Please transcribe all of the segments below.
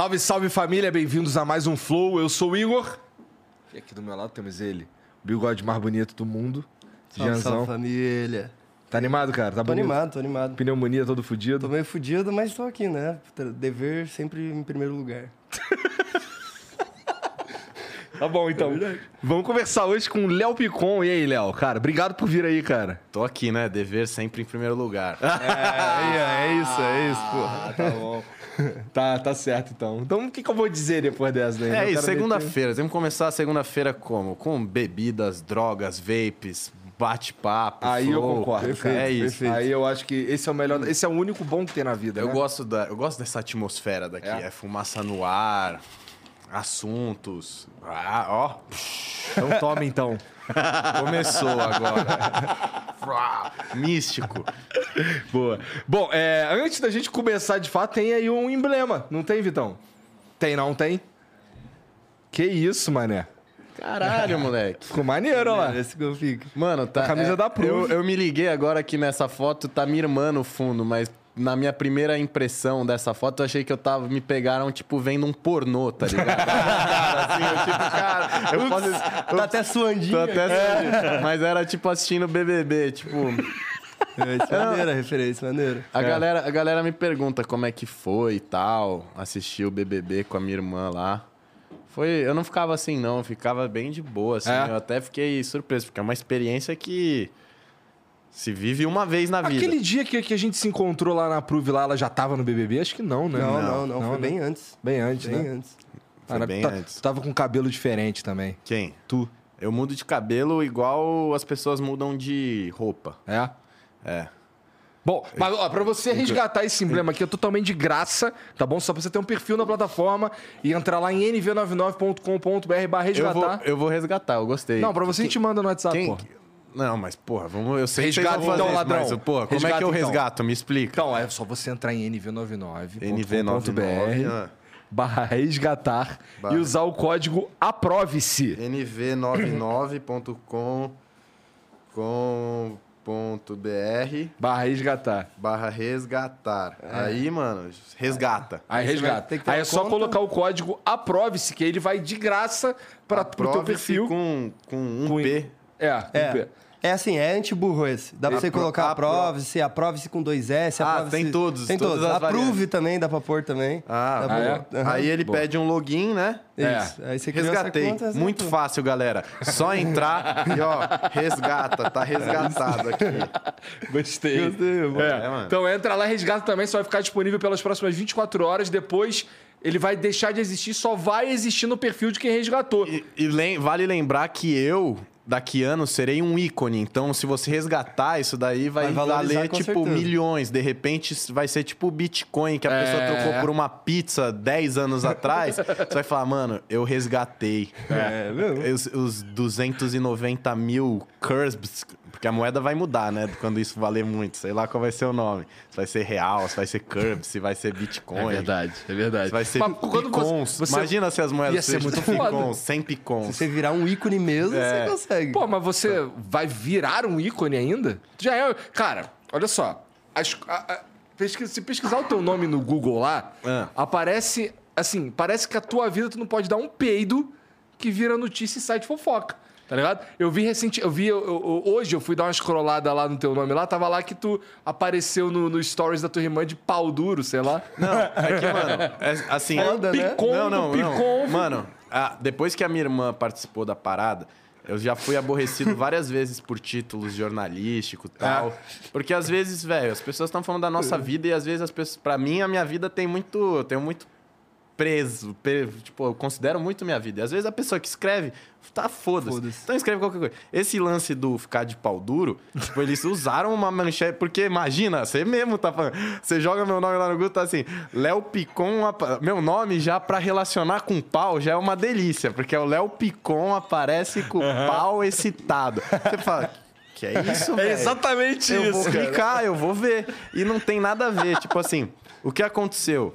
Salve, salve família, bem-vindos a mais um Flow. Eu sou o Igor. E aqui do meu lado temos ele, o bigode mais bonito do mundo, Salve, Gianzão. salve família. Tá animado, cara? Tá Tô bonito? animado, tô animado. Pneumonia todo fudido. Tô meio fudido, mas tô aqui, né? Dever sempre em primeiro lugar. Tá bom, então. Vamos conversar hoje com o Léo Picon. E aí, Léo? Cara, obrigado por vir aí, cara. Tô aqui, né? Dever sempre em primeiro lugar. É, é isso, é isso, pô. Ah, tá bom. tá, tá certo, então. Então, o que, que eu vou dizer depois dessa daí? É Eu isso, segunda-feira. Temos que começar a segunda-feira como? Com bebidas, drogas, vapes, bate-papo. Aí eu flow. concordo, Perfeito, cara. É isso. perfeito. Aí eu acho que esse é o melhor, esse é o único bom que tem na vida, Eu né? gosto, da, eu gosto dessa atmosfera daqui. É? É, fumaça no ar, assuntos. Ah, ó. Então toma então. Começou agora. Místico. Boa. Bom, é, antes da gente começar de fato, tem aí um emblema, não tem, Vitão? Tem, não tem? Que isso, mané. Caralho, moleque. Ficou maneiro, ó lá. Esse que eu fico. Mano, tá. A camisa é, da Proof. Eu, eu me liguei agora aqui nessa foto, tá minha irmã no fundo, mas na minha primeira impressão dessa foto, eu achei que eu tava. Me pegaram, tipo, vendo um pornô, tá ligado? Cara, assim, eu, tipo, cara, eu posso. Tá até suandinho. tô até suando. Mas era tipo assistindo BBB, tipo. É, isso é maneiro, a referência, maneiro. A, galera, a galera me pergunta como é que foi e tal, assistir o BBB com a minha irmã lá. Foi, eu não ficava assim, não, eu ficava bem de boa, assim. É? Eu até fiquei surpreso, porque é uma experiência que se vive uma vez na vida. Aquele dia que, que a gente se encontrou lá na Prove lá, ela já tava no BBB? Acho que não, né? Não, não, não, foi né? bem antes. Bem antes, Bem né? antes. Foi Cara, bem tá- antes. Tu tava com cabelo diferente também. Quem? Tu. Eu mudo de cabelo igual as pessoas mudam de roupa. É? É. Bom, mas ó, pra você resgatar esse emblema aqui é totalmente de graça, tá bom? Só pra você ter um perfil na plataforma e entrar lá em nv99.com.br barra Eu vou, resgatar. eu vou resgatar, eu gostei. Não, pra você a gente manda no WhatsApp, Quem... pô. Não, mas porra, vamos, eu sei que vocês Resgata vão fazer então, isso, ladrão. mas, porra, como é que eu então. resgato? Me explica. Então, é só você entrar em nv99.com.br NV99, ah. barra resgatar Barra. e usar o código APROVE-se. nv99.com.br Barra resgatar. barra resgatar. Aí, mano, resgata. Aí resgata. que Aí é só conta. colocar o código APROVE-se, que ele vai de graça para pro teu perfil. com, com um Com- P. É, É. P. É assim, é anti-burro esse. Dá pra você Apro- colocar apro- aprove-se, aprove-se com dois S, Ah, aprove-se... tem todos, Tem todos. variantes. também, dá pra pôr também. Ah, ah, pôr. Aham. Aí ele Boa. pede um login, né? Isso. Aí você Resgatei. conta, Muito fácil, galera. Só entrar e, ó, resgata. Tá resgatado aqui. Gostei. Gostei, mano. É. É, mano. Então entra lá, resgata também, só vai ficar disponível pelas próximas 24 horas. Depois ele vai deixar de existir, só vai existir no perfil de quem resgatou. E, e lem- vale lembrar que eu, daqui anos, serei um ícone. Então, se você resgatar isso daí, vai, Vai valer, tipo, certeza. milhões. De repente, vai ser tipo o Bitcoin que a pessoa É. trocou por uma pizza 10 anos atrás. você vai falar, mano, eu resgatei. É, viu? Os, os 290 mil curbs, porque a moeda vai mudar, né? Quando isso valer muito. Sei lá qual vai ser o nome. Se vai ser real, se vai ser curb, se vai ser Bitcoin. é verdade. Se vai ser Mas quando você- picons. você- Imagina se as moedas Ia ser sejam muito picons, 100 picons. Se você virar um ícone mesmo, É. você consegue. Pô, mas você vai virar um ícone ainda? Já é. Cara, olha só. As- a- a- pesquisa- se pesquisar o teu nome no Google lá, Ah. aparece. Assim, parece que a tua vida tu não pode dar um peido que vira notícia em site fofoca. Tá ligado? Eu vi recente, eu vi eu- eu- hoje eu fui dar uma scrollada lá no teu nome lá, tava lá que tu apareceu no, no stories da tua irmã de pau duro, sei lá. Não, é que, mano, é, assim... Foda, né? Picon não, não, do não. Picon. Mano, a- depois que a minha irmã participou da parada, eu já fui aborrecido várias vezes por títulos jornalísticos e tal. Porque às vezes, velho, as pessoas estão falando da nossa vida e às vezes as pessoas... Pra mim, a minha vida tem muito... Eu tenho muito preso. pe- tipo, eu considero muito minha vida. E às vezes a pessoa que escreve, tá foda-se. Foda-se. então escreve qualquer coisa. Esse lance do ficar de pau duro, tipo, eles usaram uma manchete. Porque imagina, você mesmo tá falando. Você joga meu nome lá no Google, tá assim, Léo Picon. Meu nome já pra relacionar com pau já é uma delícia. Porque é o Léo Picon aparece com o pau excitado. Você fala. Que é isso, velho? É exatamente eu vou isso. cara. clicar, eu vou ver. E não tem nada a ver. tipo assim, o que aconteceu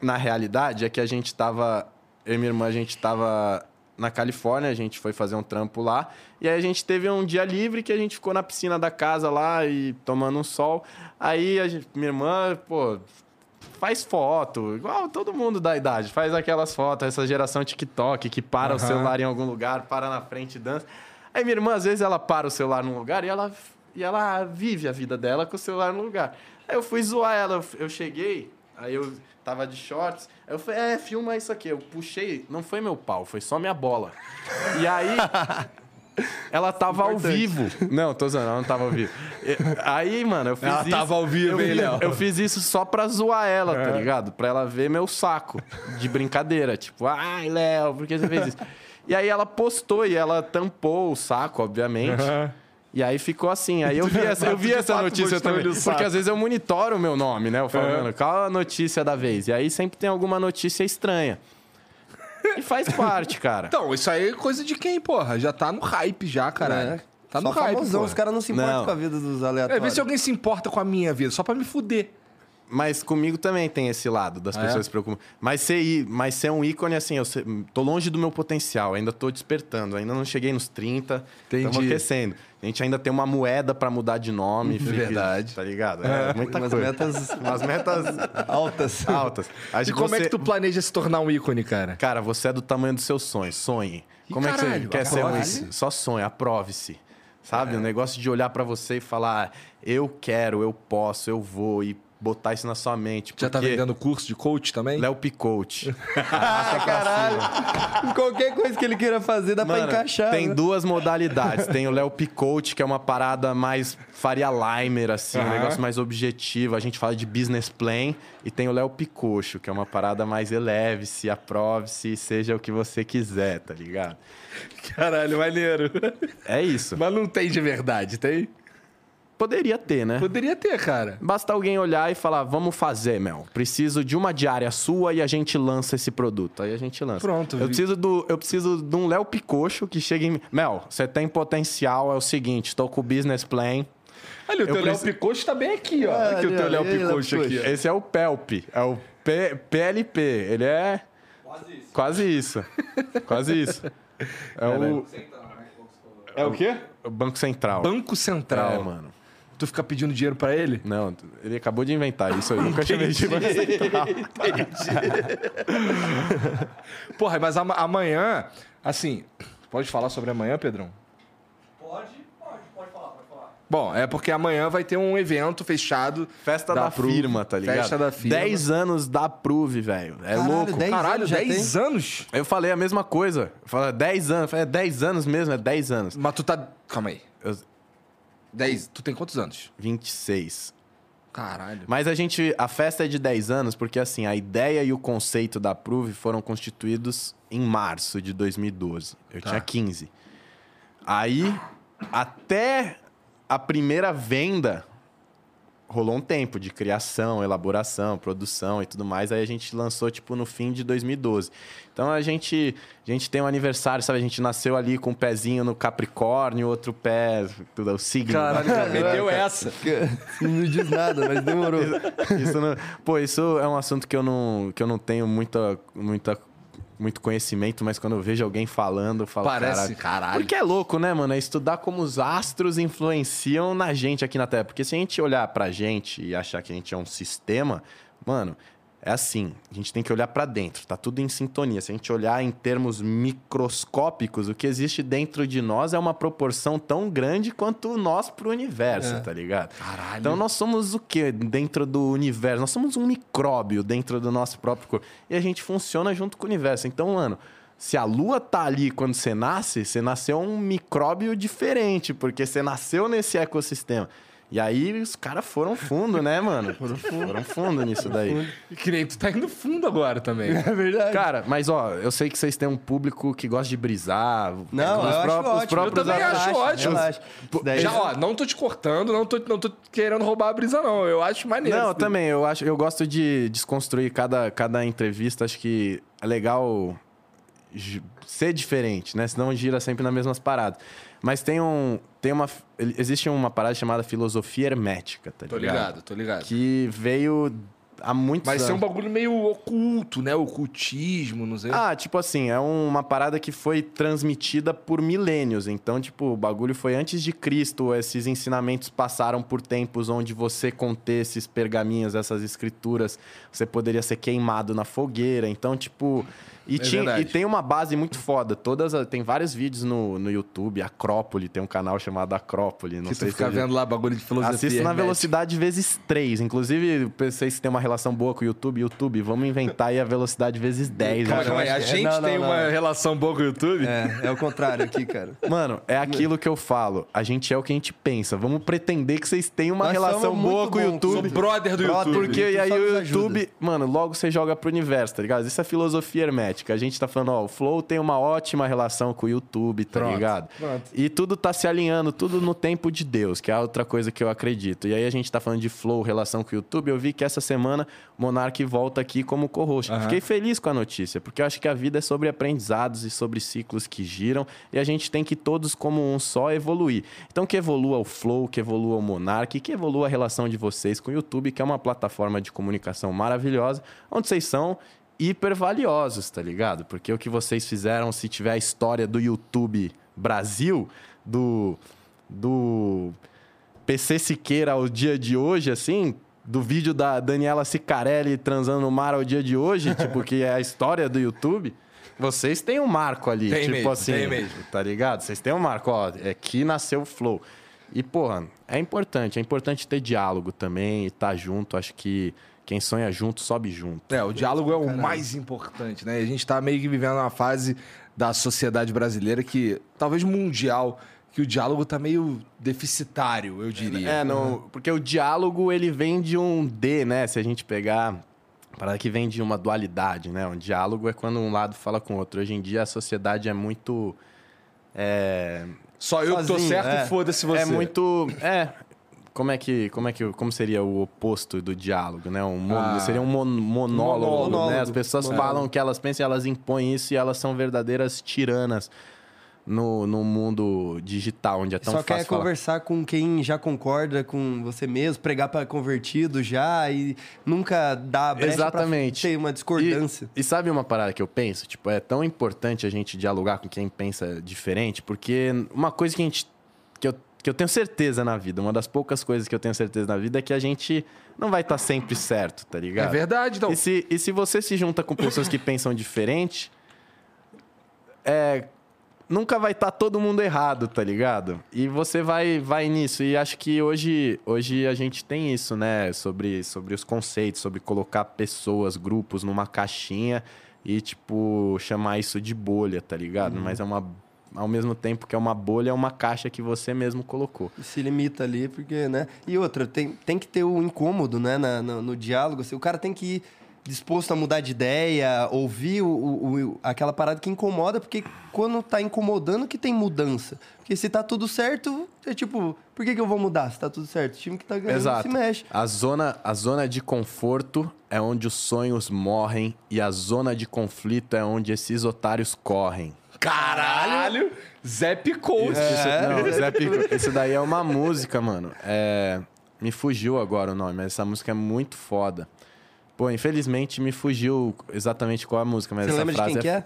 na realidade é que a gente tava. Eu e minha irmã, a gente tava na Califórnia, a gente foi fazer um trampo lá. E aí a gente teve um dia livre que a gente ficou na piscina da casa lá e tomando um sol. Aí a gente- minha irmã, pô, faz foto, igual todo mundo da idade, faz aquelas fotos, essa geração TikTok que para o Aham. celular em algum lugar, para na frente e dança. Aí minha irmã, às vezes, ela para o celular num lugar e ela, e ela vive a vida dela com o celular no lugar. Aí eu fui zoar ela, eu cheguei, aí eu tava de shorts, aí eu falei, é, filma isso aqui. Eu puxei, não foi meu pau, foi só minha bola. E aí. Ela tava ao Importante. vivo. Não, tô zoando, ela não tava ao vivo. Aí, mano, eu fiz Ela isso. tava ao vivo, eu, hein, Léo? eu fiz isso só pra zoar ela, tá ligado? Pra ela ver meu saco de brincadeira. Tipo, ai, Léo, por que você fez isso? E aí ela postou e ela tampou o saco, obviamente. E aí ficou assim. Aí eu vi essa, eu vi De essa notícia também. Porque às vezes eu monitoro o meu nome, né? Eu falo, É. mano, qual a notícia da vez? E aí sempre tem alguma notícia estranha. E faz parte, cara. Então, isso aí é coisa de quem, porra? Já tá no hype já, caralho. É. Tá no Só hype, famosão, porra. os caras não se importam Não. com a vida dos É, aleatórios. vê se alguém se importa com a minha vida, só pra me fuder. Mas comigo também tem esse lado das Ah, pessoas é? se preocupam. Mas ser, mas ser um ícone, assim, eu tô longe do meu potencial, ainda tô despertando, ainda não cheguei nos 30, Entendi. estamos aquecendo. A gente ainda tem uma moeda pra mudar de nome. fica- Verdade. Tá ligado? É, muita Umas coisa. metas Umas metas altas. altas. Acho E como é você- que tu planeja se tornar um ícone, cara? Cara, você é do tamanho dos seus sonhos, sonhe. Ih, Como é que caralho, você quer ser um ícone? Só sonhe, aprove-se. Sabe? O negócio de olhar pra você e falar, eu quero, eu posso, eu vou, e botar isso na sua mente. Já tá vendendo curso de coach também? Léo Picote. Ah, caralho. Qualquer coisa que ele queira fazer dá pra Mano, encaixar. tem né? duas modalidades. Tem o Léo Picote, que é uma parada mais Faria Limer, assim, um Aham. negócio mais objetivo. A gente fala de business plan. E tem o Léo Picocho, que é uma parada mais eleve-se, aprove-se, seja o que você quiser, tá ligado? Caralho, maneiro. É isso. Mas não tem de verdade, tem? Poderia ter, né? Poderia ter, cara. Basta alguém olhar e falar, vamos fazer, Mel. Preciso de uma diária sua e a gente lança esse produto. Aí a gente lança. Pronto, Eu vi. preciso, do, eu preciso de um Léo Picocho que chegue em mim. Mel, você tem potencial, é o seguinte, estou com o business plan. Olha, o teu Léo preciso- Picocho tá bem aqui, ó. Ah, aqui o ali, teu ó, Léo e aí, Léo Picocho aqui. Ó. Esse é o PELP, é o P- PLP. Ele é... Quase isso. Quase isso. É o, É o quê? o Banco Central. Banco Central. É, mano. Tu fica pedindo dinheiro pra ele? Não, ele acabou de inventar isso. Eu nunca chamei de. Porra, mas ama- amanhã, assim, pode falar sobre amanhã, Pedrão? Pode, pode, pode falar, pode falar. Bom, é porque amanhã vai ter um evento fechado. Festa da, Prove. firma, tá ligado? Festa da firma. 10 anos da Prove, velho. É Caralho, louco. 10 Caralho, anos já 10 anos? Eu falei a mesma coisa. Eu falei, 10 anos. Eu falei, é 10 anos mesmo? É 10 anos. Mas tu tá. Calma aí. Eu- 10. Tu tem quantos anos? 26. Caralho. Mas a gente. A festa é de 10 anos porque, assim, a ideia e o conceito da Prove foram constituídos em março de 2012. Eu Tá. tinha 15. Aí, até a primeira venda, rolou um tempo de criação, elaboração, produção e tudo mais. Aí a gente lançou, tipo, no fim de 2012. Então a gente, a gente tem um aniversário, sabe? A gente nasceu ali com um pezinho no Capricórnio, outro pé, tudo, o signo. Caralho, meteu essa. Não me diz nada, mas demorou. Isso não- pô, isso é um assunto que eu não, que eu não tenho muita, muita, muito conhecimento, mas quando eu vejo alguém falando, eu falo, Parece, caralho. caralho. Porque é louco, né, mano? É estudar como os astros influenciam na gente aqui na Terra. Porque se a gente olhar pra gente e achar que a gente é um sistema, mano, é assim. A gente tem que olhar pra dentro. Tá tudo em sintonia. Se a gente olhar em termos microscópicos, o que existe dentro de nós é uma proporção tão grande quanto nós pro universo, tá ligado? Caralho. Então nós somos o que dentro do universo? Nós somos um micróbio dentro do nosso próprio corpo. E a gente funciona junto com o universo. Então, mano, se a lua tá ali quando você nasce, você nasceu um micróbio diferente, porque você nasceu nesse ecossistema. E aí os caras foram fundo, né, mano? Foram fundo. nisso daí. Que nem tu tá indo fundo agora também. É verdade. Cara, mas ó, eu sei que vocês têm um público que gosta de brisar. não, os eu acho próprios- os ótimo. próprios Eu também acho ótimo. Relaxa. Daí- Já, ó, não tô te cortando, não tô, não tô querendo roubar a brisa, não. Eu acho maneiro. Não, isso. também, eu acho, eu gosto de desconstruir cada, cada entrevista, acho que é legal ser diferente, né? Senão gira sempre nas mesmas paradas. Mas tem um. Tem uma. Existe uma parada chamada filosofia hermética, tá Tô ligado? ligado, tô ligado. Que veio há muitos Mas isso é um anos. bagulho meio oculto, né? Ocultismo, não sei. Ah, tipo assim, é uma parada que foi transmitida por milênios. Então, tipo, o bagulho foi antes de Cristo. Esses ensinamentos passaram por tempos onde você conter esses pergaminhos, essas escrituras, você poderia ser queimado na fogueira. Então, tipo. E, É tinha- e tem uma base muito foda. Todas, tem vários vídeos no, no YouTube. Acrópole, tem um canal chamado Acrópole. Não que sei tu fica se você já- vendo lá bagulho de filosofia. Assista na velocidade vezes 3. Inclusive, vocês que têm uma relação boa com o YouTube, YouTube, vamos inventar aí a velocidade vezes 10. Cara, né? a É, gente não, não, tem não. uma relação boa com o YouTube. É, é o contrário aqui, cara. Mano, é aquilo que eu falo. A gente é o que a gente pensa. Vamos pretender que vocês tenham uma Nós relação boa com o YouTube. Sou brother do Brother, YouTube. Porque YouTube aí o nos ajuda. YouTube, mano, logo você joga pro universo, tá ligado? Isso é filosofia hermética. A gente tá falando, ó, o Flow tem uma ótima relação com o YouTube, tá Pronto, ligado? pronto. E tudo tá se alinhando, tudo no tempo de Deus, que é outra coisa que eu acredito. E aí a gente tá falando de Flow, relação com o YouTube. Eu vi que essa semana o Monark volta aqui como co-host. Aham. Fiquei feliz com a notícia, porque eu acho que a vida é sobre aprendizados e sobre ciclos que giram. E a gente tem que todos, como um só, evoluir. Então que evolua o Flow, que evolua o Monark, que evolua a relação de vocês com o YouTube, que é uma plataforma de comunicação maravilhosa, onde vocês são hiper valiosos, tá ligado? Porque o que vocês fizeram, se tiver a história do YouTube Brasil, do, do PC Siqueira ao dia de hoje, assim, do vídeo da Daniela Sicarelli transando no mar ao dia de hoje, tipo, que é a história do YouTube. Vocês têm um marco ali, Tem tipo mesmo, assim, tem mesmo. tá ligado? Vocês têm um marco, ó, é que nasceu o Flow. E, porra, é importante, é importante ter diálogo também e estar junto. Acho que quem sonha junto sobe junto. É, o diálogo é o mais importante, né? A gente tá meio que vivendo uma fase da sociedade brasileira que, talvez mundial, que o diálogo tá meio deficitário, eu diria. É, não, porque o diálogo ele vem de um D, né? Se a gente pegar para que vem de uma dualidade, né? Um diálogo é quando um lado fala com o outro. Hoje em dia a sociedade é muito é, Só eu que tô Sozinho, certo, é. foda-se você. é muito é como é que como é que como seria o oposto do diálogo, né? Um mon- Ah. seria um mon- monólogo, Monólogo. né? As pessoas Monólogo. falam o que elas pensam, e elas impõem isso e elas são verdadeiras tiranas no, no mundo digital, onde é tão Só fácil quer falar. conversar com quem já concorda com você mesmo, pregar para convertido já e nunca dá brecha Exatamente. ter uma discordância. E, e sabe uma parada que eu penso? Tipo, é tão importante a gente dialogar com quem pensa diferente, porque uma coisa que a gente. que eu, que eu tenho certeza na vida, uma das poucas coisas que eu tenho certeza na vida é que a gente não vai estar sempre certo, tá É ligado? verdade, então. E se, e se você se junta com pessoas que pensam diferente, é, nunca vai estar todo mundo errado, tá ligado? E você vai, vai nisso. E acho que hoje, hoje a gente tem isso, né? Sobre, sobre os conceitos, sobre colocar pessoas, grupos numa caixinha e, tipo, chamar isso de bolha, tá ligado? Mas é uma. Ao mesmo tempo que é uma bolha, é uma caixa que você mesmo colocou. Se limita ali, porque, né? E outra, tem, tem que ter o incômodo, né? na- no, no diálogo. Assim, o cara tem que ir disposto a mudar de ideia, ouvir o, o- o- aquela parada que incomoda, porque quando tá incomodando que tem mudança. Porque se tá tudo certo, é tipo, por que, que eu vou mudar se tá tudo certo? O time que tá ganhando Exato. se mexe. A zona, a zona de conforto é onde os sonhos morrem e a zona de conflito é onde esses otários correm. Caralho! Zé Picou. Isso, não, Zé Pico, isso daí é uma música, mano. É, me fugiu agora o nome, mas essa música é muito foda. Pô, infelizmente me fugiu exatamente qual é a música, mas Você essa lembra de frase quem que é?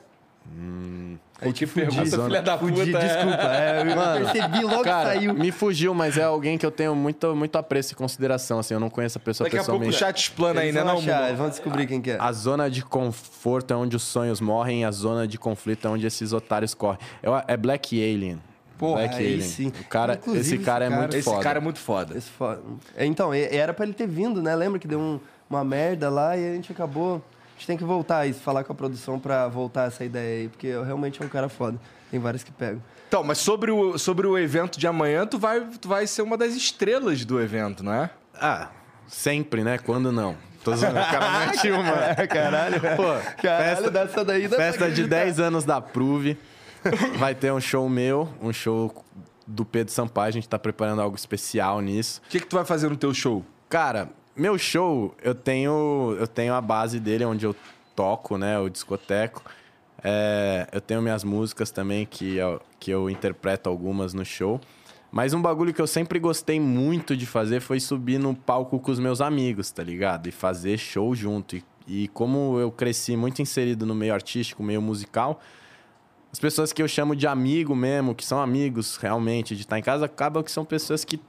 Pô, que pergunta, Zona- filha da puta. Fudi, é. desculpa. É, eu Mano, percebi logo Cara, que saiu. me fugiu, mas é alguém que eu tenho muito, muito apreço e consideração, assim. Eu não conheço a pessoa Daqui a pouco o pessoalmente. chat explana aí, né, não, achar, Mumu? eles vão descobrir quem que é. A zona de conforto é onde os sonhos morrem e a zona de conflito é onde esses otários correm. Eu- é Black Alien. Porra, Black aí Alien. sim. O cara, Inclusive, esse cara é esse muito Esse foda. cara é muito foda. Esse foda. É, Então, era pra ele ter vindo, né? Lembra que deu um- uma merda lá e a gente acabou. A gente tem que voltar e falar com a produção pra voltar essa ideia aí, porque realmente é um cara foda. Tem vários que pegam. Então, mas sobre o, sobre o evento de amanhã, tu vai, tu vai ser uma das estrelas do evento, não é? Ah, sempre, né? Quando não? Tô zoando, o cara mete uma. Caralho. Pô, Caralho, festa, dessa daí dá festa de acreditar. 10 anos da Prove. Vai ter um show meu, um show do Pedro Sampaio. A gente tá preparando algo especial nisso. O que, que tu vai fazer no teu show? Cara, meu show, eu tenho, eu tenho a base dele onde eu toco, né? O discoteco. É, eu tenho minhas músicas também, que eu, que eu interpreto algumas no show. Mas um bagulho que eu sempre gostei muito de fazer foi subir no palco com os meus amigos, tá ligado? E fazer show junto. E, e como eu cresci muito inserido no meio artístico, meio musical, as pessoas que eu chamo de amigo mesmo, que são amigos realmente de estar em casa, acabam que são pessoas que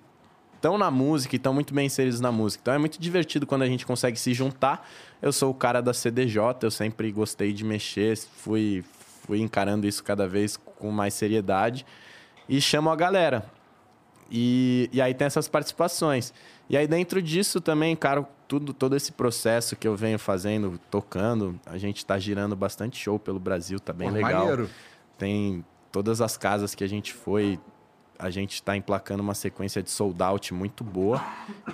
estão na música e estão muito bem inseridos na música. Então é muito divertido quando a gente consegue se juntar. Eu sou o cara da CDJ, eu sempre gostei de mexer, fui, fui encarando isso cada vez com mais seriedade e chamo a galera. E, e aí tem essas participações. E aí dentro disso também, cara, tudo, todo esse processo que eu venho fazendo, tocando, a gente tá girando bastante show pelo Brasil, tá bem Pô, legal. maneiro. Tem todas as casas que a gente foi, a gente está emplacando uma sequência de sold out muito boa.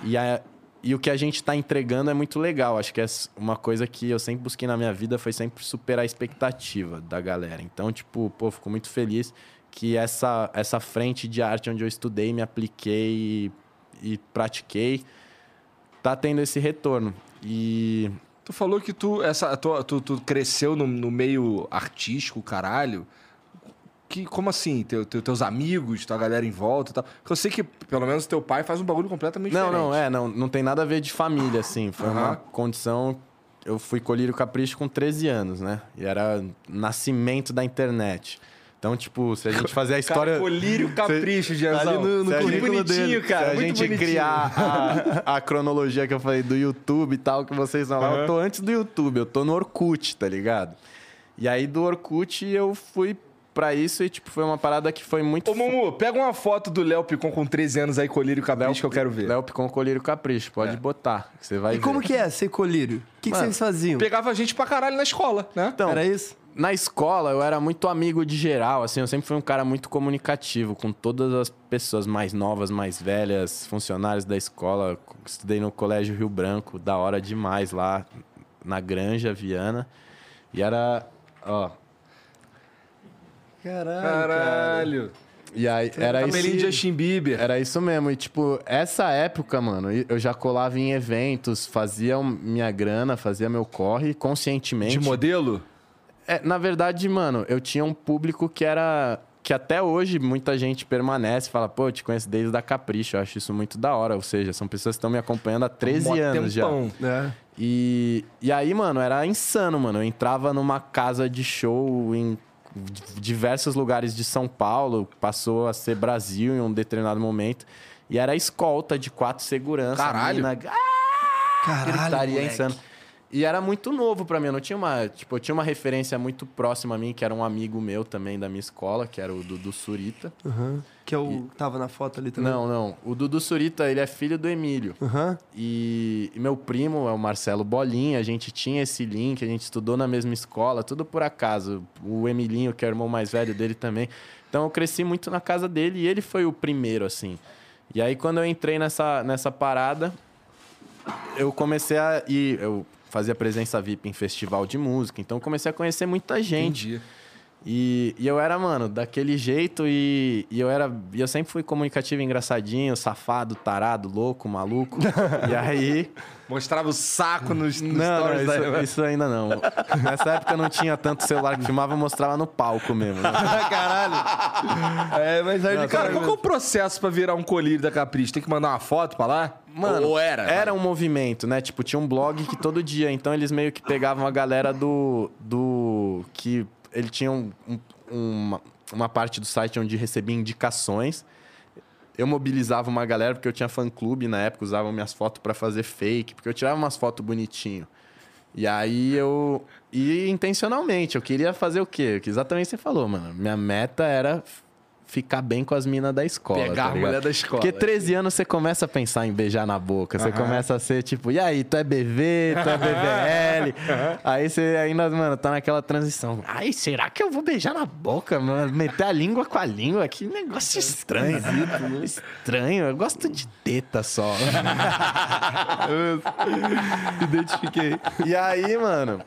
E, a- e o que a gente está entregando é muito legal. Acho que é uma coisa que eu sempre busquei na minha vida foi sempre superar a expectativa da galera. Então, tipo, pô, fico muito feliz que essa, essa frente de arte onde eu estudei, me apliquei e, e pratiquei, tá tendo esse retorno. E Tu falou que tu, essa, tu, tu, tu cresceu no, no meio artístico, caralho. Que, como assim? Teu, teu- teus amigos, tua galera em volta e tal. Porque eu sei que, pelo menos, teu pai faz um bagulho completamente Não, diferente. não, é, não, não tem nada a ver de família, assim. Foi Aham. uma condição. Eu fui colírio capricho com 13 anos, né? E era nascimento da internet. Então, tipo, se a gente fazer a história. Cara, colírio capricho, ali Gianzão. no- no a gente- currículo bonitinho, dele. cara. se a gente bonitinho. criar a, a cronologia que eu falei do YouTube e tal, que vocês vão lá, eu tô antes do YouTube, eu tô no Orkut, tá ligado? E aí do Orkut eu fui pra isso e, tipo, foi uma parada que foi muito. Ô, Mumu, pega uma foto do Léo Picon com 13 anos aí, colírio capricho, que eu quero ver. Léo Picon Colírio Capricho, pode botar, que você vai E ver. como que é ser colírio? O que, que vocês faziam? Pegava gente pra caralho na escola, né? Então, Era isso? Na escola, eu era muito amigo de geral, assim, eu sempre fui um cara muito comunicativo com todas as pessoas mais novas, mais velhas, funcionários da escola. Estudei no Colégio Rio Branco, da hora demais lá, na Granja Viana. E era, ó, Caralho, cara. Caralho. e aí era Cabelinho de isso. Justin Bieber. Era isso mesmo. E, tipo, essa época, mano, eu já colava em eventos, fazia minha grana, fazia meu corre conscientemente. De modelo? É, na verdade, mano, eu tinha um público que era. Que até hoje muita gente permanece, fala, pô, eu te conheço desde da Capricho, eu acho isso muito da hora. Ou seja, são pessoas que estão me acompanhando há 13 Mó anos já. tempão. É. E, e aí, mano, era insano, mano. Eu entrava numa casa de show em diversos lugares de São Paulo, passou a ser Brasil em um determinado momento. E era escolta de quatro seguranças. Caralho. mina- Ah, Caralho, gritaria moleque. insano. E era muito novo pra mim, eu não tinha uma, tipo, eu tinha uma referência muito próxima a mim, que era um amigo meu também da minha escola, que era o Dudu Surita. Aham. Que eu tava na foto ali também. Não, não, o Dudu Surita, ele é filho do Emílio. Aham. E, e meu primo é o Marcelo Bolinha, a gente tinha esse link, a gente estudou na mesma escola, tudo por acaso. O Emilinho, que é o irmão mais velho dele também. Então eu cresci muito na casa dele e ele foi o primeiro, assim. E aí quando eu entrei nessa, nessa parada, eu comecei a ir. Eu fazia presença VIP em festival de música, então eu comecei a conhecer muita gente. Entendi. E, e eu era, mano, daquele jeito e, e eu era. E eu sempre fui comunicativo, engraçadinho, safado, tarado, louco, maluco. e aí. Mostrava o saco nos, nos Não, não, stories isso, da... isso ainda não. Nessa época não tinha tanto celular que filmava, eu mostrava no palco mesmo. né? Caralho. É, mas aí Não, Cara, qual que é o processo pra virar um colírio da Capricho? Tem que mandar uma foto pra lá? Mano, Ou era? Era um movimento, né? Tipo, tinha um blog que todo dia, então eles meio que pegavam a galera do. do que ele tinha um- um- uma, uma parte do site onde recebia indicações. Eu mobilizava uma galera, porque eu tinha fã-clube na época, usava minhas fotos pra fazer fake, porque eu tirava umas fotos bonitinho. E aí eu. E intencionalmente, eu queria fazer o quê? Que exatamente você falou, mano. Minha meta era ficar bem com as minas da escola. Pegar tá a mulher da escola. Porque 13 anos você começa a pensar em beijar na boca. Você começa a ser tipo, e aí, tu é BV, tu é BVL. Aí você ainda, mano, tá naquela transição. Ai, será que eu vou beijar na boca, mano? Meter a língua com a língua? Que negócio estranho. Estranho. Eu gosto de teta só. identifiquei. E aí, mano.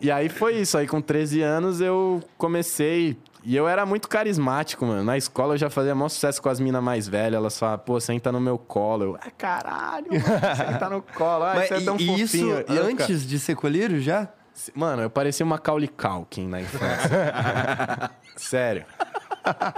E aí foi isso. Aí com 13 anos eu comecei. E eu era muito carismático, mano. Na escola eu já fazia maior sucesso com as minas mais velhas. Elas falavam, pô, senta no meu colo. Eu, ah, caralho, mano, senta no colo. Ai, Mas você é tão e, e isso fofinho. Eu ficava- antes de ser colírio já? Mano, eu parecia uma Macaulay Culkin na infância. Sério.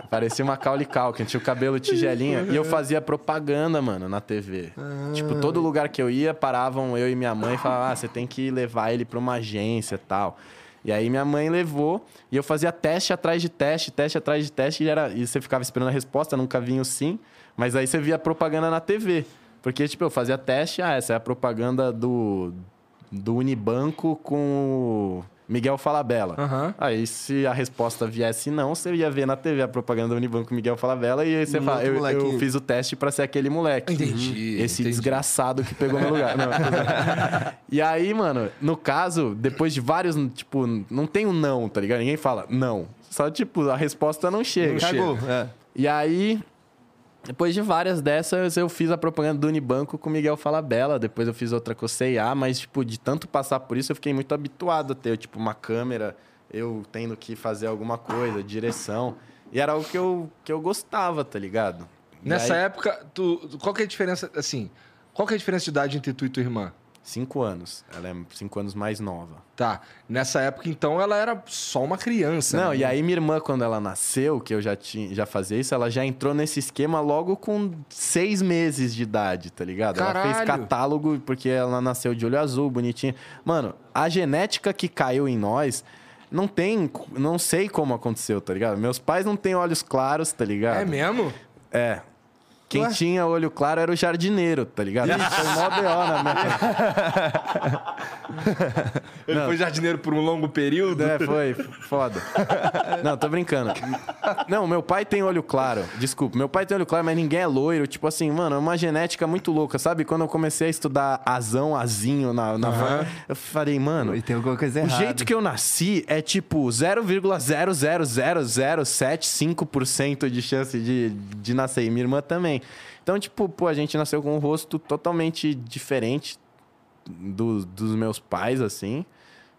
Parecia uma Caule Culkin, tinha o cabelo tigelinha. e eu fazia propaganda, mano, na TV. Tipo, todo lugar que eu ia, paravam eu e minha mãe e falavam, ah, você tem que levar ele pra uma agência e tal. E aí minha mãe levou e eu fazia teste atrás de teste, teste atrás de teste, e, era, e você ficava esperando a resposta, nunca vinha o sim. Mas aí você via propaganda na TV. Porque, tipo, eu fazia teste, ah, essa é a propaganda do, do Unibanco com o Miguel Falabella. Aham. Aí, se a resposta viesse não, você ia ver na TV a propaganda do Unibanco Miguel Falabella e aí você fala, eu, eu fiz o teste pra ser aquele moleque. Entendi, Esse entendi. desgraçado que pegou meu lugar. Não. e aí, mano, no caso, depois de vários, tipo, não tem um não, tá ligado? Ninguém fala não. Só, tipo, a resposta não chega. Cagou. É. E aí, depois de várias dessas, eu fiz a propaganda do Unibanco com o Miguel Falabella. Depois eu fiz outra com o C&A, mas, tipo, de tanto passar por isso, eu fiquei muito habituado a ter, tipo, uma câmera, eu tendo que fazer alguma coisa, direção. E era algo que eu, que eu gostava, tá ligado? E Nessa aí, época, tu, qual que é a diferença, assim, qual que é a diferença de idade entre tu e tua irmã? Cinco anos. Ela é cinco anos mais nova. Tá, nessa época, então, ela era só uma criança. Não, né? e aí minha irmã, quando ela nasceu, que eu já, tinha, já fazia isso, ela já entrou nesse esquema logo com seis meses de idade, tá ligado? Ela fez Caralho! catálogo porque ela nasceu de olho azul, bonitinha. Mano, a genética que caiu em nós. Não tem, não sei como aconteceu, tá ligado? Meus pais não têm olhos claros, tá ligado? É mesmo? É. Quem Ué? tinha olho claro era o jardineiro, tá ligado? Foi mó B.O. na minha Ele Não. foi jardineiro por um longo período? É, foi. Foda. Não, tô brincando. Não, meu pai tem olho claro. Desculpa, meu pai tem olho claro, mas ninguém é loiro. Tipo assim, mano, é uma genética muito louca, sabe? Quando eu comecei a estudar azão, azinho na, na Aham. eu falei, mano. E tem alguma coisa O errada. jeito que eu nasci é tipo 0,0000075% de chance de, de nascer. E minha irmã também. Então, tipo, pô, a gente nasceu com um rosto totalmente diferente do- dos meus pais, assim.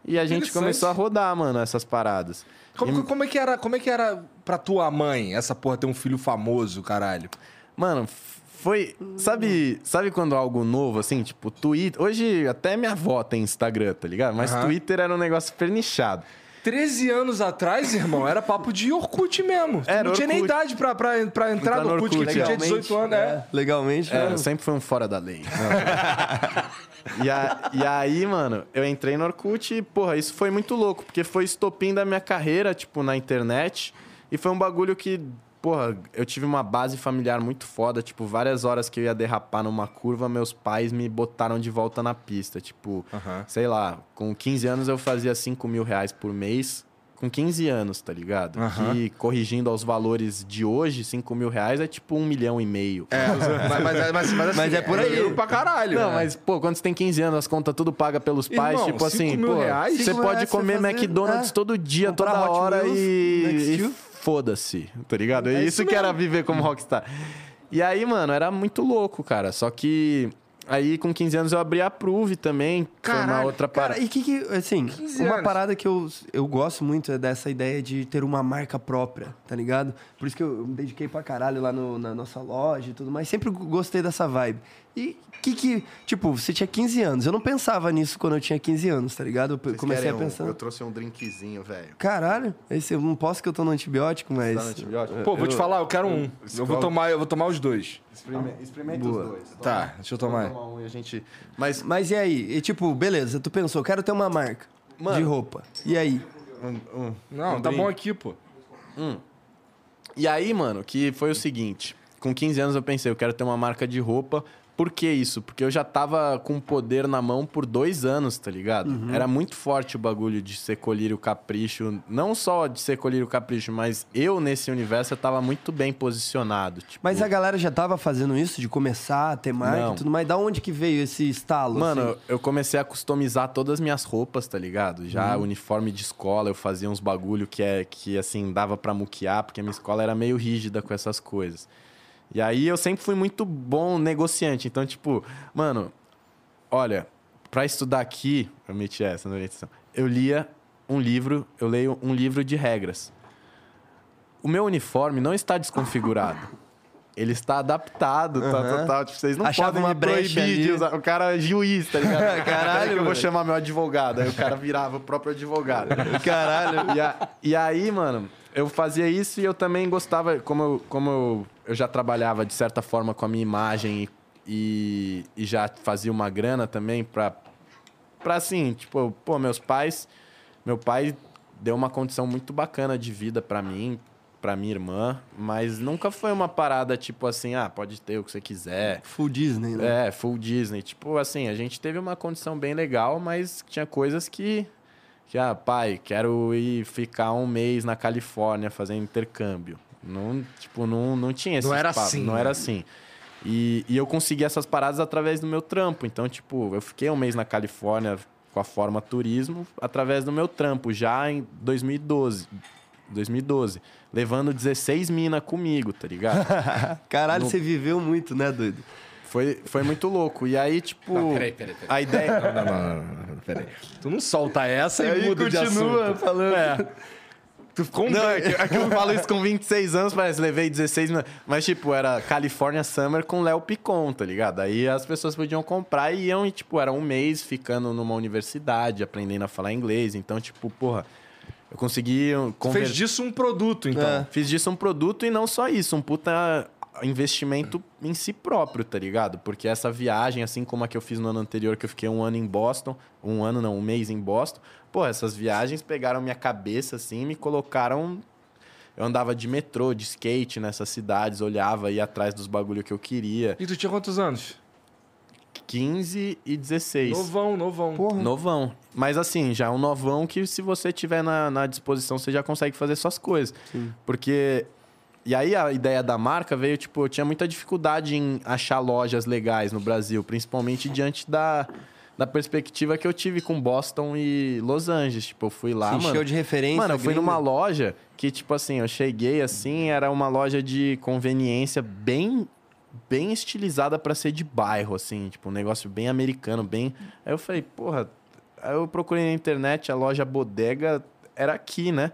E a gente começou a rodar, mano, essas paradas. Como, E- como é que era, como é que era pra tua mãe, essa porra, ter um filho famoso, caralho? Mano, foi. Sabe, sabe quando algo novo, assim, tipo, Twitter. Hoje até minha avó tem Instagram, tá ligado? Mas. Twitter era um negócio super nichado. 13 anos atrás, irmão, era papo de Orkut mesmo. Era não tinha nem idade pra, pra, pra entrar Entrar no Orkut, que Orkut, tu tinha 18 anos, é. Legalmente, É, né? sempre fui um fora da lei. e, a- e aí, mano, eu entrei no Orkut e, porra, isso foi muito louco, porque foi estopim da minha carreira, tipo, na internet. E foi um bagulho que, porra, eu tive uma base familiar muito foda. Tipo, várias horas que eu ia derrapar numa curva, meus pais me botaram de volta na pista. Tipo, sei lá, com 15 anos eu fazia 5 mil reais por mês. Com 15 anos, tá ligado? Aham. Que, corrigindo aos valores de hoje, 5 mil reais é tipo um milhão e meio. É, mas, mas, mas, mas, assim, Mas é por aí. dinheiro pra caralho. Não, né? mas, pô, quando você tem 15 anos, as contas tudo paga pelos pais, Irmão, tipo assim, pô, reais? você Cinco pode reais comer você fazer- McDonald's é, todo dia, toda hora Wheels, e, e. foda-se, tá ligado? É, É isso isso que era viver como rockstar. E aí, mano, era muito louco, cara. Só que aí com 15 anos eu abri a Prove também, foi uma Caralho, outra Cara, parada. e que que, assim, 15 uma anos. parada que eu, eu gosto muito é dessa ideia de ter uma marca própria, tá ligado? Por isso que eu me dediquei pra caralho lá no- na nossa loja e tudo mais. Sempre gostei dessa vibe. E que que, tipo, você tinha 15 anos. Eu não pensava nisso quando eu tinha 15 anos, tá ligado? Eu comecei a pensar. Eu trouxe um drinkzinho, velho. Caralho, esse, eu não posso que eu tô no antibiótico, mas. Tá no antibiótico? Pô, vou te eu- falar, eu quero um. Eu vou escola- tomar, eu vou tomar os dois. Experimenta Boa. os dois. Tá, deixa eu tomar. Tomar um e a gente... Mas, Mas e aí? E, tipo, beleza, tu pensou, quero ter uma marca Mano. de roupa. E aí? um- um- Não, um tá bom aqui, pô. E aí, mano, que foi o seguinte: com 15 anos eu pensei, eu quero ter uma marca de roupa. Por que isso? Porque eu já tava com poder na mão por dois anos, tá ligado? Era muito forte o bagulho de ser colírio capricho. Não só de ser colírio capricho, mas eu nesse universo eu tava muito bem posicionado. Tipo, Mas a galera já tava fazendo isso, de começar a ter marca e tudo mais. Da onde que veio esse estalo? Mano, assim? eu comecei a customizar todas as minhas roupas, tá ligado? Já Uhum. uniforme de escola, eu fazia uns bagulho que é que assim dava pra muquear, porque a minha escola era meio rígida com essas coisas. E aí eu sempre fui muito bom negociante, então tipo, mano, olha, pra estudar aqui, eu meti essa na edição. Eu lia um livro, eu leio um livro de regras. O meu uniforme não está desconfigurado. Ele está adaptado, tá, Aham. tá, tá. Tipo, vocês não Achava podem uma me proibir de usar. O cara é juiz, tá ligado? Caralho, eu vou chamar meu advogado. Aí o cara virava o próprio advogado. Caralho. E, a- e aí, mano, eu fazia isso e eu também gostava, como eu, como eu, eu já trabalhava de certa forma com a minha imagem e, e já fazia uma grana também pra, pra assim, tipo, pô, meus pais, meu pai deu uma condição muito bacana de vida pra mim, pra minha irmã, mas nunca foi uma parada tipo assim, ah, pode ter o que você quiser. Full Disney, né? É, full Disney. Tipo, assim, a gente teve uma condição bem legal, mas tinha coisas que. que ah, pai, quero ir ficar um mês na Califórnia fazendo intercâmbio. Não, tipo, não, não tinha esse Não era espaço, assim, Não né? era assim. E, e eu consegui essas paradas através do meu trampo. Então, tipo, eu fiquei um mês na Califórnia com a forma turismo através do meu trampo, já em 2012. 2012. Levando 16 mina comigo, tá ligado? Caralho, No- você viveu muito, né, doido? Foi, foi muito louco. E aí, tipo. Não, peraí, peraí, peraí. A ideia. Não, não, não, não, não, peraí. Tu não solta essa e Aí muda de continua assunto. falando. É. Tu ficou um Não, é que, é que eu falo isso com 26 anos, parece, levei 16 mil. Mas, tipo, era California Summer com Léo Picon, tá ligado? Aí as pessoas podiam comprar e iam, e, tipo, era um mês ficando numa universidade, aprendendo a falar inglês. Então, tipo, porra, eu consegui conver... fez disso um produto, então. É. Fiz disso um produto e não só isso, um puta investimento em si próprio, tá ligado? Porque essa viagem, assim como a que eu fiz no ano anterior, que eu fiquei um ano em Boston, um ano não, um mês em Boston, pô, essas viagens pegaram minha cabeça, assim, e me colocaram... Eu andava de metrô, de skate nessas cidades, olhava, ia atrás dos bagulho que eu queria. E tu tinha quantos anos? 15 e 16. Novão, novão. Porra. Novão. Mas assim, já é um novão que se você tiver na, na disposição, você já consegue fazer suas coisas. Porque. E aí a ideia da marca veio, tipo, eu tinha muita dificuldade em achar lojas legais no Brasil, principalmente diante da, da perspectiva que eu tive com Boston e Los Angeles. Tipo, eu fui lá, Se mano. de referência. Mano, eu fui gringa. numa loja que, tipo assim, eu cheguei assim, era uma loja de conveniência bem bem estilizada pra ser de bairro, assim, tipo, um negócio bem americano, bem. Aí eu falei, porra, aí eu procurei na internet, a loja bodega era aqui, né?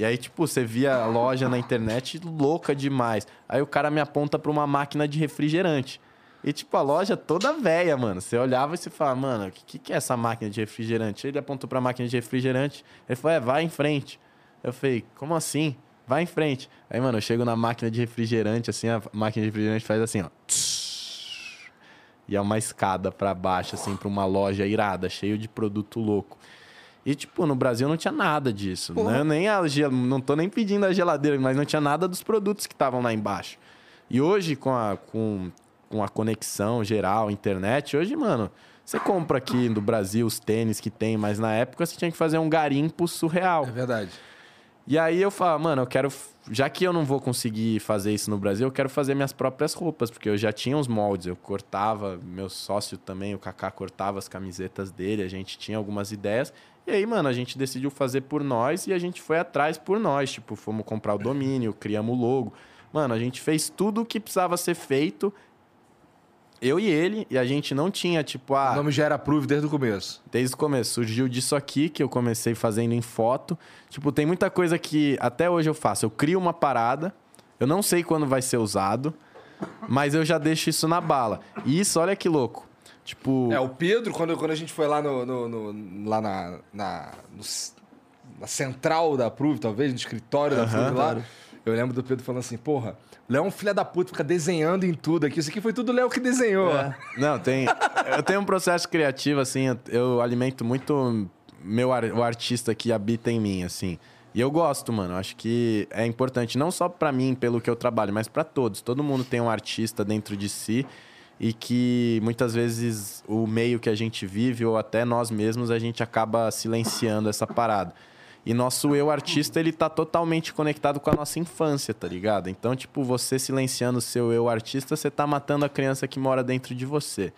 E aí, tipo, você via a loja na internet louca demais. Aí o cara me aponta pra uma máquina de refrigerante. E, tipo, a loja toda velha, mano. Você olhava e você falava, mano, o que, que é essa máquina de refrigerante? Ele apontou pra máquina de refrigerante. Ele falou, é, vai em frente. Eu falei, como assim? Vai em frente. Aí, mano, eu chego na máquina de refrigerante, assim, a máquina de refrigerante faz assim, ó. E é uma escada pra baixo, assim, pra uma loja irada, cheio de produto louco. E, tipo, no Brasil não tinha nada disso. Né? Nem a, não tô nem pedindo a geladeira, mas não tinha nada dos produtos que estavam lá embaixo. E hoje, com a, com, com a conexão geral, internet, hoje, mano, você compra aqui no Brasil os tênis que tem, mas na época você tinha que fazer um garimpo surreal. É verdade. E aí eu falo, mano, eu quero. Já que eu não vou conseguir fazer isso no Brasil, eu quero fazer minhas próprias roupas, porque eu já tinha os moldes, eu cortava, meu sócio também, o Kaká cortava as camisetas dele, a gente tinha algumas ideias. E aí, mano, a gente decidiu fazer por nós e a gente foi atrás por nós. Tipo, fomos comprar o domínio, criamos o logo. Mano, a gente fez tudo o que precisava ser feito. Eu e ele, e a gente não tinha, tipo, ah. O nome já era Prove desde o começo. Desde o começo. Surgiu disso aqui, que eu comecei fazendo em foto. Tipo, tem muita coisa que até hoje eu faço. Eu crio uma parada, eu não sei quando vai ser usado, mas eu já deixo isso na bala. E isso, olha que louco. Tipo, É, o Pedro, quando, quando a gente foi lá, no, no- no- lá na, na, no na central da Prove, talvez, no escritório da Prove lá, eu lembro do Pedro falando assim, porra, Léo é um filho da puta, fica desenhando em tudo aqui. Isso aqui foi tudo o Léo que desenhou. Não, tem. Eu tenho um processo criativo, assim, eu, eu alimento muito meu, o artista que habita em mim, assim. E eu gosto, mano. Acho que é importante, não só pra mim, pelo que eu trabalho, mas pra todos. Todo mundo tem um artista dentro de si e que muitas vezes o meio que a gente vive, ou até nós mesmos, a gente acaba silenciando essa parada. E nosso eu artista, ele tá totalmente conectado com a nossa infância, tá ligado? Então, tipo, você silenciando o seu eu artista, você tá matando a criança que mora dentro de você.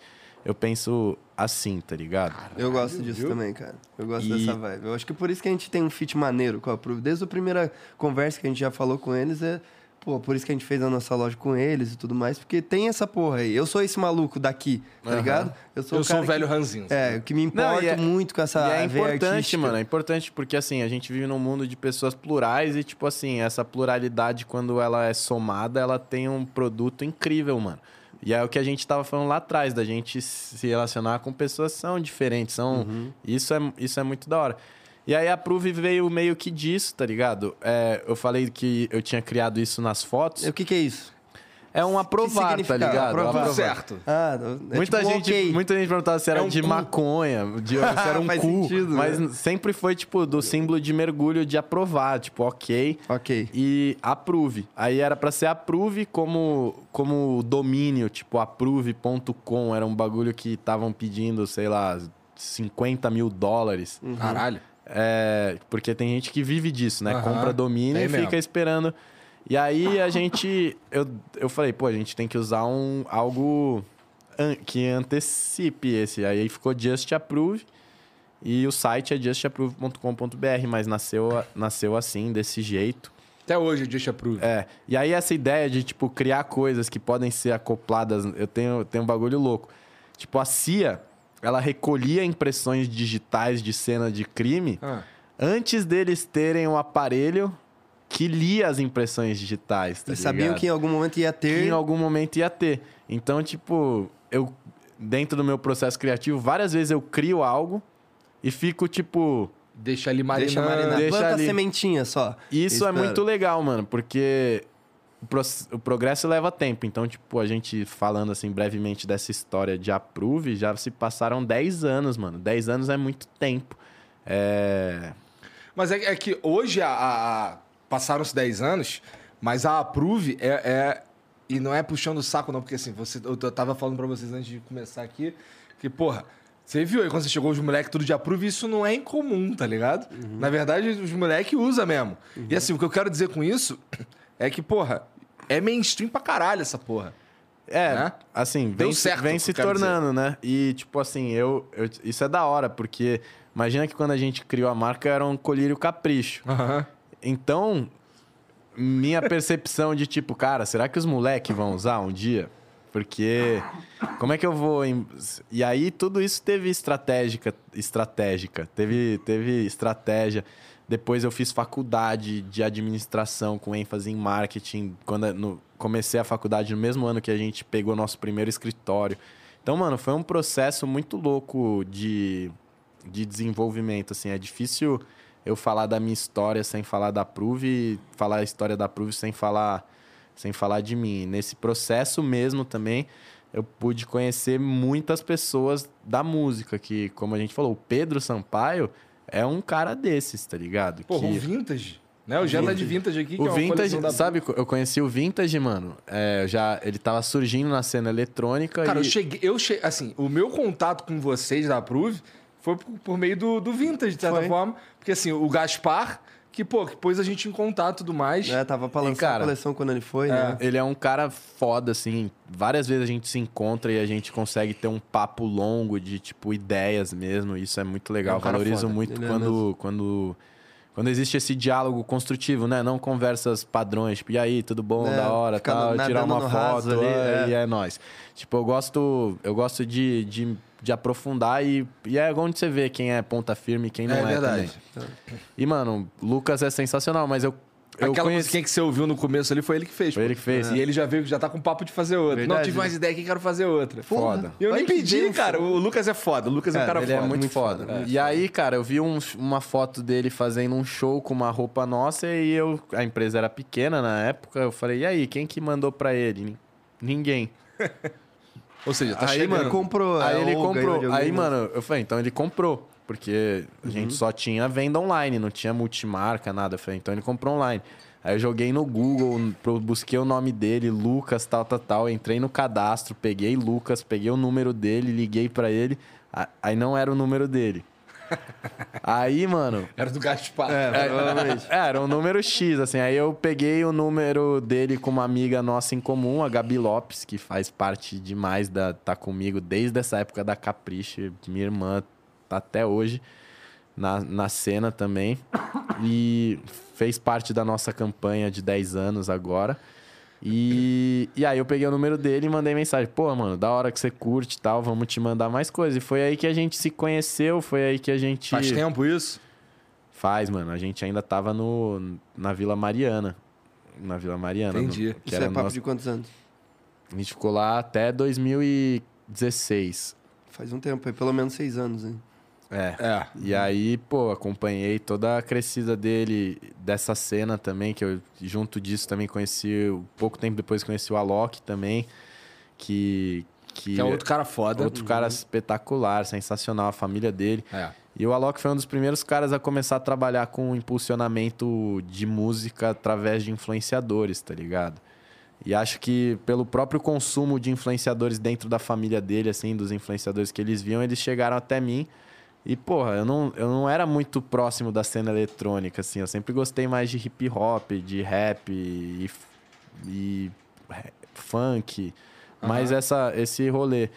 Eu penso assim, tá ligado? Eu gosto disso viu? também, cara. Eu gosto E- dessa vibe. Eu acho que por isso que a gente tem um fit maneiro com a Prove. Desde a primeira conversa que a gente já falou com eles, é. Pô, por isso que a gente fez a nossa loja com eles e tudo mais, porque tem essa porra aí. Eu sou esse maluco daqui, tá Aham. ligado? Eu o sou o cara velho que, ranzinho. É, que me importa é- muito com essa e é importante, artística. mano. É importante porque, assim, a gente vive num mundo de pessoas plurais e, tipo assim, essa pluralidade, quando ela é somada, ela tem um produto incrível, mano. E é o que a gente tava falando lá atrás, da gente se relacionar com pessoas que são diferentes. São... Uhum. Isso, é, isso é muito da hora. E aí a Prove veio meio que disso, tá ligado? É, eu falei que eu tinha criado isso nas fotos. E O que, que é isso? É um aprovar, tá ligado? aprovar? Certo. Ah, é Muita, tipo gente, ok. muita gente perguntava se era É um de cu. maconha, de, se era um Faz cu. sentido, né? mas sempre foi, tipo, do símbolo de mergulho de aprovar, tipo, ok. Ok. E approve. Aí era pra ser approve como, como domínio, tipo, approve.com. Era um bagulho que estavam pedindo, sei lá, 50 mil dólares. Caralho. É, porque tem gente que vive disso, né? Aham, Compra domínio e fica mesmo. esperando. E aí a gente. Eu, eu falei, pô, a gente tem que usar um, algo an- que antecipe esse. Aí ficou Just Approve. E o site é justapprove.com.br, mas nasceu, nasceu assim, desse jeito. Até hoje, Just Approve. É. E aí essa ideia de, tipo, criar coisas que podem ser acopladas, eu tenho, tenho um bagulho louco. Tipo, a CIA, ela recolhia impressões digitais de cena de crime Ah. antes deles terem um aparelho que lia as impressões digitais, tá Eles sabiam ligado? que em algum momento ia Que ter. em algum momento ia ter. Então, tipo, eu dentro do meu processo criativo, várias vezes eu crio algo e fico tipo, Deixa ali marinando. Deixa marinar. Deixa Planta ali. sementinha só. Isso é Espera. muito legal, mano, porque o, pro- o progresso leva tempo. Então, tipo, a gente falando assim brevemente dessa história de Approve, já se passaram 10 anos, mano. 10 anos é muito tempo. É. Mas é, é que hoje a, a- a- passaram-se 10 anos, mas a Approve é, é- E não é puxando o saco, não, porque assim, você, eu, eu tava falando pra vocês antes de começar aqui, que, porra, você viu aí quando você chegou os moleques tudo de Approve, isso não é incomum, tá ligado? Na verdade, os moleques usam mesmo. E assim, o que eu quero dizer com isso é que, porra, é mainstream pra caralho essa porra. É, Né? assim, vem, se- certo, vem se tornando, né? E, tipo assim, eu, eu- Isso é da hora, porque imagina que quando a gente criou a marca era um colírio capricho. Então, minha percepção de tipo, cara, será que os moleques vão usar um dia? Porque como é que eu vou. em- E aí tudo isso teve estratégica, estratégica, teve, teve estratégia. Depois eu fiz faculdade de administração com ênfase em marketing. Quando no- comecei a faculdade no mesmo ano que a gente pegou nosso primeiro escritório. Então, mano, foi um processo muito louco de, de desenvolvimento. Assim, é difícil eu falar da minha história sem falar da Prove falar a história da Prove sem falar sem falar de mim. Nesse processo mesmo também eu pude conhecer muitas pessoas da música que, como a gente falou, o Pedro Sampaio é um cara desses, tá ligado? Porra, que... o Vintage. Né? O Jetta de Vintage aqui, que é O uma Vintage, coleção da sabe, eu conheci o Vintage, mano. É, já, ele tava surgindo na cena eletrônica Cara, e... eu cheguei, eu cheguei. Assim, o meu contato com vocês da Approve foi por, por meio do, do Vintage, de certa Foi. forma. Porque, assim, o Gaspar, que, pô, que pôs a gente em contato e tudo mais. É, tava pra lançar cara, a coleção quando ele foi, né? Ele é um cara foda, assim. Várias vezes a gente se encontra e a gente consegue ter um papo longo de, tipo, ideias mesmo. Isso é muito legal. É um Valorizo foda. muito Ele é quando, quando, quando existe esse diálogo construtivo, né? Não conversas padrões, tipo, e aí, tudo bom, É, da hora, tal, tirar uma foto, ali, é, é. e é nóis. Tipo, eu gosto, eu gosto de, de, de aprofundar e, e é onde você vê quem é ponta firme e quem não é, É verdade. também. E, mano, Lucas é sensacional, mas eu, eu Aquela conheci... musiquinha que você ouviu no começo ali foi ele que fez. Foi pô. ele que fez. E ele já veio, já tá com papo de fazer outra. Verdade, não tive mais ideia que quero fazer outra. Foda. E eu Olha nem pedi, Deus, cara. O Lucas é foda. O Lucas é um Cara, ele foda. é muito, muito foda. foda, e aí, cara, eu vi um- uma foto dele fazendo um show com uma roupa nossa e eu, a empresa era pequena na época, eu falei, e aí, quem que mandou pra ele? Nin- Ninguém. Ou seja, tá Aí, chegando. mano, Ele comprou. aí é, ele comprou. Aí, mano, eu falei, então ele comprou. Porque a gente só tinha venda online, não tinha multimarca, nada. Eu falei, então ele comprou online. Aí eu joguei no Google, busquei o nome dele, Lucas, tal, tal, tal. Entrei no cadastro, peguei Lucas, peguei o número dele, liguei pra ele. Aí não era o número dele. Aí, mano, Era do Gaspar. É, provavelmente. é, era um número X, assim. Aí eu peguei o número dele com uma amiga nossa em comum, a Gabi Lopes, que faz parte demais da. tá comigo desde essa época da Capricho. Minha irmã tá até hoje na, na cena também. E fez parte da nossa campanha de 10 anos agora. E, e aí eu peguei o número dele e mandei mensagem. Pô, mano, da hora que você curte e tal, vamos te mandar mais coisas. E foi aí que a gente se conheceu, foi aí que a gente. Faz tempo isso? Faz, mano. A gente ainda tava no, na Vila Mariana. Na Vila Mariana. Entendi. no- Isso é papo nosso- de quantos anos? A gente ficou lá até 2016. Faz um tempo, aí, pelo menos seis anos, hein? É. É. E aí, pô, acompanhei toda a crescida dele, dessa cena também, que eu, junto disso, também conheci, pouco tempo depois conheci o Alok também, que... Que, Que é outro cara foda. outro cara espetacular, sensacional, a família dele. É. E o Alok foi um dos primeiros caras a começar a trabalhar com impulsionamento de música através de influenciadores, tá ligado? E acho que pelo próprio consumo de influenciadores dentro da família dele, assim, dos influenciadores que eles viam, eles chegaram até mim. E, porra, eu não, eu não era muito próximo da cena eletrônica, assim. Eu sempre gostei mais de hip hop, de rap e, e funk. Mas essa, esse rolê,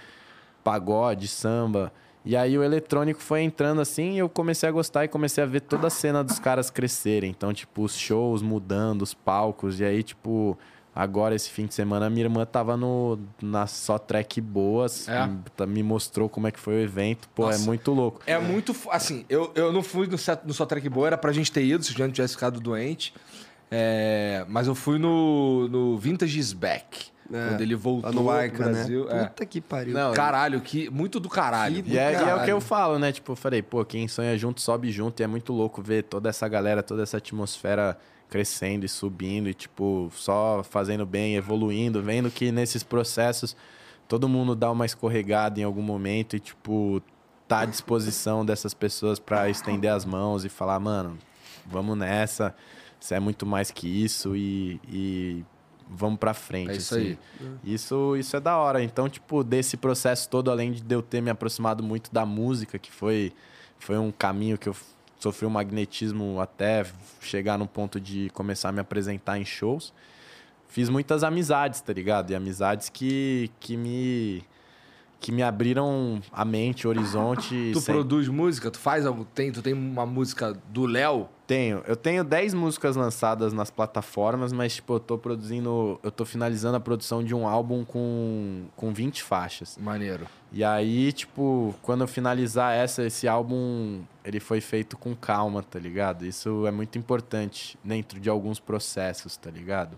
pagode, samba. E aí o eletrônico foi entrando assim e eu comecei a gostar e comecei a ver toda a cena dos caras crescerem. Então, tipo, os shows mudando, os palcos. E aí, tipo, agora esse fim de semana minha irmã tava no, na Só Track Boas. É? Me, me mostrou como é que foi o evento. Pô, é Nossa. muito louco. É muito. Assim, eu, eu não fui no, no Só Track Boa, era pra gente ter ido, se o Jean tivesse ficado doente. É, mas eu fui no, no Vintage is Back. É, quando ele voltou no Arca, pro Brasil. né? É. Puta que pariu. Não, Caralho, que, muito do caralho. Que E é, e é o caralho. que eu falo, né? Tipo, eu falei, pô, quem sonha junto, sobe junto. E é muito louco ver toda essa galera, toda essa atmosfera crescendo e subindo. E, tipo, só fazendo bem, evoluindo. Vendo que nesses processos todo mundo dá uma escorregada em algum momento. E, tipo, tá à disposição dessas pessoas pra estender as mãos e falar, mano, vamos nessa. Você é muito mais que isso e... e Vamos pra frente. É isso assim. aí. Isso, isso é da hora. Então, tipo, desse processo todo, além de eu ter me aproximado muito da música, que foi, foi um caminho que eu sofri um magnetismo até chegar no ponto de começar a me apresentar em shows, fiz muitas amizades, tá ligado? E amizades que, que me que me abriram a mente, o horizonte. Tu sem- produz música? Tu faz algo? Tem, tu tem uma música do Léo? Tenho. Eu tenho 10 músicas lançadas nas plataformas, mas, tipo, eu tô produzindo. Eu tô finalizando a produção de um álbum com, com 20 faixas. Maneiro. E aí, tipo, quando eu finalizar essa, esse álbum, ele foi feito com calma, tá ligado? Isso é muito importante dentro de alguns processos, tá ligado?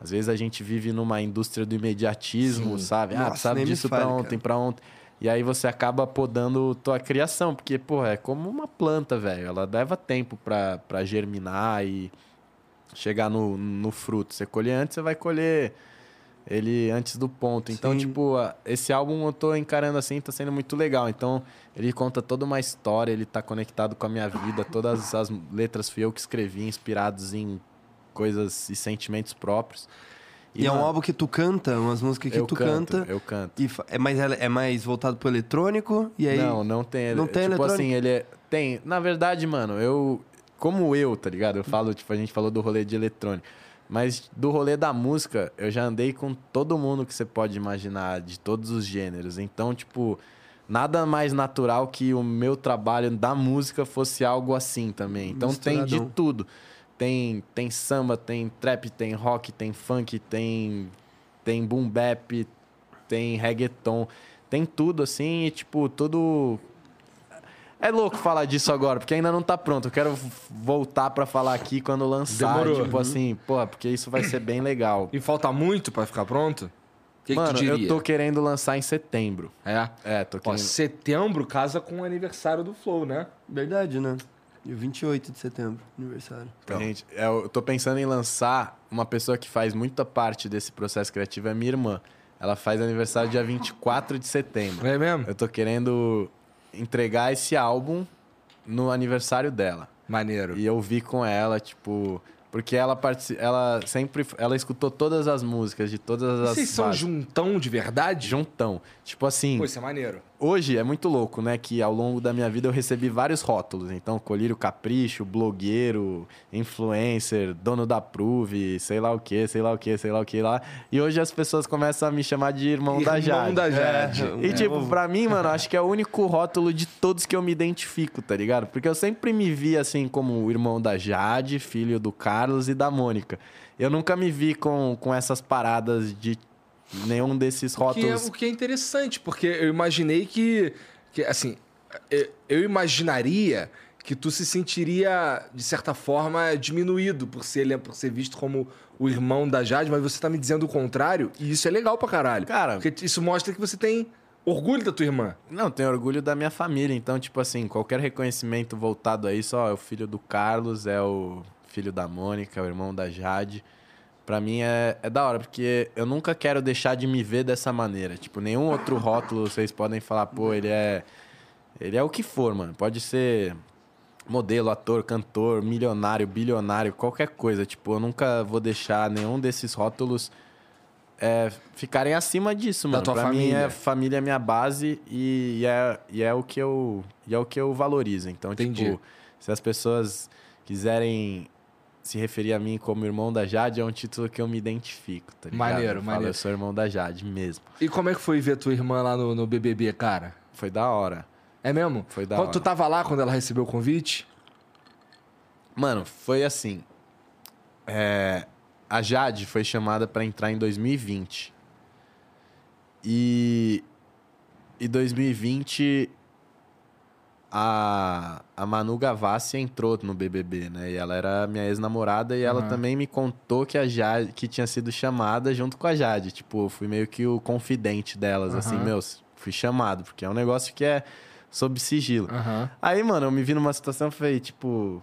Às vezes a gente vive numa indústria do imediatismo, Sim. sabe? ah, Nossa, nem me disso fale, pra cara. ontem, pra ontem. E aí você acaba podando tua criação, porque, porra, é como uma planta, velho. Ela leva tempo pra, pra germinar e chegar no, no fruto. Você colher antes, você vai colher ele antes do ponto. Então, Sim. tipo, esse álbum eu tô encarando assim, tá sendo muito legal. Então, ele conta toda uma história, ele tá conectado com a minha vida. Todas as letras fui eu que escrevi, inspirados em coisas e sentimentos próprios. E, é um álbum que tu canta, umas músicas que eu tu canto, canta. Eu canto. E é, mais, é mais voltado pro eletrônico, e aí... Não, não tem. Não tem tipo eletrônico? assim, ele é, tem. Na verdade, mano, eu como eu, tá ligado? Eu falo, tipo, a gente falou do rolê de eletrônico, mas do rolê da música, eu já andei com todo mundo que você pode imaginar, de todos os gêneros. Então, tipo, nada mais natural que o meu trabalho da música fosse algo assim também. Então tem de tudo. Tem tem samba, tem trap, tem rock, tem funk, tem tem boom bap, tem reggaeton, tem tudo assim, e tipo, tudo é louco falar disso agora, porque ainda não tá pronto. Eu quero voltar pra falar aqui quando lançar, Demorou. tipo assim, pô, porque isso vai ser bem legal. E falta muito pra ficar pronto? Que, Mano, que tu diria? eu tô querendo lançar em setembro. É. É, tô Ó, querendo. setembro casa com o aniversário do Flow, né? Verdade, né? Dia 28 de setembro, aniversário. Então. Gente, é, eu tô pensando em lançar uma pessoa que faz muita parte desse processo criativo, é minha irmã. Ela faz aniversário dia 24 de setembro. É mesmo? Eu tô querendo entregar esse álbum no aniversário dela. Maneiro. E eu vi com ela, tipo. Porque ela, partici- ela sempre. Ela escutou todas as músicas de todas as. Vocês são fases. juntão de verdade? Juntão. Tipo assim, Pô, isso é maneiro. Hoje é muito louco, né? Que ao longo da minha vida eu recebi vários rótulos. Então, colírio capricho, blogueiro, influencer, dono da Prove, sei lá o que, sei lá o que, sei lá o que lá. E hoje as pessoas começam a me chamar de irmão, da Jade. Irmão da Jade. E, É. tipo, pra mim, mano, acho que é o único rótulo de todos que eu me identifico, tá ligado? Porque eu sempre me vi, assim, como o irmão da Jade, filho do Carlos e da Mônica. Eu nunca me vi com, com essas paradas de nenhum desses Que é, rótulos. o que é interessante, porque eu imaginei que, que assim, eu- eu imaginaria que tu se sentiria, de certa forma, diminuído por ser, por ser visto como o irmão da Jade, mas você tá me dizendo o contrário, e isso é legal pra caralho. Cara- Porque isso mostra que você tem orgulho da tua irmã. Não, tenho orgulho da minha família. Então, tipo assim, qualquer reconhecimento voltado a isso, ó, é o filho do Carlos, é o filho da Mônica, é o irmão da Jade. Pra mim é, é da hora, porque eu nunca quero deixar de me ver dessa maneira. Tipo, nenhum outro rótulo vocês podem falar, pô, ele é. Ele é o que for, mano. Pode ser modelo, ator, cantor, milionário, bilionário, qualquer coisa. Tipo, eu nunca vou deixar nenhum desses rótulos é, ficarem acima disso, Da mano. tua pra mim família. é família é minha base e, e é, e é o que eu e é o que eu valorizo. Então, Entendi. tipo, se as pessoas quiserem se referir a mim como irmão da Jade, é um título que eu me identifico, tá ligado? Maneiro, eu falo, maneiro. eu sou irmão da Jade mesmo. E como é que foi ver tua irmã lá no, no BBB, cara? Foi da hora. É mesmo? Foi da Quando hora. tu tava lá quando ela recebeu o convite? Mano, foi assim. É, a Jade foi chamada pra entrar em 2020. E. E 2020. A, a Manu Gavassi entrou no BBB, né? E ela era minha ex-namorada e ela Aham. também me contou que a Jade que tinha sido chamada junto com a Jade. Tipo, fui meio que o confidente delas, assim, Aham. meu, fui chamado, porque é um negócio que é sob sigilo. Aham. Aí, mano, eu me vi numa situação e falei, tipo.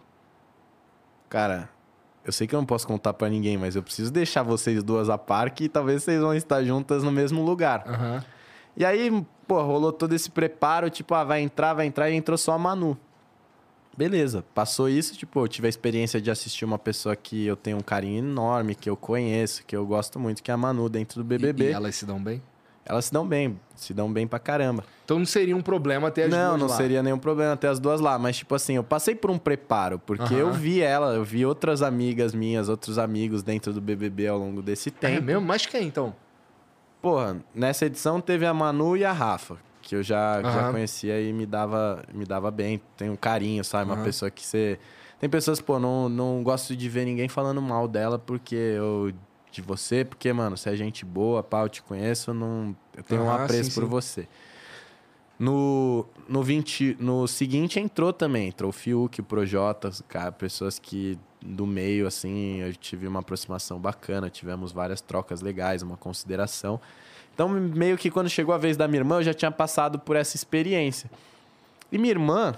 Cara, eu sei que eu não posso contar pra ninguém, mas eu preciso deixar vocês duas a par que talvez vocês vão estar juntas no mesmo lugar. Aham. E aí, pô, rolou todo esse preparo, tipo, ah, vai entrar, vai entrar, e entrou só a Manu. Beleza, passou isso, tipo, eu tive a experiência de assistir uma pessoa que eu tenho um carinho enorme, que eu conheço, que eu gosto muito, que é a Manu dentro do BBB. E, e elas se dão bem? Elas se dão bem, se dão bem pra caramba. Então não seria um problema ter as não, duas não lá. seria nenhum problema ter as duas lá. Mas, tipo assim, eu passei por um preparo, porque eu vi ela, eu vi outras amigas minhas, outros amigos dentro do BBB ao longo desse É tempo. mesmo? Mas quem, então? Porra, nessa edição teve a Manu e a Rafa, que eu já, já Aham. conhecia e me dava, me dava bem. Tem um carinho, sabe? Uma Aham. pessoa que você. Tem pessoas, pô, não, não gosto de ver ninguém falando mal dela porque eu. De você, porque, mano, você é gente boa, pá, eu te conheço, eu não. Eu tenho um Aham, apreço sim, por sim. você. No, no, 20, no seguinte entrou também, entrou o Fiuk, o Projota, cara, pessoas que do meio, assim, eu tive uma aproximação bacana, tivemos várias trocas legais, uma consideração. Então, meio que quando chegou a vez da minha irmã, eu já tinha passado por essa experiência. E minha irmã,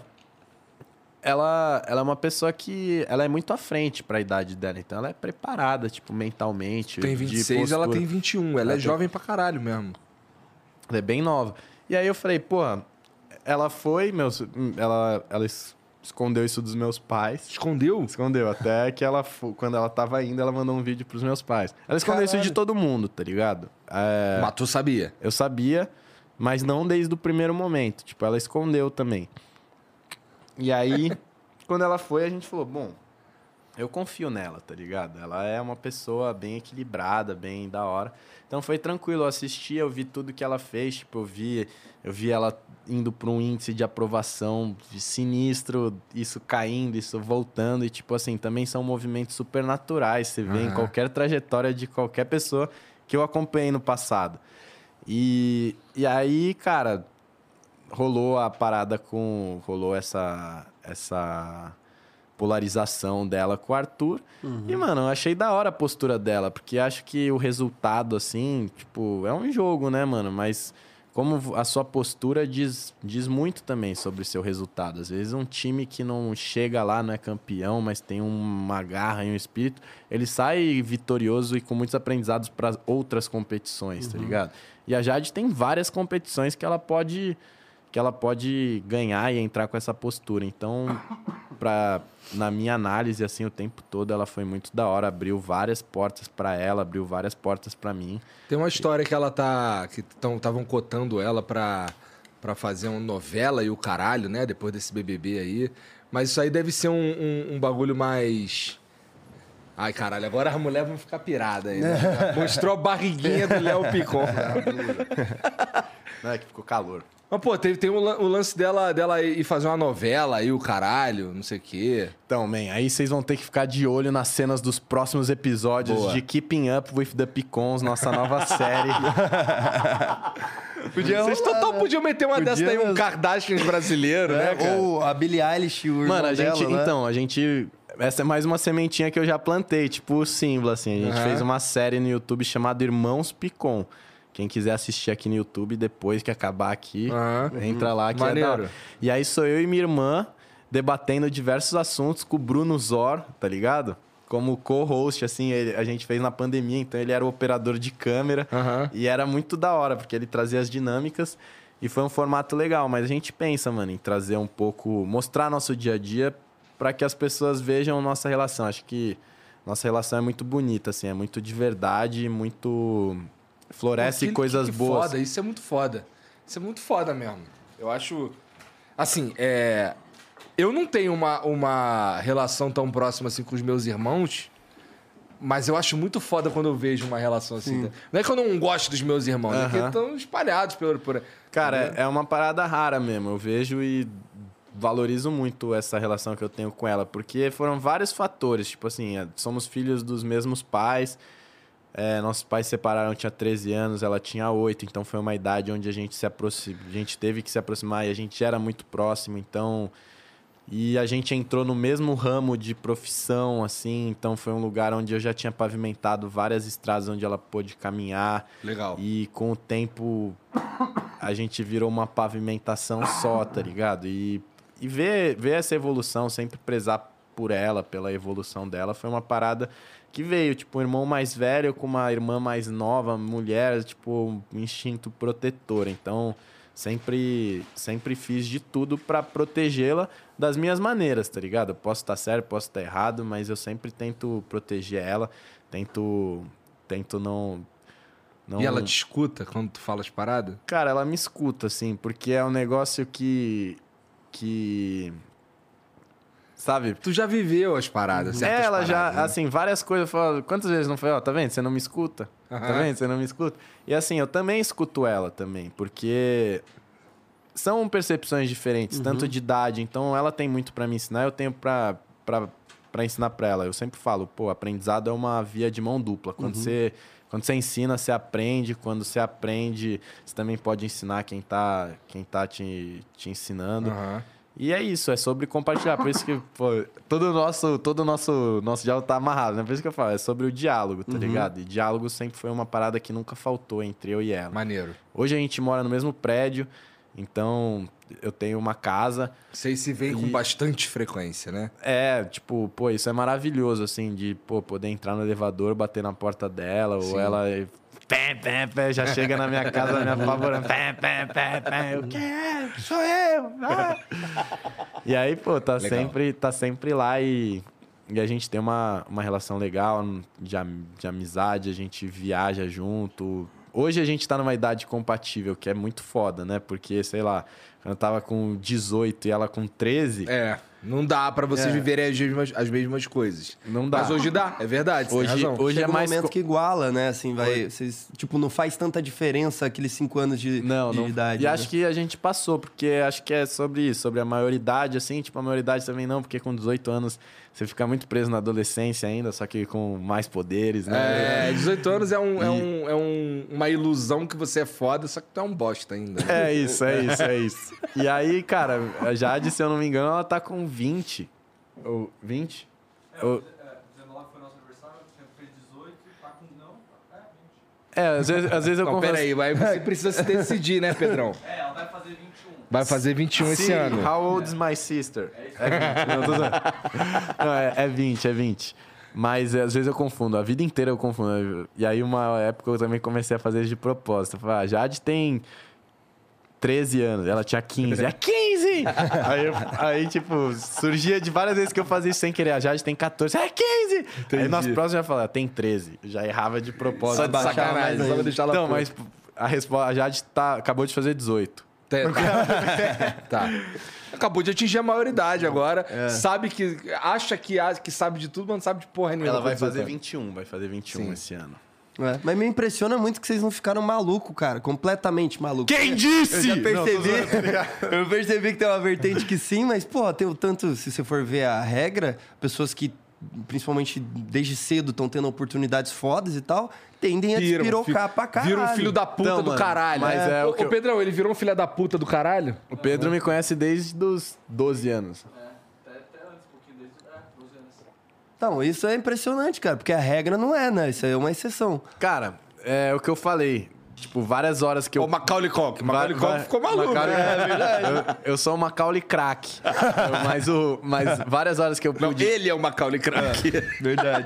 ela, ela é uma pessoa que ela é muito à frente para a idade dela, então ela é preparada, tipo, mentalmente. Tem de 26, ela tem 21. Ela, Ela é tem- jovem pra caralho mesmo. Ela é bem nova. E aí eu falei, pô, ela foi, meus, ela, ela escondeu isso dos meus pais. Escondeu? Escondeu, até que ela, quando ela tava indo, ela mandou um vídeo pros meus pais. Ela escondeu isso de Caralho. todo mundo, tá ligado? É, Mas tu sabia. eu sabia, mas não desde o primeiro momento. Tipo, ela escondeu também. E aí, quando ela foi, a gente falou, bom, eu confio nela, tá ligado? Ela é uma pessoa bem equilibrada, bem da hora. Então foi tranquilo, eu assisti, eu vi tudo que ela fez, tipo, eu vi, eu vi ela indo para um índice de aprovação sinistro, isso caindo, isso voltando, e tipo assim, também são movimentos super naturais, você vê em Aham. qualquer trajetória de qualquer pessoa que eu acompanhei no passado. E, e aí, cara, rolou a parada com. rolou essa. essa polarização dela com o Arthur. E, mano, eu achei da hora a postura dela, porque acho que o resultado, assim, tipo, é um jogo, né, mano? Mas como a sua postura diz, diz muito também sobre o seu resultado. Às vezes um time que não chega lá, não é campeão, mas tem uma garra e um espírito, ele sai vitorioso e com muitos aprendizados para outras competições, tá ligado? E a Jade tem várias competições que ela pode que ela pode ganhar e entrar com essa postura. Então, pra, na minha análise, assim, o tempo todo, ela foi muito da hora. Abriu várias portas pra ela, abriu várias portas pra mim. Tem uma história que ela tá. que estavam cotando ela pra, pra fazer uma novela e o caralho, né? Depois desse BBB aí. Mas isso aí deve ser um, um, um bagulho mais. Ai, caralho, agora as mulheres vão ficar piradas aí, né? Mostrou a barriguinha do Léo Picon. Né, que ficou calor. Mas, pô, tem, tem o, lan- o lance dela, dela ir fazer uma novela aí, o caralho, não sei o quê. Então, man, aí vocês vão ter que ficar de olho nas cenas dos próximos episódios Boa. de Keeping Up with the Picons, nossa nova série. Podia Vocês rolar, total né? podiam meter uma Podia dessa aí, um. Kardashian brasileiro, né, cara? Ou a Billie Eilish, o irmão Mano, a gente. dela, né? Então, a gente. Essa é mais uma sementinha que eu já plantei, tipo o símbolo, assim. A gente Aham. fez uma série no YouTube chamada Irmãos Picon. Quem quiser assistir aqui no YouTube, depois que acabar aqui, Aham. entra lá que é da Maneiro. E aí sou eu e minha irmã debatendo diversos assuntos com o Bruno Zor, tá ligado? Como co-host, assim, ele- a gente fez na pandemia, então ele era o operador de câmera. Aham. E era muito da hora, porque ele trazia as dinâmicas e foi um formato legal. Mas a gente pensa, mano, em trazer um pouco, mostrar nosso dia a dia para que as pessoas vejam nossa relação. Acho que nossa relação é muito bonita, assim, é muito de verdade, muito. Floresce Que- coisas que boas. Foda, isso é muito foda. Isso é muito foda mesmo. Eu acho. Assim, é. Eu não tenho uma, uma relação tão próxima assim com os meus irmãos, mas eu acho muito foda quando eu vejo uma relação assim. né? Não é que eu não gosto dos meus irmãos, é que estão espalhados por. por Cara, é, é uma parada rara mesmo. Eu vejo e valorizo muito essa relação que eu tenho com ela, porque foram vários fatores. Tipo assim, é, somos filhos dos mesmos pais. É, nossos pais se separaram, eu tinha 13 anos, ela tinha 8, então foi uma idade onde a gente se aproxima, a gente teve que se aproximar e a gente era muito próximo, então e a gente entrou no mesmo ramo de profissão, assim, então foi um lugar onde eu já tinha pavimentado várias estradas onde ela pôde caminhar. Legal. E com o tempo a gente virou uma pavimentação só, tá ligado? E, e ver, ver essa evolução, sempre prezar por ela, pela evolução dela, foi uma parada que veio, tipo, um irmão mais velho com uma irmã mais nova, mulher, tipo, um instinto protetor. Então, sempre sempre fiz de tudo pra protegê-la das minhas maneiras, tá ligado? Eu posso estar certo, posso estar errado, mas eu sempre tento proteger ela, tento tento não não E ela te escuta quando tu fala as paradas? Cara, ela me escuta, assim, porque é um negócio que. que. Sabe? Tu já viveu as paradas, certas É, ela já, paradas, né? assim, várias coisas. Fala, quantas vezes não foi? Ó, tá vendo? Você não me escuta. Tá Aham. vendo? Você não me escuta. E assim, eu também escuto ela também, porque são percepções diferentes, Uhum. tanto de idade. Então, ela tem muito pra me ensinar, eu tenho pra, pra, pra ensinar pra ela. Eu sempre falo, pô, aprendizado é uma via de mão dupla. Uhum. Quando, você, quando você ensina, você aprende. Quando você aprende, você também pode ensinar quem tá, quem tá te, te ensinando. Aham. E é isso, é sobre compartilhar. Por isso que, pô, todo o nosso, todo nosso, nosso diálogo tá amarrado, né? Por isso que eu falo, é sobre o diálogo, tá ligado? E diálogo sempre foi uma parada que nunca faltou entre eu e ela. Maneiro. Hoje a gente mora no mesmo prédio, então eu tenho uma casa. Vocês se veem com E- bastante frequência, né? É, tipo, pô, isso é maravilhoso, assim, de, pô, poder entrar no elevador, bater na porta dela, Sim. ou ela. Pé, pé, pé, já chega na minha casa, me apavorando. Pé, pé, pé, pé. Eu, que? Sou eu! Ah! E aí, pô, tá Legal. sempre, tá sempre lá e, e a gente tem uma, uma relação legal de, de amizade, a gente viaja junto. Hoje a gente tá numa idade compatível, que é muito foda, né? Porque, sei lá, quando eu tava com 18 e ela com 13, É. Não dá pra vocês É. viverem as mesmas, as mesmas coisas. não dá. Mas hoje dá, é verdade. Hoje- razão. hoje Chega é um mais momento co- que iguala, né? Assim, vai. Vocês, tipo, não faz tanta diferença aqueles cinco anos de, Não, de não. idade. E né? acho que a gente passou, porque acho que é sobre isso, sobre a maioridade, assim, tipo, a maioridade também não, porque com 18 anos você fica muito preso na adolescência ainda, só que com mais poderes, né? É, 18 anos é, um, é, E- um, é um- uma ilusão que você é foda, só que tu é um bosta ainda. É isso, é isso, é isso. E aí, cara, a Jade, se eu não me engano, ela tá com 20. Ou 20? Ou- É, 19 foi nosso aniversário, tinha fez 18, tá com não, é 20. É, às vezes, às vezes eu Não, confesso... peraí, vai, você precisa se decidir, né, Pedrão? É, ela vai fazer 21. Vai fazer 21 esse Sim, ano. How old is my sister? É 20. Não, tô. Não, é, é 20, é 20. Mas é, às vezes eu confundo, a vida inteira eu confundo. E aí, uma época eu também comecei a fazer isso de propósito. Eu falei, ah, Jade tem 13 anos, ela tinha 15. É 15! aí, eu- aí, tipo, surgia de várias vezes que eu fazia isso sem querer. A Jade tem 14. É 15! Aí nas próximas eu já falava, tem 13. Eu já errava de propósito. Só de sacanagem, só pra deixar ela puta. mas a resposta, a Jade tá, acabou de fazer 18. Tá. tá. Acabou de atingir a maioridade agora. É. Sabe que. Acha que, que sabe de tudo, mas não sabe de porra nenhuma. Ela vai com 18 fazer anos. 21, vai fazer 21 Sim. esse ano. É, Mas me impressiona muito que vocês não ficaram maluco, cara. Completamente maluco. Quem disse? Eu Não, percebi. ligado? eu percebi que tem uma vertente que sim, mas, pô, tem o tanto, se você for ver a regra, pessoas que, principalmente desde cedo, estão tendo oportunidades fodas e tal, tendem a Viram, despirocar pra caralho. Vira um filho da puta Então, do mano, caralho. mas é Ô, o que ô, eu- Pedrão, ele virou um filho da puta do caralho? O Pedro me conhece desde os 12 anos. É, até, até antes, um pouquinho desde. É, 12 anos. Então, isso é impressionante, cara, porque a regra não é, né? Isso aí é uma exceção. Cara, é o que eu falei. Tipo, várias horas que eu. O Macaulay Culkin. Macaulay Culkin va- ficou maluco. Macaulay- né? Eu, eu sou o Macaulay crack. Mas, o, mas várias horas que eu Não, pude. ele é o Macaulay Culkin. Verdade.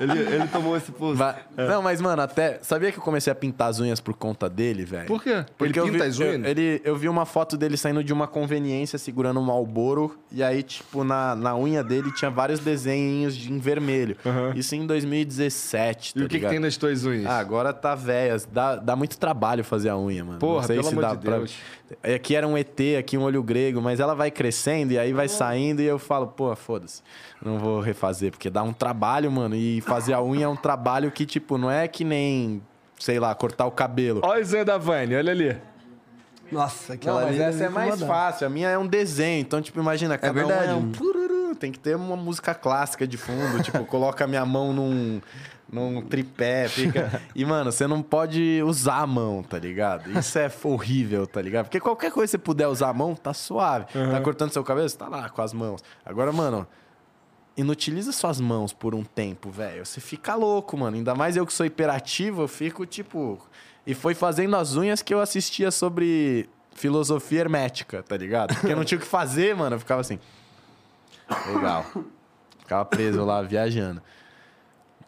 ele, ele tomou esse posto. Va- Não, mas, mano, até. Sabia que eu comecei a pintar as unhas por conta dele, velho? Por quê? Porque ele eu pinta vi, as unhas? Eu, ele, eu vi uma foto dele saindo de uma conveniência segurando um Malboro. E aí, tipo, na, na unha dele tinha vários desenhos de, em vermelho. Isso em 2017. E tá o que, que tem nas tuas unhas? Ah, agora tá velhas. Dá, dá muito trabalho fazer a unha, mano. Porra, Não sei pelo se amor dá de pra... Deus. Aqui era um ET, aqui um olho grego, mas ela vai crescendo e aí vai saindo e eu falo, pô, foda-se. Não vou refazer, porque dá um trabalho, mano. E fazer a unha é um trabalho que, tipo, não é que nem, sei lá, cortar o cabelo. Olha as unhas da Vani, olha ali. Nossa, Não, aquela mas ali essa é me mais incomodava. fácil. A minha é um desenho. Então, tipo, imagina, cada verdade. um é um... Tem que ter uma música clássica de fundo. tipo, coloca a minha mão num, num tripé, fica... E, mano, você não pode usar a mão, tá ligado? Isso é horrível, tá ligado? Porque qualquer coisa que você puder usar a mão, tá suave. Tá cortando seu cabelo, você tá lá com as mãos. Agora, mano... Inutiliza suas mãos por um tempo, velho. Você fica louco, mano. Ainda mais eu que sou hiperativo, eu fico, tipo... E foi fazendo as unhas que eu assistia sobre filosofia hermética, tá ligado? Porque eu não tinha o que fazer, mano. Eu ficava assim. Legal. Ficava preso lá, viajando.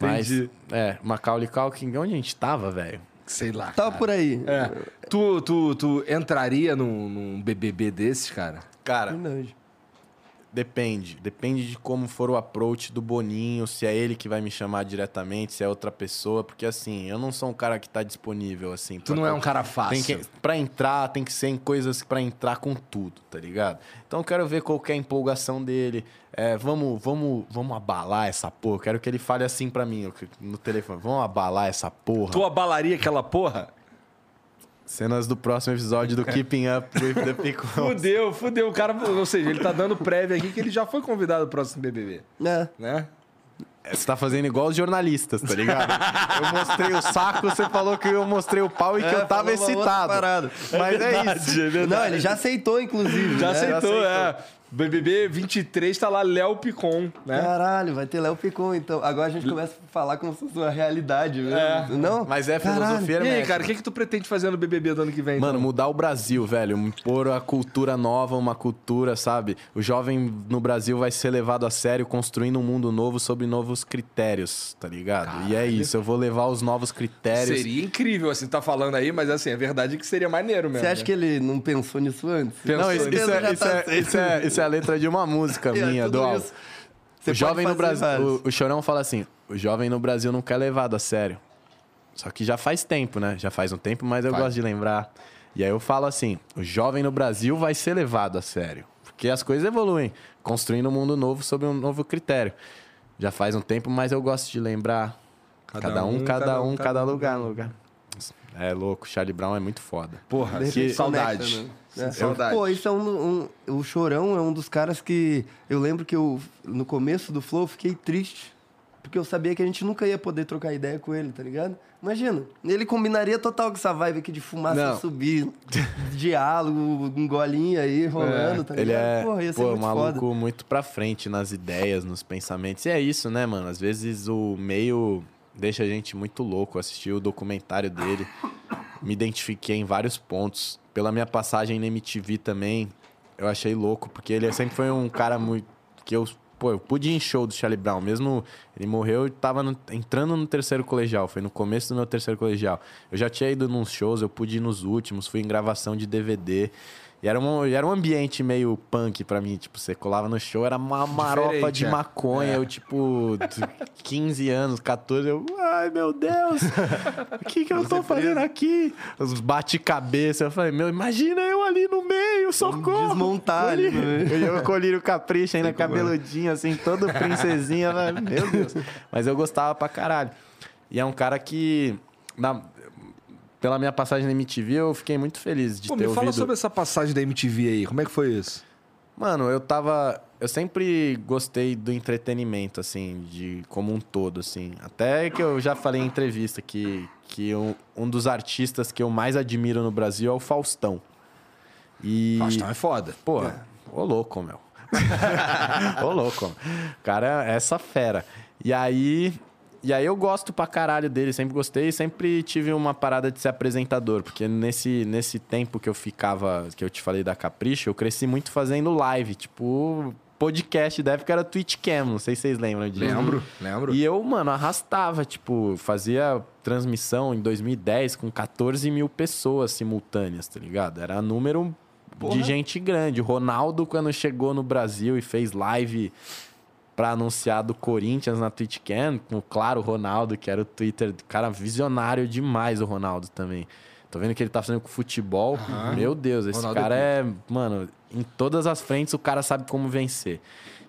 Mas, é, Macaulay Culkin, onde a gente tava, velho? Sei lá. Tava por aí. É. Tu, tu, tu entraria num, num BBB desses, cara? Cara, Verdade. depende. Depende de como for o approach do Boninho, se é ele que vai me chamar diretamente, se é outra pessoa. Porque, assim, eu não sou um cara que tá disponível, assim. Tu não é um cara fácil. Tem que, pra entrar, tem que ser em coisas pra entrar com tudo, tá ligado? Então eu quero ver qual que é a empolgação dele. É, vamos, vamos, vamos abalar essa porra. Eu Quero que ele fale assim pra mim no telefone. Vamos abalar essa porra. Tu abalaria aquela porra? Cenas do próximo episódio do Keeping Up with the Pickles. Fudeu, fudeu. O cara, ou seja, ele tá dando prévia aqui que ele já foi convidado pro próximo BBB, É. né? Você tá fazendo igual os jornalistas, tá ligado? Eu mostrei o saco, você falou que eu mostrei o pau e que É, eu tava falou uma outra excitado. parada. Mas é isso. Não, ele já aceitou, inclusive. Já né? aceitou, é. BBB 23 tá lá Léo Picon, né? Caralho, vai ter Léo Picon, então. Agora a gente começa a falar como se fosse uma realidade mesmo. É. Não? Mas é Caralho. filosofia E aí, cara, o que, que tu pretende fazer no BBB do ano que vem? Mano, então? mudar o Brasil, velho. Pôr a cultura nova, uma cultura, sabe? O jovem no Brasil vai ser levado a sério, construindo um mundo novo sob novos critérios, tá ligado? E é isso, eu vou levar os novos critérios. Seria incrível, assim, tá falando aí, mas assim, a verdade é que seria maneiro mesmo. Você acha né? que ele não pensou nisso antes? Pensou Não, isso, nisso. isso é, Já isso, tá é, isso, é, isso é a letra de uma música É, minha, do. Você O jovem no Brasil. O, o Chorão fala assim: o jovem no Brasil não quer levado a sério. Só que já faz tempo, né? Já faz um tempo, mas eu Faz. gosto de lembrar. E aí eu falo assim: o jovem no Brasil vai ser levado a sério. Porque as coisas evoluem, construindo um mundo novo sob um novo critério. Já faz um tempo, mas eu gosto de lembrar. Cada, um, cada, um, cada lugar, lugar. É louco, Charlie Brown é muito foda. Porra, que saudade. conecta, né? É. Saudade. Pô, isso é um, um- O Chorão é um dos caras que. Eu lembro que eu, no começo do Flow, fiquei triste. Porque eu sabia que a gente nunca ia poder trocar ideia com ele, tá ligado? Imagina, ele combinaria total com essa vibe aqui de fumaça subir, diálogo, um golinho aí rolando, tá ligado? Ele é Porra, ia pô, muito maluco foda. muito pra frente nas ideias, nos pensamentos. E é isso, né, mano? Às vezes o meio deixa a gente muito louco. Eu assisti o documentário dele, me identifiquei em vários pontos. Pela minha passagem na MTV também, eu achei louco, porque ele sempre foi um cara muito. que eu. Pô, eu pude ir em show do Charlie Brown. Mesmo ele morreu, eu tava no- entrando no terceiro colegial. Foi no começo do meu terceiro colegial. Eu já tinha ido nos shows, eu pude ir nos últimos, fui em gravação de DVD. E era um, era um ambiente meio punk pra mim. Tipo, você colava no show, era uma marofa Diferente, de é. maconha. Eu, tipo, de 15 anos, 14, eu... Ai, meu Deus! O que que eu tô fazendo aqui? Os bate-cabeça. Eu falei, meu, imagina eu ali no meio, socorro! desmontar ali meio. Eu com o Capricha ainda cabeludinho, assim, todo princesinha. Meu Deus. Mas eu gostava pra caralho. E é um cara que... na- pela minha passagem na MTV, eu fiquei muito feliz de Pô, ter me fala ouvido... sobre essa passagem da MTV aí. Como é que foi isso? Mano, eu tava. Eu sempre gostei do entretenimento, assim, de como um todo, assim. Até que eu já falei em entrevista que, que um, um dos artistas que eu mais admiro no Brasil é o Faustão. E. Faustão é foda. Pô, ô louco, meu. ô louco. O Cara, é essa fera. E aí, e aí eu gosto pra caralho dele, sempre gostei, sempre tive uma parada de ser apresentador, porque nesse, nesse tempo que eu ficava, que eu te falei da Capricho, eu cresci muito fazendo live, tipo, podcast da época era Twitch Cam, não sei se vocês lembram disso. Lembro, lembro. E eu, mano, arrastava, tipo, fazia transmissão em 2010 com 14 mil pessoas simultâneas, tá ligado? Era número de gente grande. O Ronaldo, quando chegou no Brasil e fez live pra anunciar do Corinthians na TwitchCam, com o Claro Ronaldo, que era o Twitter, cara, visionário demais o Ronaldo também. Tô vendo que ele tá fazendo com futebol. Meu Deus, esse Ronaldo cara é é, mano, em todas as frentes o cara sabe como vencer.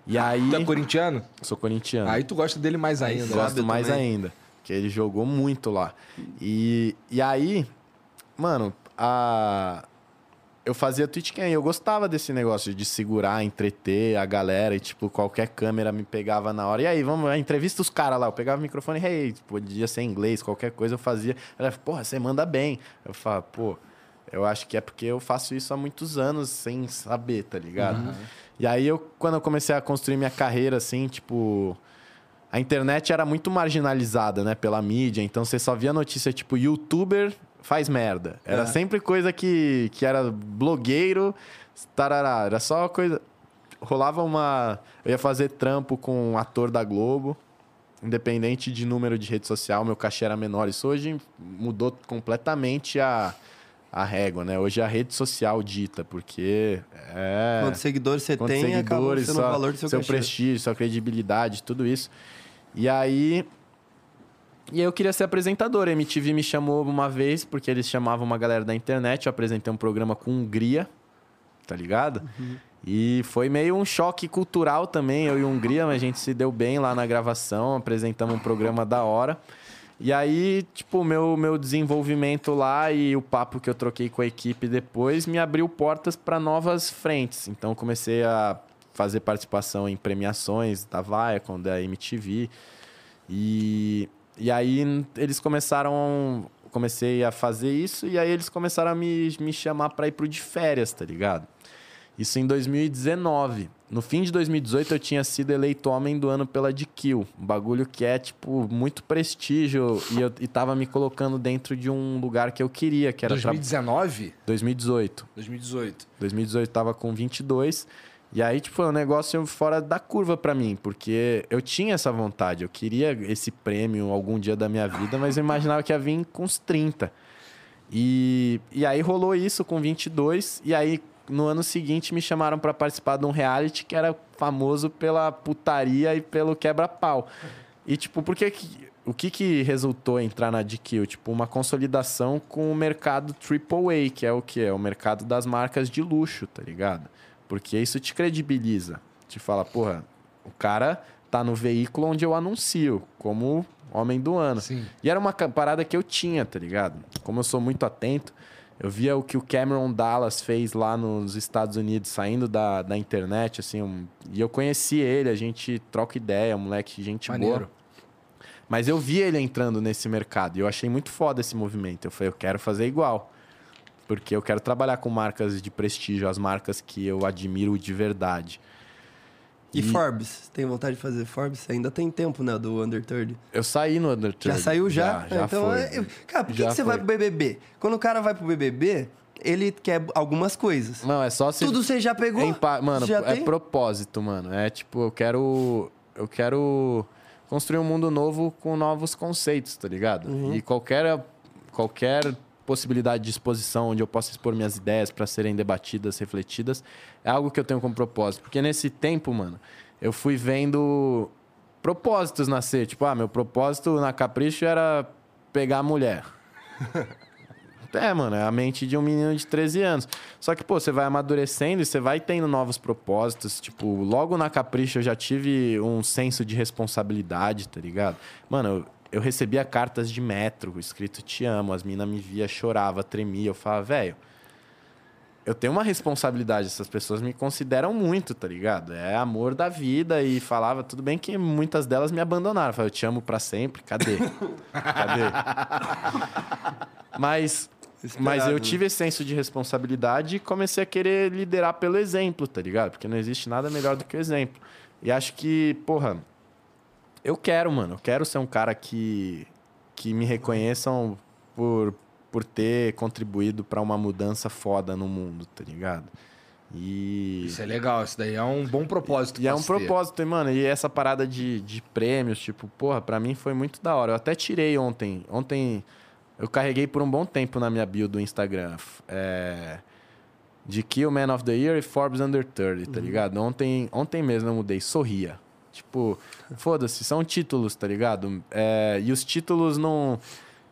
E aí, Tu é corintiano? sou corintiano. Aí tu gosta dele mais ainda. né? Gosto Sabe mais também. ainda. Que ele jogou muito lá. E, e aí, mano, a... eu fazia Twitch Cam e eu gostava desse negócio de segurar, entreter a galera e, tipo, qualquer câmera me pegava na hora. E aí, vamos, entrevista os caras lá. Eu pegava o microfone, hey, podia ser em inglês, qualquer coisa eu fazia. Ela, porra, você manda bem. Eu falo, pô, eu acho que é porque eu faço isso há muitos anos sem saber, tá ligado? E aí, eu, quando eu comecei a construir minha carreira, assim, tipo a internet era muito marginalizada, né, pela mídia, então você só via notícia tipo youtuber faz merda. Era É. sempre coisa que, que era blogueiro, tarará, era só coisa rolava uma, eu ia fazer trampo com um ator da Globo, independente de número de rede social, meu cachê era menor. Isso hoje mudou completamente a a régua, né? Hoje é a rede social dita, porque é Quantos seguidores você quantos tem, acaba seguidores, sendo sua- o valor do seu, seu cachê. prestígio, sua credibilidade, tudo isso. E aí. E eu queria ser apresentador. A MTV me chamou uma vez, porque eles chamavam uma galera da internet. Eu apresentei um programa com Hungria, tá ligado? E foi meio um choque cultural também, eu e Hungria, mas a gente se deu bem lá na gravação, apresentamos um programa da hora. E aí, tipo, o meu, meu desenvolvimento lá e o papo que eu troquei com a equipe depois me abriu portas para novas frentes. Então, comecei a fazer participação em premiações da Viacom, da MTV. E, e aí, eles começaram... Comecei a fazer isso e aí eles começaram a me, me chamar para ir pro de férias, tá ligado? Isso em 2019. No fim de 2018, eu tinha sido eleito homem do ano pela DQ. Um bagulho que é, tipo, muito prestígio. E eu e tava me colocando dentro de um lugar que eu queria, que era... tra- 2019? 2018. 2018. 2018 tava com 22. E aí, tipo, foi um negócio fora da curva pra mim, porque eu tinha essa vontade, eu queria esse prêmio algum dia da minha vida, mas eu imaginava que ia vir com uns 30. E, e aí rolou isso com 22, e aí no ano seguinte me chamaram pra participar de um reality que era famoso pela putaria e pelo quebra-pau. E tipo, por que que- o que que resultou entrar na DQ? Tipo, uma consolidação com o mercado AAA, que é o que? É o mercado das marcas de luxo, tá ligado? Porque isso te credibiliza. Te fala, porra, o cara tá no veículo onde eu anuncio, como homem do ano. Sim. E era uma parada que eu tinha, tá ligado? Como eu sou muito atento, eu via o que o Cameron Dallas fez lá nos Estados Unidos, saindo da, da internet, assim, um- e eu conheci ele, a gente troca ideia, moleque, gente Maneiro. boa. Mas eu vi ele entrando nesse mercado e eu achei muito foda esse movimento. Eu falei, eu quero fazer igual. Porque eu quero trabalhar com marcas de prestígio, as marcas que eu admiro de verdade. E, E- Forbes? Tem vontade de fazer Forbes? Ainda tem tempo, né? Do Under 30. Eu saí no Under Já 30. saiu já? Já, já então, foi. é- eu- cara, por que, Já que você foi. vai pro BBB? Quando o cara vai pro BBB, ele quer algumas coisas. Não, é só se... Tudo você já pegou? É empa- Mano, Já é tem? propósito, mano. É tipo, eu quero. Eu quero construir um mundo novo com novos conceitos, tá ligado? Uhum. E qualquer, qualquer possibilidade de exposição onde eu possa expor minhas ideias para serem debatidas, refletidas, é algo que eu tenho como propósito. Porque nesse tempo, mano, eu fui vendo propósitos nascer. Tipo, ah, meu propósito na Capricho era pegar a mulher. É, mano, é a mente de um menino de 13 anos. Só que, pô, você vai amadurecendo e você vai tendo novos propósitos. Tipo, logo na Capricho eu já tive um senso de responsabilidade, tá ligado? Mano, eu, eu recebia cartas de metro escrito Te amo. As minas me via, chorava, tremia. Eu falava, velho, eu tenho uma responsabilidade. Essas pessoas me consideram muito, tá ligado? É amor da vida. E falava, tudo bem que muitas delas me abandonaram. Eu falava, eu te amo pra sempre. Cadê? Cadê? Mas mas Esperado, eu né? tive esse senso de responsabilidade e comecei a querer liderar pelo exemplo, tá ligado? Porque não existe nada melhor do que o exemplo. E acho que, porra, eu quero, mano. Eu quero ser um cara que, que me reconheçam por, por ter contribuído pra uma mudança foda no mundo, tá ligado? E. Isso é legal, isso daí é um bom propósito. E é um ter. propósito, e, mano. E essa parada de, de prêmios, tipo, porra, pra mim foi muito da hora. Eu até tirei ontem. Ontem eu carreguei por um bom tempo na minha bio do Instagram. É, de Kill Man of the Year e Forbes Under 30, tá ligado? Ontem, ontem mesmo eu mudei. Sorria. Tipo, foda-se, são títulos, tá ligado? É, e os títulos não.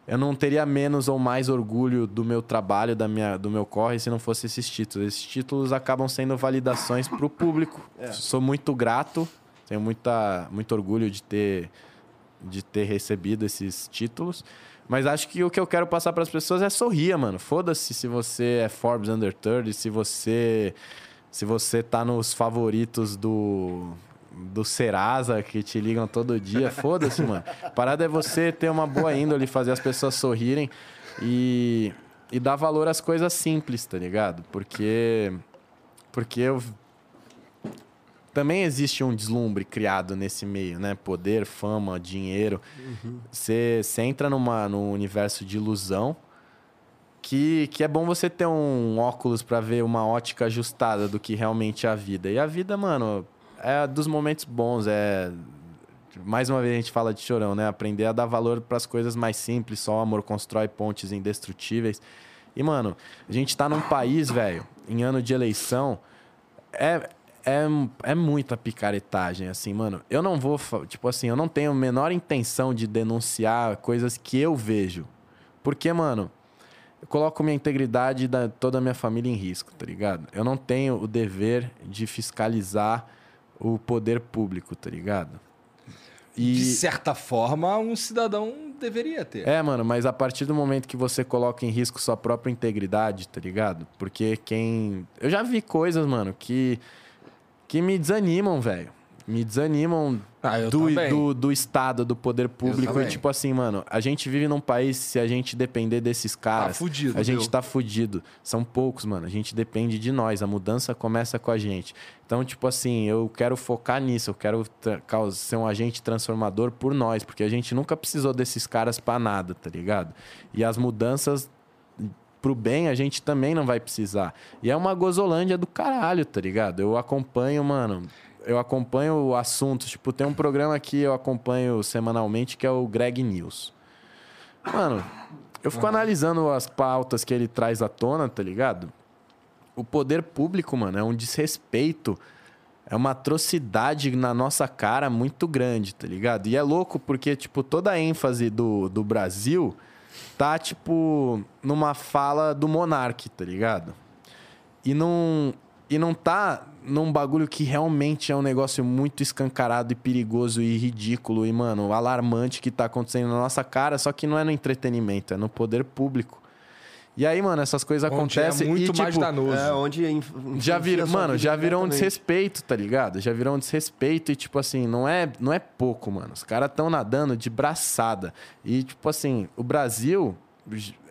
Eu não teria menos ou mais orgulho do meu trabalho, da minha, do meu corre, se não fosse esses títulos. Esses títulos acabam sendo validações pro público. Sou muito grato, tenho muita, muito orgulho de ter, de ter recebido esses títulos. Mas acho que o que eu quero passar para as pessoas é sorria, mano. Foda-se se você é Forbes Under 30, se você se você tá nos favoritos do do Serasa que te ligam todo dia, foda-se, mano. A parada é você ter uma boa índole, fazer as pessoas sorrirem e e dar valor às coisas simples, tá ligado? Porque porque eu também existe um deslumbre criado nesse meio, né? Poder, fama, dinheiro. Você entra numa, num universo de ilusão que, que é bom você ter um óculos pra ver uma ótica ajustada do que realmente é a vida. E a vida, mano, é dos momentos bons, é mais uma vez a gente fala de chorão, né? Aprender a dar valor pras coisas mais simples, só o amor constrói pontes indestrutíveis. E mano, a gente tá num país, velho, em ano de eleição, é, é, é muita picaretagem, assim, mano. Eu não vou, tipo assim, eu não tenho a menor intenção de denunciar coisas que eu vejo. Porque, mano, eu coloco minha integridade da toda a minha família em risco, tá ligado? Eu não tenho o dever de fiscalizar o poder público, tá ligado? E... De certa forma, um cidadão deveria ter. É, mano, mas a partir do momento que você coloca em risco sua própria integridade, tá ligado? Porque quem. Eu já vi coisas, mano, que. que me desanimam, velho. Me desanimam Ah, do, do, do Estado, do poder público. E, tipo assim, mano, a gente vive num país, se a gente depender desses caras. fudido, A gente meu. tá fudido. São poucos, mano. A gente depende de nós. A mudança começa com a gente. Então, tipo assim, eu quero focar nisso. Eu quero ser um agente transformador por nós. Porque a gente nunca precisou desses caras pra nada, tá ligado? E as mudanças pro bem a gente também não vai precisar. E é uma gozolândia do caralho, tá ligado? Eu acompanho, mano. Eu acompanho assuntos. Tipo, tem um programa que eu acompanho semanalmente que é o Greg News. Mano, eu fico analisando as pautas que ele traz à tona, tá ligado? O poder público, mano, é um desrespeito. É uma atrocidade na nossa cara muito grande, tá ligado? E é louco porque, tipo, toda a ênfase do, do Brasil tá, tipo, numa fala do monarque, tá ligado? E não, e não tá num bagulho que realmente é um negócio muito escancarado e perigoso e ridículo e, mano, alarmante que tá acontecendo na nossa cara, só que não é no entretenimento, é no poder público. E aí, mano, essas coisas Onde acontecem é muito e, mais tipo, danoso. É, onde já virou, mano, já virou um desrespeito, tá ligado? Já virou um desrespeito e tipo assim, não é, não é pouco, mano. Os caras estão nadando de braçada. E tipo assim, o Brasil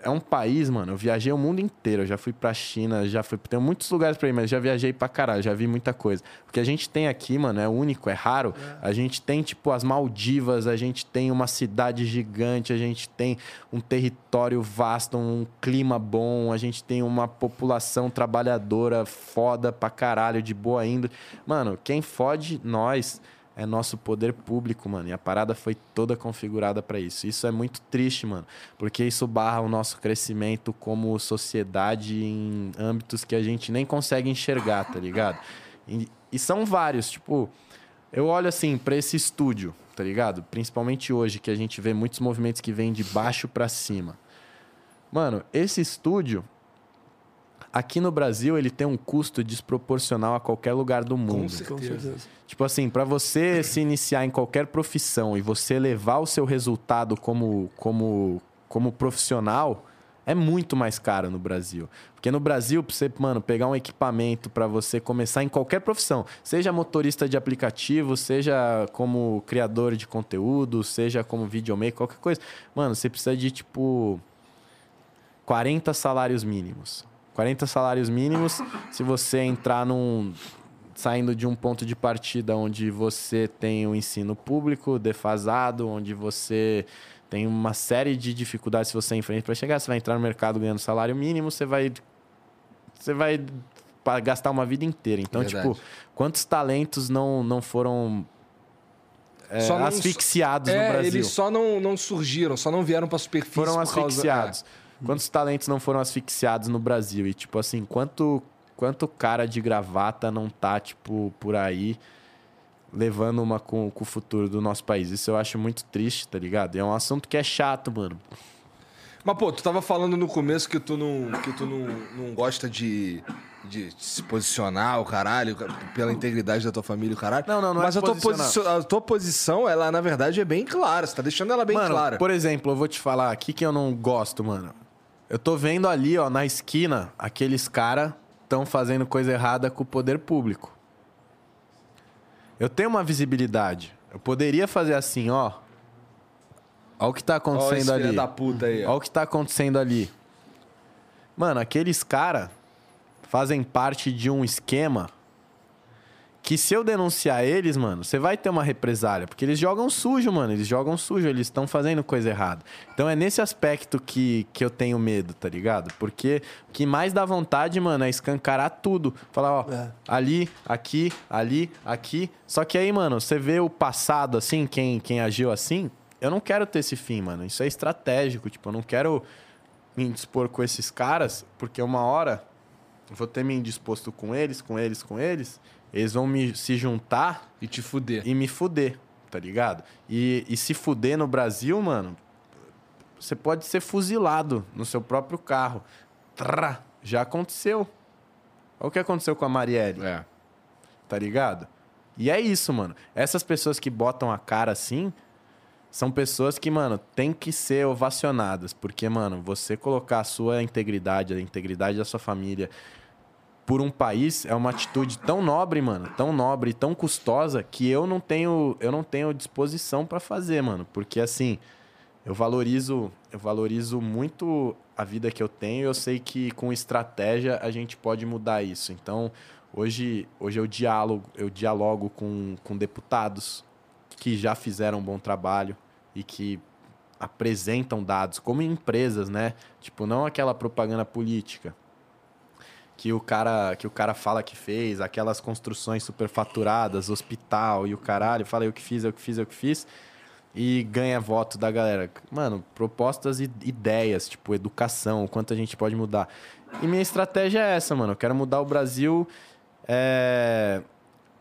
é um país, mano. Eu viajei o mundo inteiro, eu já fui pra China, já fui, tenho muitos lugares pra ir, mas já viajei pra caralho, já vi muita coisa. O que a gente tem aqui, mano, é único, é raro. A gente tem tipo as Maldivas, a gente tem uma cidade gigante, a gente tem um território vasto, um clima bom, a gente tem uma população trabalhadora foda pra caralho, de boa índole. Mano, quem fode nós é nosso poder público, mano. E a parada foi toda configurada pra isso. Isso é muito triste, mano, porque isso barra o nosso crescimento como sociedade em âmbitos que a gente nem consegue enxergar, tá ligado? E, e são vários, tipo, eu olho assim pra esse estúdio, tá ligado? Principalmente hoje que a gente vê muitos movimentos que vêm de baixo pra cima. Mano, esse estúdio aqui no Brasil ele tem um custo desproporcional a qualquer lugar do mundo. Com certeza. Tipo assim, para você se iniciar em qualquer profissão e você levar o seu resultado como, como, como profissional, é muito mais caro no Brasil. Porque no Brasil, pra você, mano, pegar um equipamento para você começar em qualquer profissão, seja motorista de aplicativo, seja como criador de conteúdo, seja como videomaker, qualquer coisa, mano, você precisa de tipo 40 salários mínimos. 40 salários mínimos, se você entrar num saindo de um ponto de partida onde você tem o ensino público defasado, onde você tem uma série de dificuldades que você enfrenta para chegar. Você vai entrar no mercado ganhando salário mínimo, você vai. Você vai gastar uma vida inteira. Então, Verdade. tipo, quantos talentos não, não foram é, Só não- asfixiados no É, Brasil? eles só não, não surgiram, só não vieram pra superfície foram por causa- asfixiados. Quantos talentos não foram asfixiados no Brasil? E, tipo assim, quanto, quanto cara de gravata não tá, tipo, por aí levando uma com, com o futuro do nosso país? Isso eu acho muito triste, tá ligado? E é um assunto que é chato, mano. Mas, pô, tu tava falando no começo que tu não, que tu não, não gosta de, de se posicionar, o caralho, pela integridade da tua família, o caralho. Não, não, não é Mas a, tua a tua posição, ela, na verdade, é bem clara. Você tá deixando ela bem mano, clara. por exemplo, eu vou te falar aqui que eu não gosto, mano. Eu tô vendo ali, ó, na esquina, aqueles cara estão fazendo coisa errada com o poder público. Eu tenho uma visibilidade. Eu poderia fazer assim, ó. Olha o que tá Ó, acontecendo esse filho ali. da puta aí, ó. Olha o que tá acontecendo ali. Mano, aqueles cara fazem parte de um esquema que se eu denunciar eles, mano, você vai ter uma represália. Porque eles jogam sujo, mano. Eles jogam sujo, eles estão fazendo coisa errada. Então é nesse aspecto que, que eu tenho medo, tá ligado? Porque o que mais dá vontade, mano, é escancarar tudo. Falar, ó, É. ali, aqui, ali, aqui. Só que aí, mano, você vê o passado, assim, quem, quem agiu assim. Eu não quero ter esse fim, mano. Isso é estratégico. Tipo, eu não quero me indispor com esses caras, porque uma hora eu vou ter me indisposto com eles, com eles, com eles. Eles vão me se juntar E te fuder. e me fuder, tá ligado? E, e se fuder no Brasil, mano, você pode ser fuzilado no seu próprio carro. Trá, já aconteceu. Olha o que aconteceu com a Marielle, É. tá ligado? E é isso, mano. Essas pessoas que botam a cara assim são pessoas que, mano, tem que ser ovacionadas. Porque, mano, você colocar a sua integridade, a integridade da sua família por um país é uma atitude tão nobre, mano, tão nobre, tão custosa que eu não tenho, eu não tenho disposição pra fazer, mano, porque assim, eu valorizo, eu valorizo muito a vida que eu tenho, eu sei que com estratégia a gente pode mudar isso. Então, hoje, hoje eu diálogo, eu dialogo com, com deputados que já fizeram um bom trabalho e que apresentam dados como em empresas, né? Tipo, não aquela propaganda política que o cara que o cara fala que fez, aquelas construções superfaturadas, hospital e o caralho, fala eu que fiz, eu que fiz, eu que fiz e ganha voto da galera. Mano, propostas e ideias, tipo educação, o quanto a gente pode mudar. E minha estratégia é essa, mano. Eu quero mudar o Brasil é,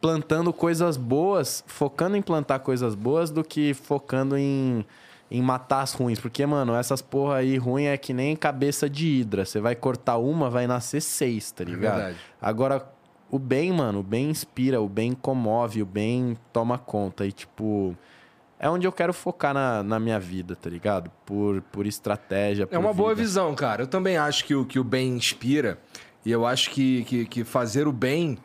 plantando coisas boas, focando em plantar coisas boas do que focando em em matar as ruins. Porque, mano, essas porra aí ruim é que nem cabeça de hidra. Você vai cortar uma, vai nascer seis, tá ligado? verdade. Agora, o bem, mano, o bem inspira, o bem comove, o bem toma conta. E, tipo, é onde eu quero focar na, na minha vida, tá ligado? Por, por estratégia. É por uma boa vida. visão, cara. Eu também acho que o, que o bem inspira. E eu acho que, que, que fazer o bem.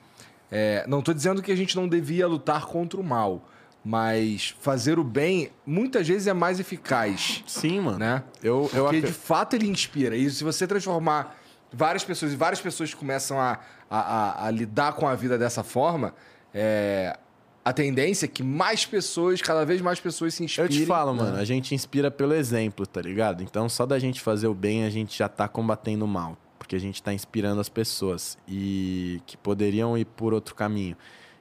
é, não tô dizendo que a gente não devia lutar contra o mal. Mas fazer o bem muitas vezes é mais eficaz. Sim, mano. Né? Eu, eu Porque de fato ele inspira. E se você transformar várias pessoas e várias pessoas começam a, a, a- a lidar com a vida dessa forma, é, a tendência é que mais pessoas, cada vez mais pessoas se Eu inspirem. te falo, mano, a gente inspira pelo exemplo, tá ligado? Então, só da gente fazer o bem, a gente já tá combatendo o mal. Porque a gente tá inspirando as pessoas e que poderiam ir por outro caminho.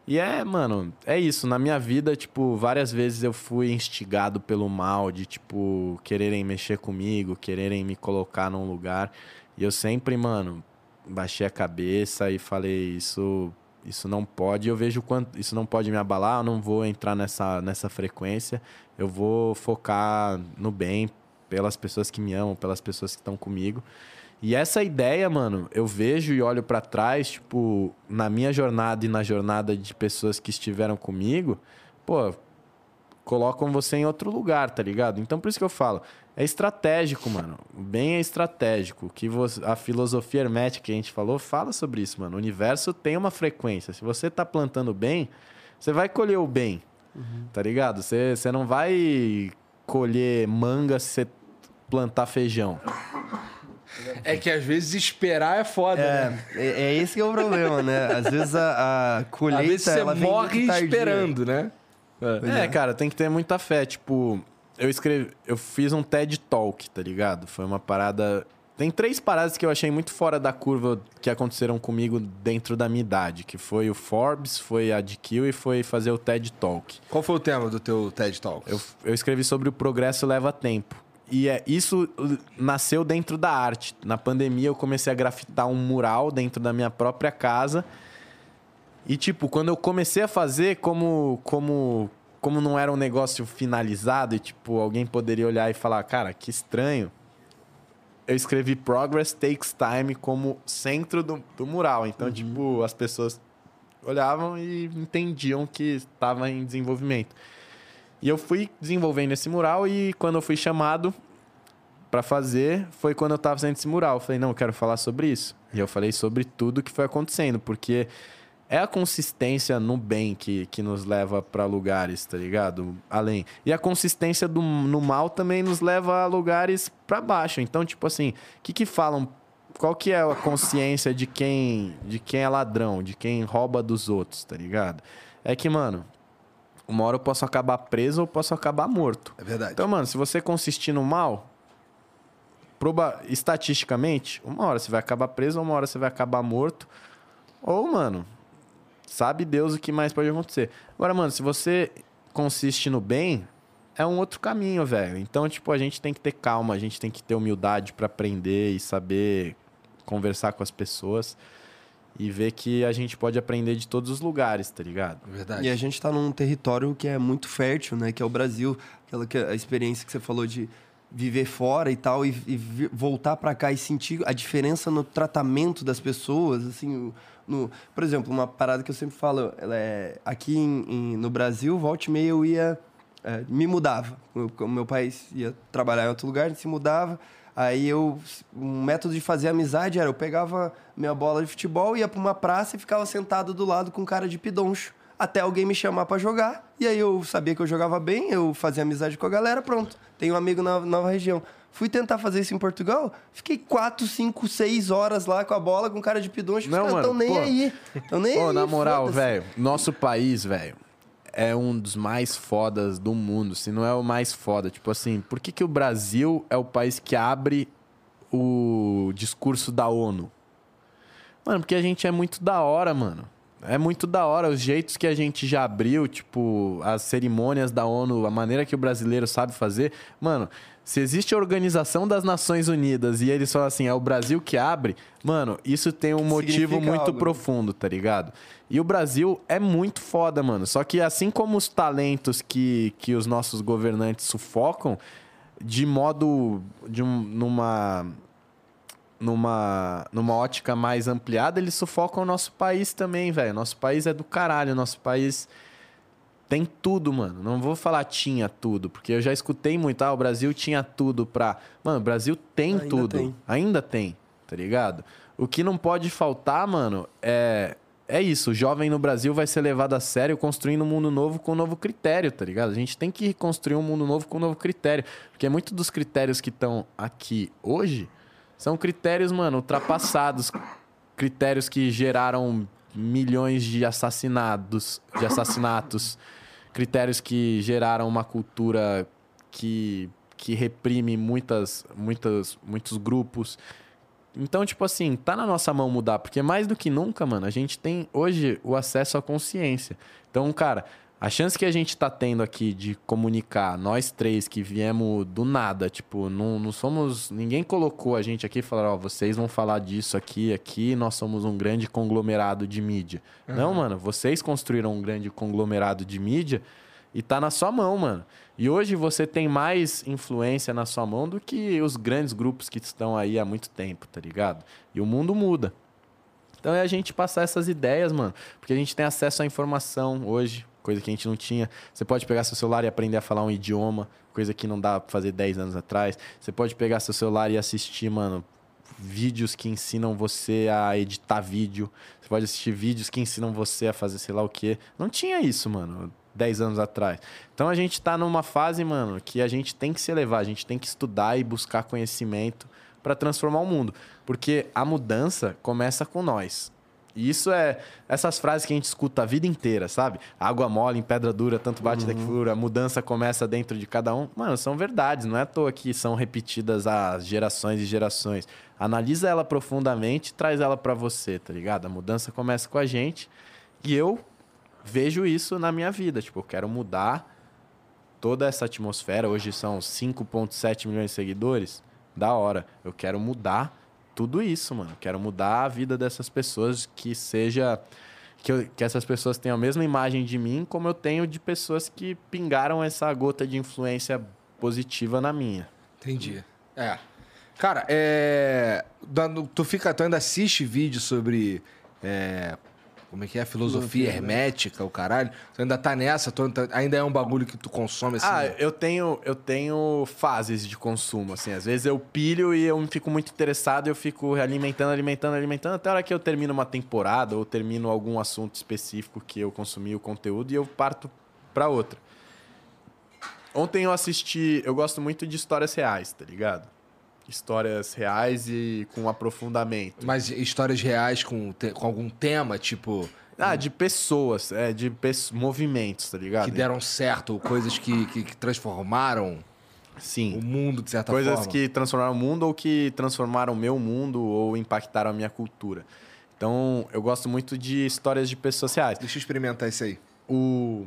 E é, mano, é isso. Na minha vida, tipo, várias vezes eu fui instigado pelo mal, de, tipo, quererem mexer comigo, quererem me colocar num lugar. E eu sempre, mano, baixei a cabeça e falei, isso isso não pode, eu vejo quanto isso não pode me abalar, eu não vou entrar nessa, nessa frequência, eu vou focar no bem pelas pessoas que me amam, pelas pessoas que estão comigo. E essa ideia, mano, eu vejo e olho pra trás, tipo, na minha jornada e na jornada de pessoas que estiveram comigo, pô, colocam você em outro lugar, tá ligado? Então por isso que eu falo, é estratégico, mano. O bem é estratégico. Que você, a filosofia hermética que a gente falou fala sobre isso, mano. O universo tem uma frequência. Se você tá plantando bem, você vai colher o bem, tá ligado? Você, você não vai colher manga se você plantar feijão. É que às vezes esperar é foda, né? É, é, é esse que é o problema, né? Às vezes a, a colheita, Às vezes você morre esperando, né? É, cara, tem que ter muita fé. Tipo, eu escrevi. Eu fiz um TED Talk, tá ligado? Foi uma parada. Tem três paradas que eu achei muito fora da curva que aconteceram comigo dentro da minha idade. Que foi o Forbes, foi a DQ e foi fazer o TED Talk. Qual foi o tema do teu TED Talks? Eu, eu escrevi sobre o progresso leva tempo. E é, isso uh, nasceu dentro da arte. Na pandemia eu comecei a grafitar um mural dentro da minha própria casa. E tipo, quando eu comecei a fazer, como como como não era um negócio finalizado e tipo, alguém poderia olhar e falar, cara, que estranho. Eu escrevi Progress Takes Time como centro do, do mural. Então, tipo, as pessoas olhavam e entendiam que estava em desenvolvimento. E eu fui desenvolvendo esse mural e quando eu fui chamado para fazer, foi quando eu tava fazendo esse mural. Eu falei, não, eu quero falar sobre isso. E eu falei sobre tudo que foi acontecendo, porque é a consistência no bem que, que nos leva para lugares, tá ligado? Além. E a consistência do, no mal também nos leva a lugares para baixo. Então, tipo assim, o que que falam? Qual que é a consciência de quem, de quem é ladrão, de quem rouba dos outros, tá ligado? É que, mano, uma hora eu posso acabar preso ou posso acabar morto. É verdade. Então, mano, se você consistir no mal, proba estatisticamente, uma hora você vai acabar preso, uma hora você vai acabar morto. Ou, mano, sabe Deus o que mais pode acontecer. Agora, mano, se você consiste no bem, é um outro caminho, velho. Então, tipo, a gente tem que ter calma, a gente tem que ter humildade pra aprender e saber conversar com as pessoas e ver que a gente pode aprender de todos os lugares, tá ligado? Verdade. E a gente tá num território que é muito fértil, né? Que é o Brasil. Aquela que, a experiência que você falou de viver fora e tal, e, e voltar pra cá e sentir a diferença no tratamento das pessoas, assim... o- No, por exemplo, uma parada que eu sempre falo, ela é, aqui em- em- no Brasil, volta e meia eu ia... é, me mudava. Como meu pai ia trabalhar em outro lugar, a gente se mudava. Aí eu... Um método de fazer amizade era, eu pegava minha bola de futebol, ia pra uma praça e ficava sentado do lado com cara de pidoncho até alguém me chamar pra jogar. E aí eu sabia que eu jogava bem, eu fazia amizade com a galera, pronto. Tenho um amigo na nova região. Fui tentar fazer isso em Portugal, fiquei 4, 5, 6 horas lá com a bola, com cara de pidoncho. Os Não, caras mano, tão nem pô. aí. Tão nem Pô, aí. na moral, velho, nosso país, velho, é um dos mais fodas do mundo, se não é o mais foda. Tipo assim, por que, que o Brasil é o país que abre o discurso da ONU? Mano, porque a gente é muito da hora, mano. É muito da hora os jeitos que a gente já abriu, tipo, as cerimônias da ONU, a maneira que o brasileiro sabe fazer. Mano, se existe a Organização das Nações Unidas e eles falam assim, é o Brasil que abre, mano, isso tem um motivo Significa muito algo, né? profundo, tá ligado? E o Brasil é muito foda, mano. Só que assim como os talentos que, que os nossos governantes sufocam, de modo. De um, numa numa, numa ótica mais ampliada, eles sufocam o nosso país também, velho. Nosso país é do caralho, nosso país tem tudo, mano. Não vou falar tinha tudo, porque eu já escutei muito, ah, o Brasil tinha tudo pra... Mano, o Brasil tem Ainda tudo. tem. Ainda tem, tá ligado? O que não pode faltar, mano, é... É isso, o jovem no Brasil vai ser levado a sério construindo um mundo novo com um novo critério, tá ligado? A gente tem que construir um mundo novo com um novo critério. Porque muitos dos critérios que estão aqui hoje são critérios, mano, ultrapassados. Critérios que geraram milhões de assassinados, de assassinatos. Critérios que geraram uma cultura que, que reprime muitas, muitas, muitos grupos. Então, tipo assim, tá na nossa mão mudar, porque mais do que nunca, mano, a gente tem hoje o acesso à consciência. Então, cara, a chance que a gente tá tendo aqui de comunicar, nós três que viemos do nada, tipo, não, não somos. Ninguém colocou a gente aqui e falou, ó, vocês vão falar disso aqui, aqui, nós somos um grande conglomerado de mídia. Não, mano, vocês construíram um grande conglomerado de mídia e tá na sua mão, mano. E hoje você tem mais influência na sua mão do que os grandes grupos que estão aí há muito tempo, tá ligado? E o mundo muda. Então é a gente passar essas ideias, mano. Porque a gente tem acesso à informação hoje, coisa que a gente não tinha. Você pode pegar seu celular e aprender a falar um idioma, coisa que não dá pra fazer 10 anos atrás. Você pode pegar seu celular e assistir, mano, vídeos que ensinam você a editar vídeo. Você pode assistir vídeos que ensinam você a fazer sei lá o quê. Não tinha isso, mano, 10 anos atrás. Então a gente tá numa fase, mano, que a gente tem que se elevar, a gente tem que estudar e buscar conhecimento para transformar o mundo. Porque a mudança começa com nós. E isso é essas frases que a gente escuta a vida inteira, sabe? Água mole em pedra dura, tanto bate até que fura, a mudança começa dentro de cada um. Mano, são verdades, não é à toa que são repetidas há gerações e gerações. Analisa ela profundamente e traz ela para você, tá ligado? A mudança começa com a gente e eu vejo isso na minha vida. Tipo, eu quero mudar toda essa atmosfera. Hoje são 5,7 milhões de seguidores. Da hora. Eu quero mudar tudo isso, mano. Quero mudar a vida dessas pessoas que seja. Que, eu- que essas pessoas tenham a mesma imagem de mim como eu tenho de pessoas que pingaram essa gota de influência positiva na minha. Entendi. É. Cara, é. Tu fica. Tu ainda assiste vídeo sobre. é, Como é que é? Filosofia hermética, o caralho. Tu ainda tá nessa? Tu ainda- ainda é um bagulho que tu consome assim? Ah, eu tenho, eu tenho fases de consumo, assim. Às vezes eu pilho e eu fico muito interessado e eu fico alimentando, alimentando, alimentando, até a hora que eu termino uma temporada ou termino algum assunto específico que eu consumi o conteúdo e eu parto pra outra. Ontem eu assisti... Eu gosto muito de histórias reais, tá ligado? Histórias reais e com aprofundamento. Mas histórias reais com, com algum tema, tipo. Ah, de pessoas, é, de movimentos, tá ligado? Que deram certo, coisas que, que, que transformaram Sim. o mundo, de certa Coisas forma. que transformaram o mundo ou que transformaram o meu mundo ou impactaram a minha cultura. Então, eu gosto muito de histórias de pessoas reais. Deixa eu experimentar isso aí. O...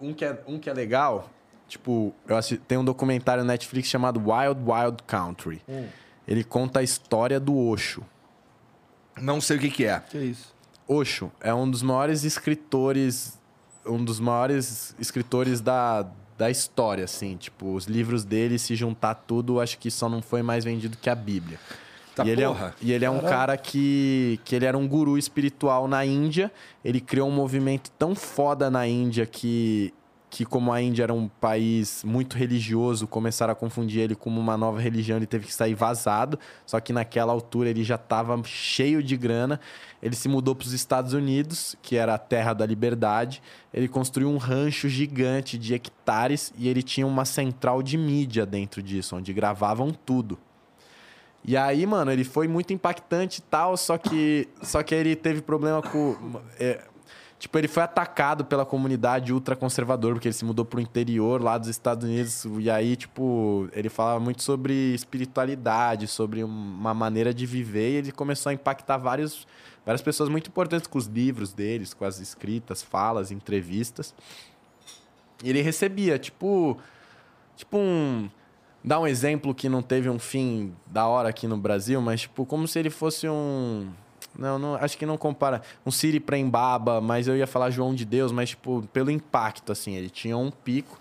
Um, que é, um que é legal, tipo, eu assi... tem um documentário na Netflix chamado Wild Wild Country. Ele conta a história do Osho. Não sei o que, que é. Que isso? Osho é um dos maiores escritores, um dos maiores escritores da, da história, assim. Tipo, os livros dele, se juntar tudo, acho que só não foi mais vendido que a Bíblia. Tá e, ele é, e ele é um cara que, que ele era um guru espiritual na Índia. Ele criou um movimento tão foda na Índia que, que como a Índia era um país muito religioso, começaram a confundir ele com uma nova religião. Ele teve que sair vazado. Só que naquela altura ele já estava cheio de grana. Ele se mudou para os Estados Unidos, que era a terra da liberdade. Ele construiu um rancho gigante de hectares e ele tinha uma central de mídia dentro disso, onde gravavam tudo. E aí, mano, ele foi muito impactante e tal, só que, só que ele teve problema com. é, tipo, ele foi atacado pela comunidade ultraconservadora, porque ele se mudou pro interior lá dos Estados Unidos. E aí, tipo, ele falava muito sobre espiritualidade, sobre uma maneira de viver, e ele começou a impactar vários, várias pessoas muito importantes com os livros deles, com as escritas, falas, entrevistas. E ele recebia, tipo. Tipo um. Dá um exemplo que não teve um fim da hora aqui no Brasil, mas tipo, como se ele fosse um. Não, não acho que não compara. Um Siri Prembaba, mas eu ia falar João de Deus, mas tipo, pelo impacto, assim, ele tinha um pico.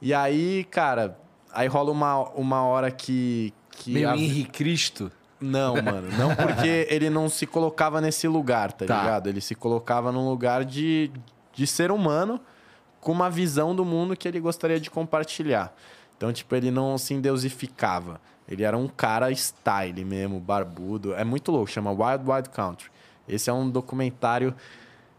E aí, cara, aí rola uma, uma hora que. que Meio a- Henri Cristo. não, mano. Não porque ele não se colocava nesse lugar, tá, Tá. ligado? Ele se colocava num lugar de, de ser humano com uma visão do mundo que ele gostaria de compartilhar. Então, tipo, ele não se endeusificava. Ele era um cara style mesmo, barbudo. É muito louco, chama Wild Wild Country. Esse é um documentário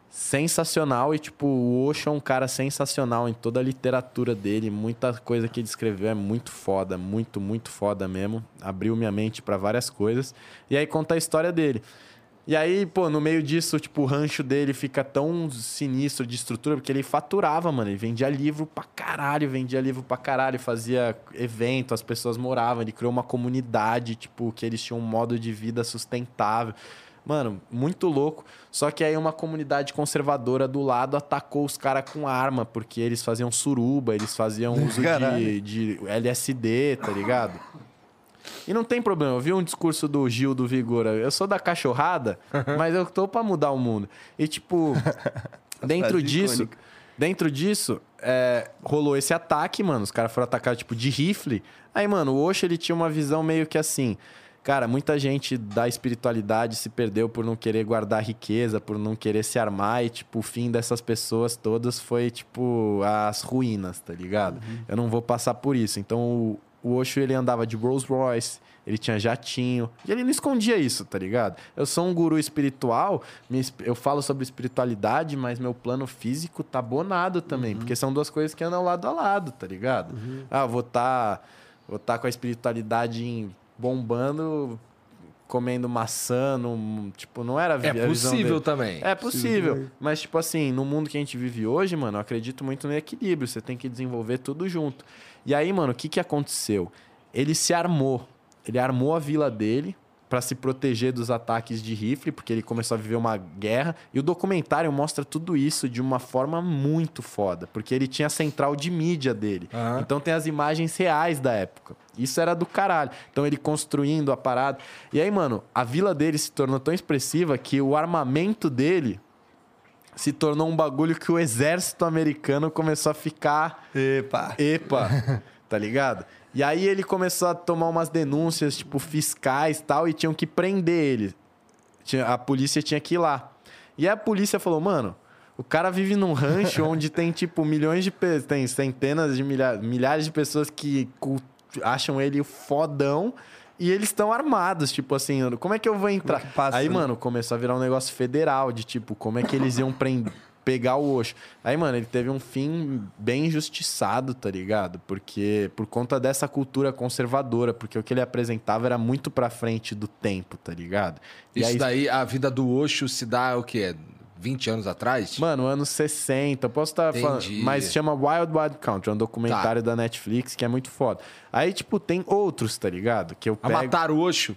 sensacional e, tipo, o Osho é um cara sensacional em toda a literatura dele. Muita coisa que ele escreveu é muito foda, muito, muito foda mesmo. Abriu minha mente pra várias coisas. E aí conta a história dele. E aí, pô, no meio disso, tipo, o rancho dele fica tão sinistro de estrutura, porque ele faturava, mano. Ele vendia livro pra caralho, vendia livro pra caralho, fazia evento, as pessoas moravam. Ele criou uma comunidade, tipo, que eles tinham um modo de vida sustentável. Mano, muito louco. Só que aí uma comunidade conservadora do lado atacou os caras com arma, porque eles faziam suruba, eles faziam uso de, de LSD, tá ligado? E não tem problema, eu vi um discurso do Gil do Vigora. Eu sou da cachorrada, mas eu tô pra mudar o mundo. E, tipo, dentro disso, icônica. dentro disso, é, rolou esse ataque, mano. Os caras foram atacar, tipo, de rifle. Aí, mano, o Osho, ele tinha uma visão meio que assim. Cara, muita gente da espiritualidade se perdeu por não querer guardar riqueza, por não querer se armar. E, tipo, o fim dessas pessoas todas foi, tipo, as ruínas, tá ligado? Eu não vou passar por isso. Então, o, o Osho, ele andava de Rolls Royce, ele tinha jatinho. E ele não escondia isso, tá ligado? Eu sou um guru espiritual, eu falo sobre espiritualidade, mas meu plano físico tá bonado também. Porque são duas coisas que andam lado a lado, tá ligado? Ah, eu vou estar vou tá com a espiritualidade bombando, comendo maçã, num- tipo, não era É possível também. É possível. Mas, tipo assim, no mundo que a gente vive hoje, mano, eu acredito muito no equilíbrio. Você tem que desenvolver tudo junto. E aí, mano, o que, que aconteceu? Ele se armou. Ele armou a vila dele pra se proteger dos ataques de rifle, porque ele começou a viver uma guerra. E o documentário mostra tudo isso de uma forma muito foda, porque ele tinha a central de mídia dele. Aham. Então tem as imagens reais da época. Isso era do caralho. Então ele construindo a parada. E aí, mano, a vila dele se tornou tão expressiva que o armamento dele se tornou um bagulho que o exército americano começou a ficar Epa. Epa, tá ligado? E aí ele começou a tomar umas denúncias, tipo, fiscais e tal, e tinham que prender ele. A polícia tinha que ir lá. E aí a polícia falou, mano, o cara vive num rancho onde tem, tipo, milhões de pessoas, tem centenas de milhares, milhares de pessoas que acham ele fodão e eles estão armados, tipo assim, como é que eu vou entrar? que passa, aí, né? mano, começou a virar um negócio federal, de tipo, como é que eles iam prender, pegar o Osho. Aí, mano, ele teve um fim bem injustiçado, tá ligado? Porque, por conta dessa cultura conservadora, porque o que ele apresentava era muito pra frente do tempo, tá ligado? E Isso aí, daí, a vida do Osho se dá o quê? 20 anos atrás? Mano, anos 60, eu posso estar falando, Entendi. mas chama Wild Wild Country, é um documentário da Netflix que é muito foda. Aí, tipo, tem outros, tá ligado? Que eu a pego... matar o Osho?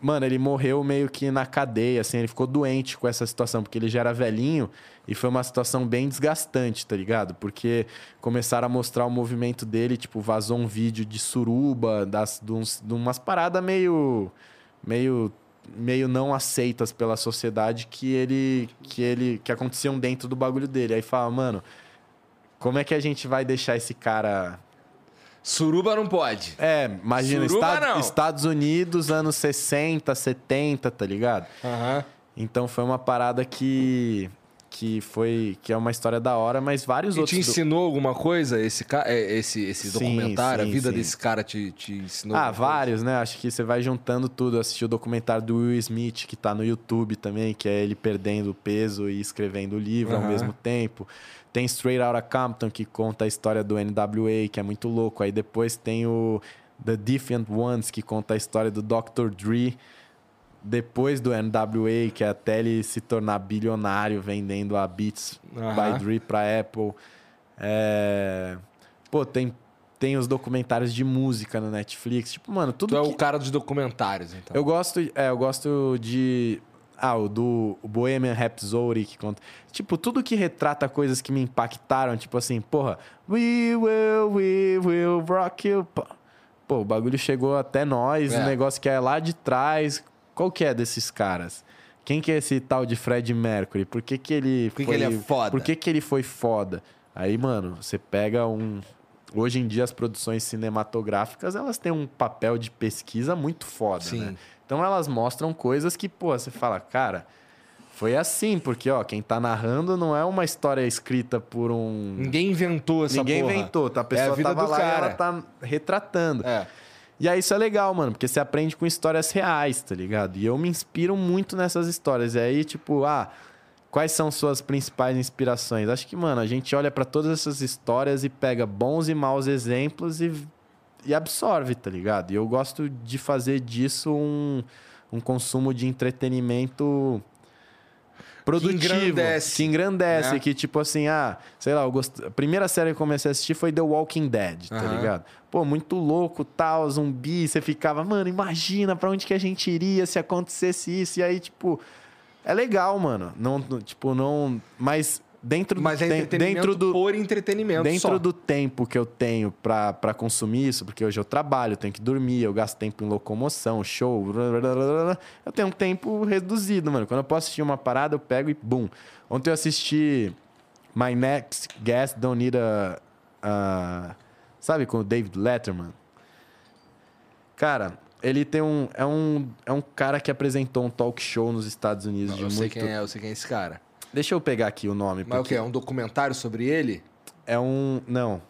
Mano, ele morreu meio que na cadeia, assim, ele ficou doente com essa situação, porque ele já era velhinho e foi uma situação bem desgastante, tá ligado? Porque começaram a mostrar o movimento dele, tipo, vazou um vídeo de suruba, das, de, uns- de umas paradas meio. meio meio não aceitas pela sociedade que ele que ele que aconteciam dentro do bagulho dele. Aí fala, mano, como é que a gente vai deixar esse cara Suruba não pode. é, imagina, Suruba, não. Estados Unidos, anos 60, 70, tá ligado? Aham. Então foi uma parada que. Que foi. que é uma história da hora, mas vários E te outros. do- ensinou alguma coisa? Esse, é, esse, esse Sim, documentário? sim, a vida sim. desse cara te, te ensinou? Ah, alguma coisa? vários, né? Acho que você vai juntando tudo. Eu assisti o documentário do Will Smith, que tá no YouTube também, que é ele perdendo peso e escrevendo o livro ao Aham. mesmo tempo. Tem Straight Outta Compton, que conta a história do NWA, que é muito louco. Aí depois tem o The Different Ones, que conta a história do Dr. Dre, depois do NWA, que é até ele se tornar bilionário vendendo a Beats Aham. by Dre pra Apple. É... Pô, tem, tem os documentários de música no Netflix. Tipo, mano, tudo Tu é que... o cara dos documentários, então. Eu gosto, é, eu gosto de. Ah, o do o Bohemian Rhapsody que conta. Tipo, tudo que retrata coisas que me impactaram, tipo assim, porra, we will, we will rock you. Pô, Pô, o bagulho chegou até nós, É. um negócio que é lá de trás. Qual que é desses caras? Quem que é esse tal de Fred Mercury? Por que que ele Por que foi... que ele é foda? Por que que ele foi foda? Aí, mano, você pega um... Hoje em dia, as produções cinematográficas, elas têm um papel de pesquisa muito foda, Sim. né? Então, elas mostram coisas que, pô, você fala, cara... Foi assim, porque, ó, quem tá narrando não é uma história escrita por um... Ninguém inventou essa Ninguém porra. inventou, tá? A É pessoa a vida tava do lá e cara. ela tá retratando. É. E aí isso é legal, mano, porque você aprende com histórias reais, tá ligado? E eu me inspiro muito nessas histórias. E aí, tipo, ah, quais são suas principais inspirações? Acho que, mano, a gente olha pra todas essas histórias e pega bons e maus exemplos e, e absorve, tá ligado? E eu gosto de fazer disso um, um consumo de entretenimento produtivo. engrandece, Que engrandece, né? que tipo assim, ah, sei lá, gost... a primeira série que eu comecei a assistir foi The Walking Dead, tá Aham. ligado? Pô, muito louco, tal, zumbi, você ficava, mano, imagina pra onde que a gente iria se acontecesse isso, e aí, tipo, é legal, mano, não- tipo, não, mas dentro Mas do é dentro do por entretenimento dentro só. do tempo que eu tenho pra, pra consumir isso, porque hoje eu trabalho, tenho que dormir, eu gasto tempo em locomoção, show, blá, blá, blá, eu tenho um tempo reduzido, mano. Quando eu posso assistir uma parada, eu pego e bum. Ontem eu assisti My Next Guest Don't Need a... a- sabe, com o David Letterman? Cara, ele tem um... É um, é um cara que apresentou um talk show nos Estados Unidos Não, de eu sei muito... quem é, eu sei quem é esse cara. Deixa eu pegar aqui o nome. Mas o porque- que? É um documentário sobre ele? É um. Não.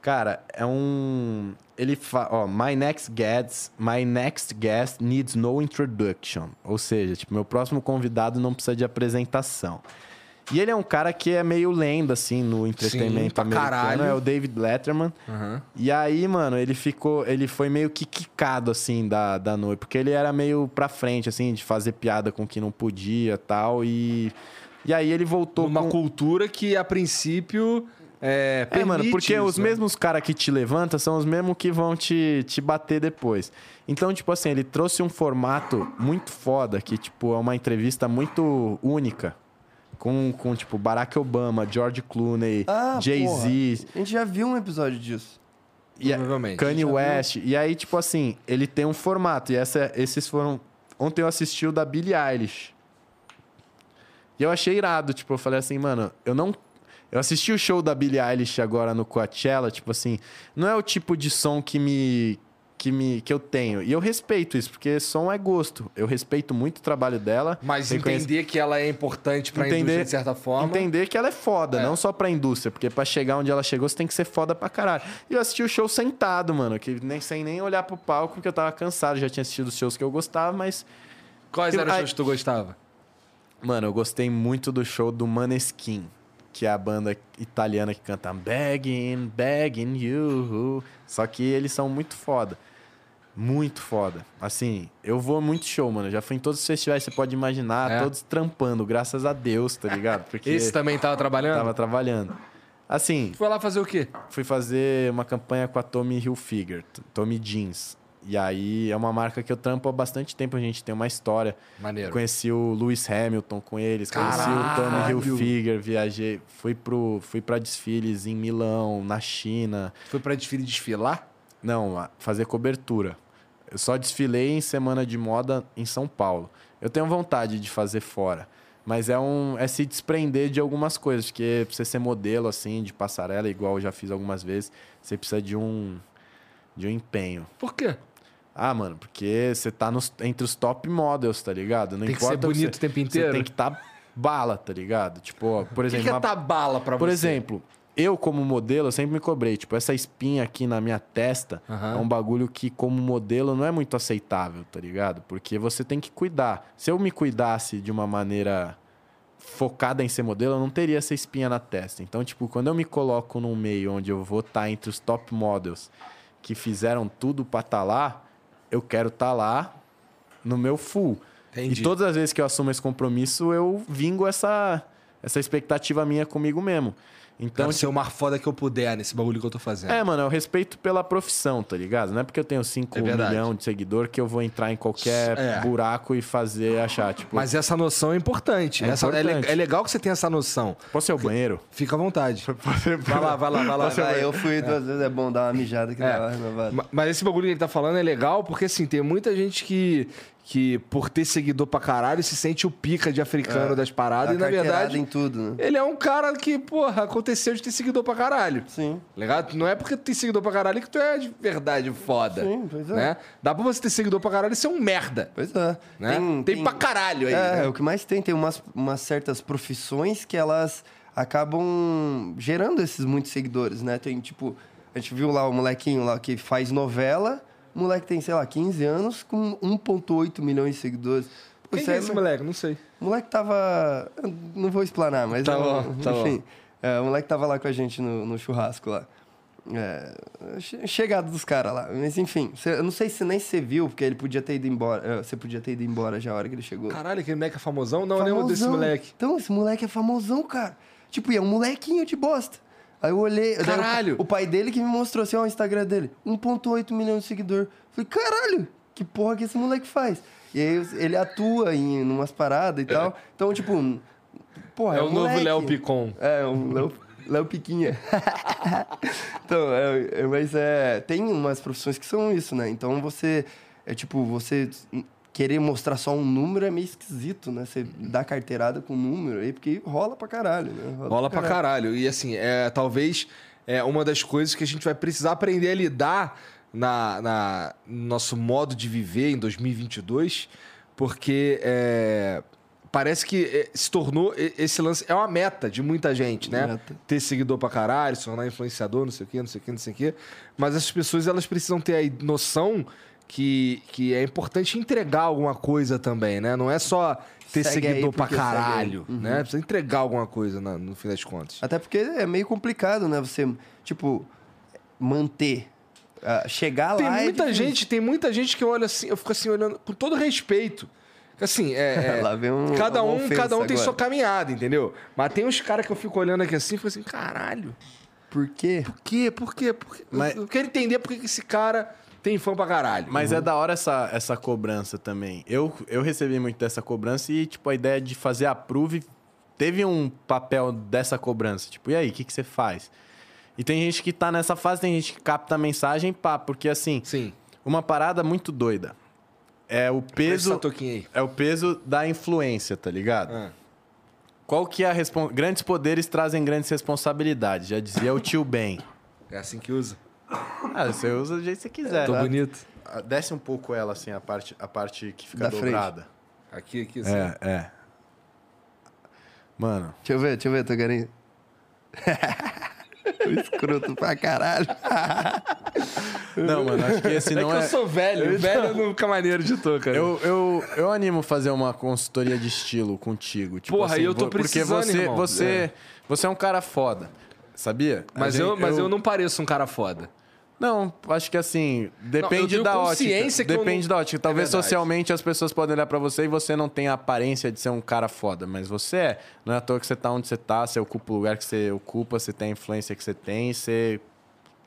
Cara, é um. Ele fala. Ó, my next guest. My next guest needs no introduction. Ou seja, tipo, meu próximo convidado não precisa de apresentação. E ele é um cara que é meio lenda, assim, no entretenimento pra americano. caralho. É o David Letterman. Aham. E aí, mano, ele ficou. Ele foi meio que quicado, assim, da, da noite. Porque ele era meio pra frente, assim, de fazer piada com o que não podia tal. E. E aí ele voltou Uma com... cultura que, a princípio, é, É, mano, porque isso, os né? mesmos caras que te levantam são os mesmos que vão te, te bater depois. Então, tipo assim, ele trouxe um formato muito foda, que, tipo, é uma entrevista muito única. Com, com tipo, Barack Obama, George Clooney, Ah, Jay-Z. A gente já viu um episódio disso. e Provavelmente. Kanye Já viu? West. E aí, tipo assim, ele tem um formato. E essa, esses foram... Ontem eu assisti o da Billie Eilish. E eu achei irado. Tipo, eu falei assim, mano, eu não... Eu assisti o show da Billie Eilish agora no Coachella. Tipo assim, não é o tipo de som que me... Que, me, que eu tenho. E eu respeito isso, porque som é gosto. Eu respeito muito o trabalho dela. Mas entender que ela é importante pra indústria, de certa forma. Entender que ela é foda, É. não só pra indústria, porque pra chegar onde ela chegou, você tem que ser foda pra caralho. E eu assisti o show sentado, mano, que nem sem nem olhar pro palco, porque eu tava cansado, já tinha assistido os shows que eu gostava, mas Quais Eu- eram os shows que tu gostava? Mano, eu gostei muito do show do Maneskin, que é a banda italiana que canta begging, begging you. Só que eles são muito foda. Muito foda. Assim, eu vou muito show, mano. Já fui em todos os festivais você pode imaginar, É. todos trampando, graças a Deus, tá ligado? Porque Esse também tava trabalhando? tava trabalhando. Assim, Foi lá fazer o quê? fui fazer uma campanha com a Tommy Hilfiger, Tommy Jeans. E aí é uma marca que eu trampo há bastante tempo, a gente tem uma história. Maneiro. Conheci o Lewis Hamilton com eles, conheci o Caralho! Tommy Hilfiger, viajei, fui pro fui para desfiles em Milão, na China. Foi pra desfile desfilar? Não, fazer cobertura. Eu só desfilei em semana de moda em São Paulo. Eu tenho vontade de fazer fora. Mas é, um, é se desprender de algumas coisas, porque pra você ser modelo, assim, de passarela, igual eu já fiz algumas vezes, você precisa de um, de um empenho. Por quê? Ah, mano, porque você tá nos- entre os top models, tá ligado? Não Tem importa ser o que bonito você- o tempo inteiro? Você tem que estar bala, tá ligado? Tipo, ó, por O que, exemplo, que é uma- tá bala pra por você? exemplo, eu como modelo, eu sempre me cobrei. Tipo, essa espinha aqui na minha testa Aham. é um bagulho que, como modelo, não é muito aceitável, tá ligado? Porque você tem que cuidar. Se eu me cuidasse de uma maneira focada em ser modelo, eu não teria essa espinha na testa. Então, tipo, quando eu me coloco num meio onde eu vou estar entre os top models que fizeram tudo pra estar lá, eu quero estar lá no meu full. Entendi. E todas as vezes que eu assumo esse compromisso, eu vingo essa, essa expectativa minha comigo mesmo. Então, Quero ser o mais foda que eu puder nesse bagulho que eu tô fazendo. é, mano, eu respeito pela profissão, tá ligado? Não é porque eu tenho 5 É milhões de seguidor que eu vou entrar em qualquer É. buraco e fazer achar, tipo, Mas essa noção é importante. É Essa- é importante. é legal que você tenha essa noção. posso ir ao banheiro? Fica à vontade. Vai lá, vai lá, vai lá. Ah, eu fui duas vezes, é bom dar uma mijada que É. dá uma renovada. Ma- Mas esse bagulho que ele tá falando é legal porque, assim, tem muita gente que, que por ter seguidor pra caralho, se sente o pica de africano É. das paradas. Dá E, na verdade, em tudo, né? ele é um cara que, porra, aconteceu de ter seguidor pra caralho. Sim. Ligado? Não é porque tu tem seguidor pra caralho que tu é de verdade foda. Sim, pois é. Né? Dá pra você ter seguidor pra caralho e ser um merda. Pois é. Né? Tem, pra caralho aí. É, né? o que mais tem, tem umas, umas certas profissões que elas acabam gerando esses muitos seguidores, né? Tem, tipo, a gente viu lá o molequinho lá que faz novela, o moleque tem, sei lá, 15 anos com 1.8 milhões de seguidores. Pô, Quem é aí esse é- moleque? Não sei. O moleque tava... Não vou explanar, mas... Tá é bom, tá enfim, é, o moleque tava lá com a gente no, no churrasco lá. É, che- chegado dos caras lá. Mas enfim, cê- eu não sei se nem você viu, porque ele podia ter ido embora. é, Você podia ter ido embora já a hora que ele chegou. Caralho, aquele moleque é famosão? Não, eu lembro desse Famosão. moleque. Então, esse moleque é famosão, cara. Tipo, e é um molequinho de bosta. Aí eu olhei. Caralho. O, o pai dele que me mostrou assim, ó, o Instagram dele. 1,8 milhão de seguidor. Falei, caralho, que porra que esse moleque faz? E aí ele atua em umas paradas e tal. Então, tipo, porra, É, é, o um novo moleque. Léo Picon. É, um Léo, Léo Piquinha. então, é, é, mas é, tem umas profissões que são isso, né? Então você, é tipo, você querer mostrar só um número é meio esquisito, né? Você dá carteirada com número aí, porque rola pra caralho, né? Rola pra caralho. E assim, é, talvez é uma das coisas que a gente vai precisar aprender a lidar na, na no nosso modo de viver em 2022, porque é, parece que é, se tornou esse lance é uma meta de muita gente, né? Meta. Ter seguidor pra caralho, se tornar influenciador, não sei o quê, não sei o quê, não sei o quê. Mas essas pessoas elas precisam ter a noção que, que é importante entregar alguma coisa também, né? Não é só ter Segue seguidor pra caralho, né? Precisa entregar alguma coisa na- no fim das contas. Até porque é meio complicado, né? Você, tipo, manter. ah, chegar Tem lá. é muita difícil. gente, tem muita gente que olha assim, eu fico assim olhando com todo respeito. Assim, é, é, Lá vem um- cada um, cada um tem agora. sua caminhada, entendeu? Mas tem uns caras que eu fico olhando aqui assim, e fico assim, caralho. Por quê? Por quê? Por quê? Por quê? Mas- Eu quero entender por que esse cara tem fã pra caralho. Mas é da hora essa, essa cobrança também. Eu, eu recebi muito dessa cobrança e, tipo, a ideia de fazer a prove teve um papel dessa cobrança. Tipo, e aí, o que, que você faz? E tem gente que tá nessa fase, tem gente que capta a mensagem, pá, porque assim, Sim. uma parada muito doida. É o peso. É o peso da influência, tá ligado? Ah. Qual que é a respon... Grandes poderes trazem grandes responsabilidades, já dizia o tio Ben. É assim que usa. Ah, você usa do jeito que você quiser. Tô tá? bonito. Desce um pouco ela, assim, a parte, a parte que fica Da frente. dobrada. Aqui, aqui, assim. É, é. Mano, Deixa eu ver, deixa eu ver, Togarinho. Escroto pra caralho. não, mano, acho que esse É não que é. eu sou velho. Velho não fica maneiro de cara. Eu, eu, eu animo fazer uma consultoria de estilo contigo. Tipo Porra, assim, eu tô vo- Porque precisando, você, irmão. você, É. você é um cara foda. Sabia? A Mas, eu, gente- mas eu... não pareço um cara foda. Não, acho que assim, depende tenho da ótica. Depende não- da ótica. Talvez É socialmente as pessoas podem olhar pra você e você não tem a aparência de ser um cara foda, mas você é. Não é à toa que você tá onde você tá, você ocupa o lugar que você ocupa, você tem a influência que você tem, você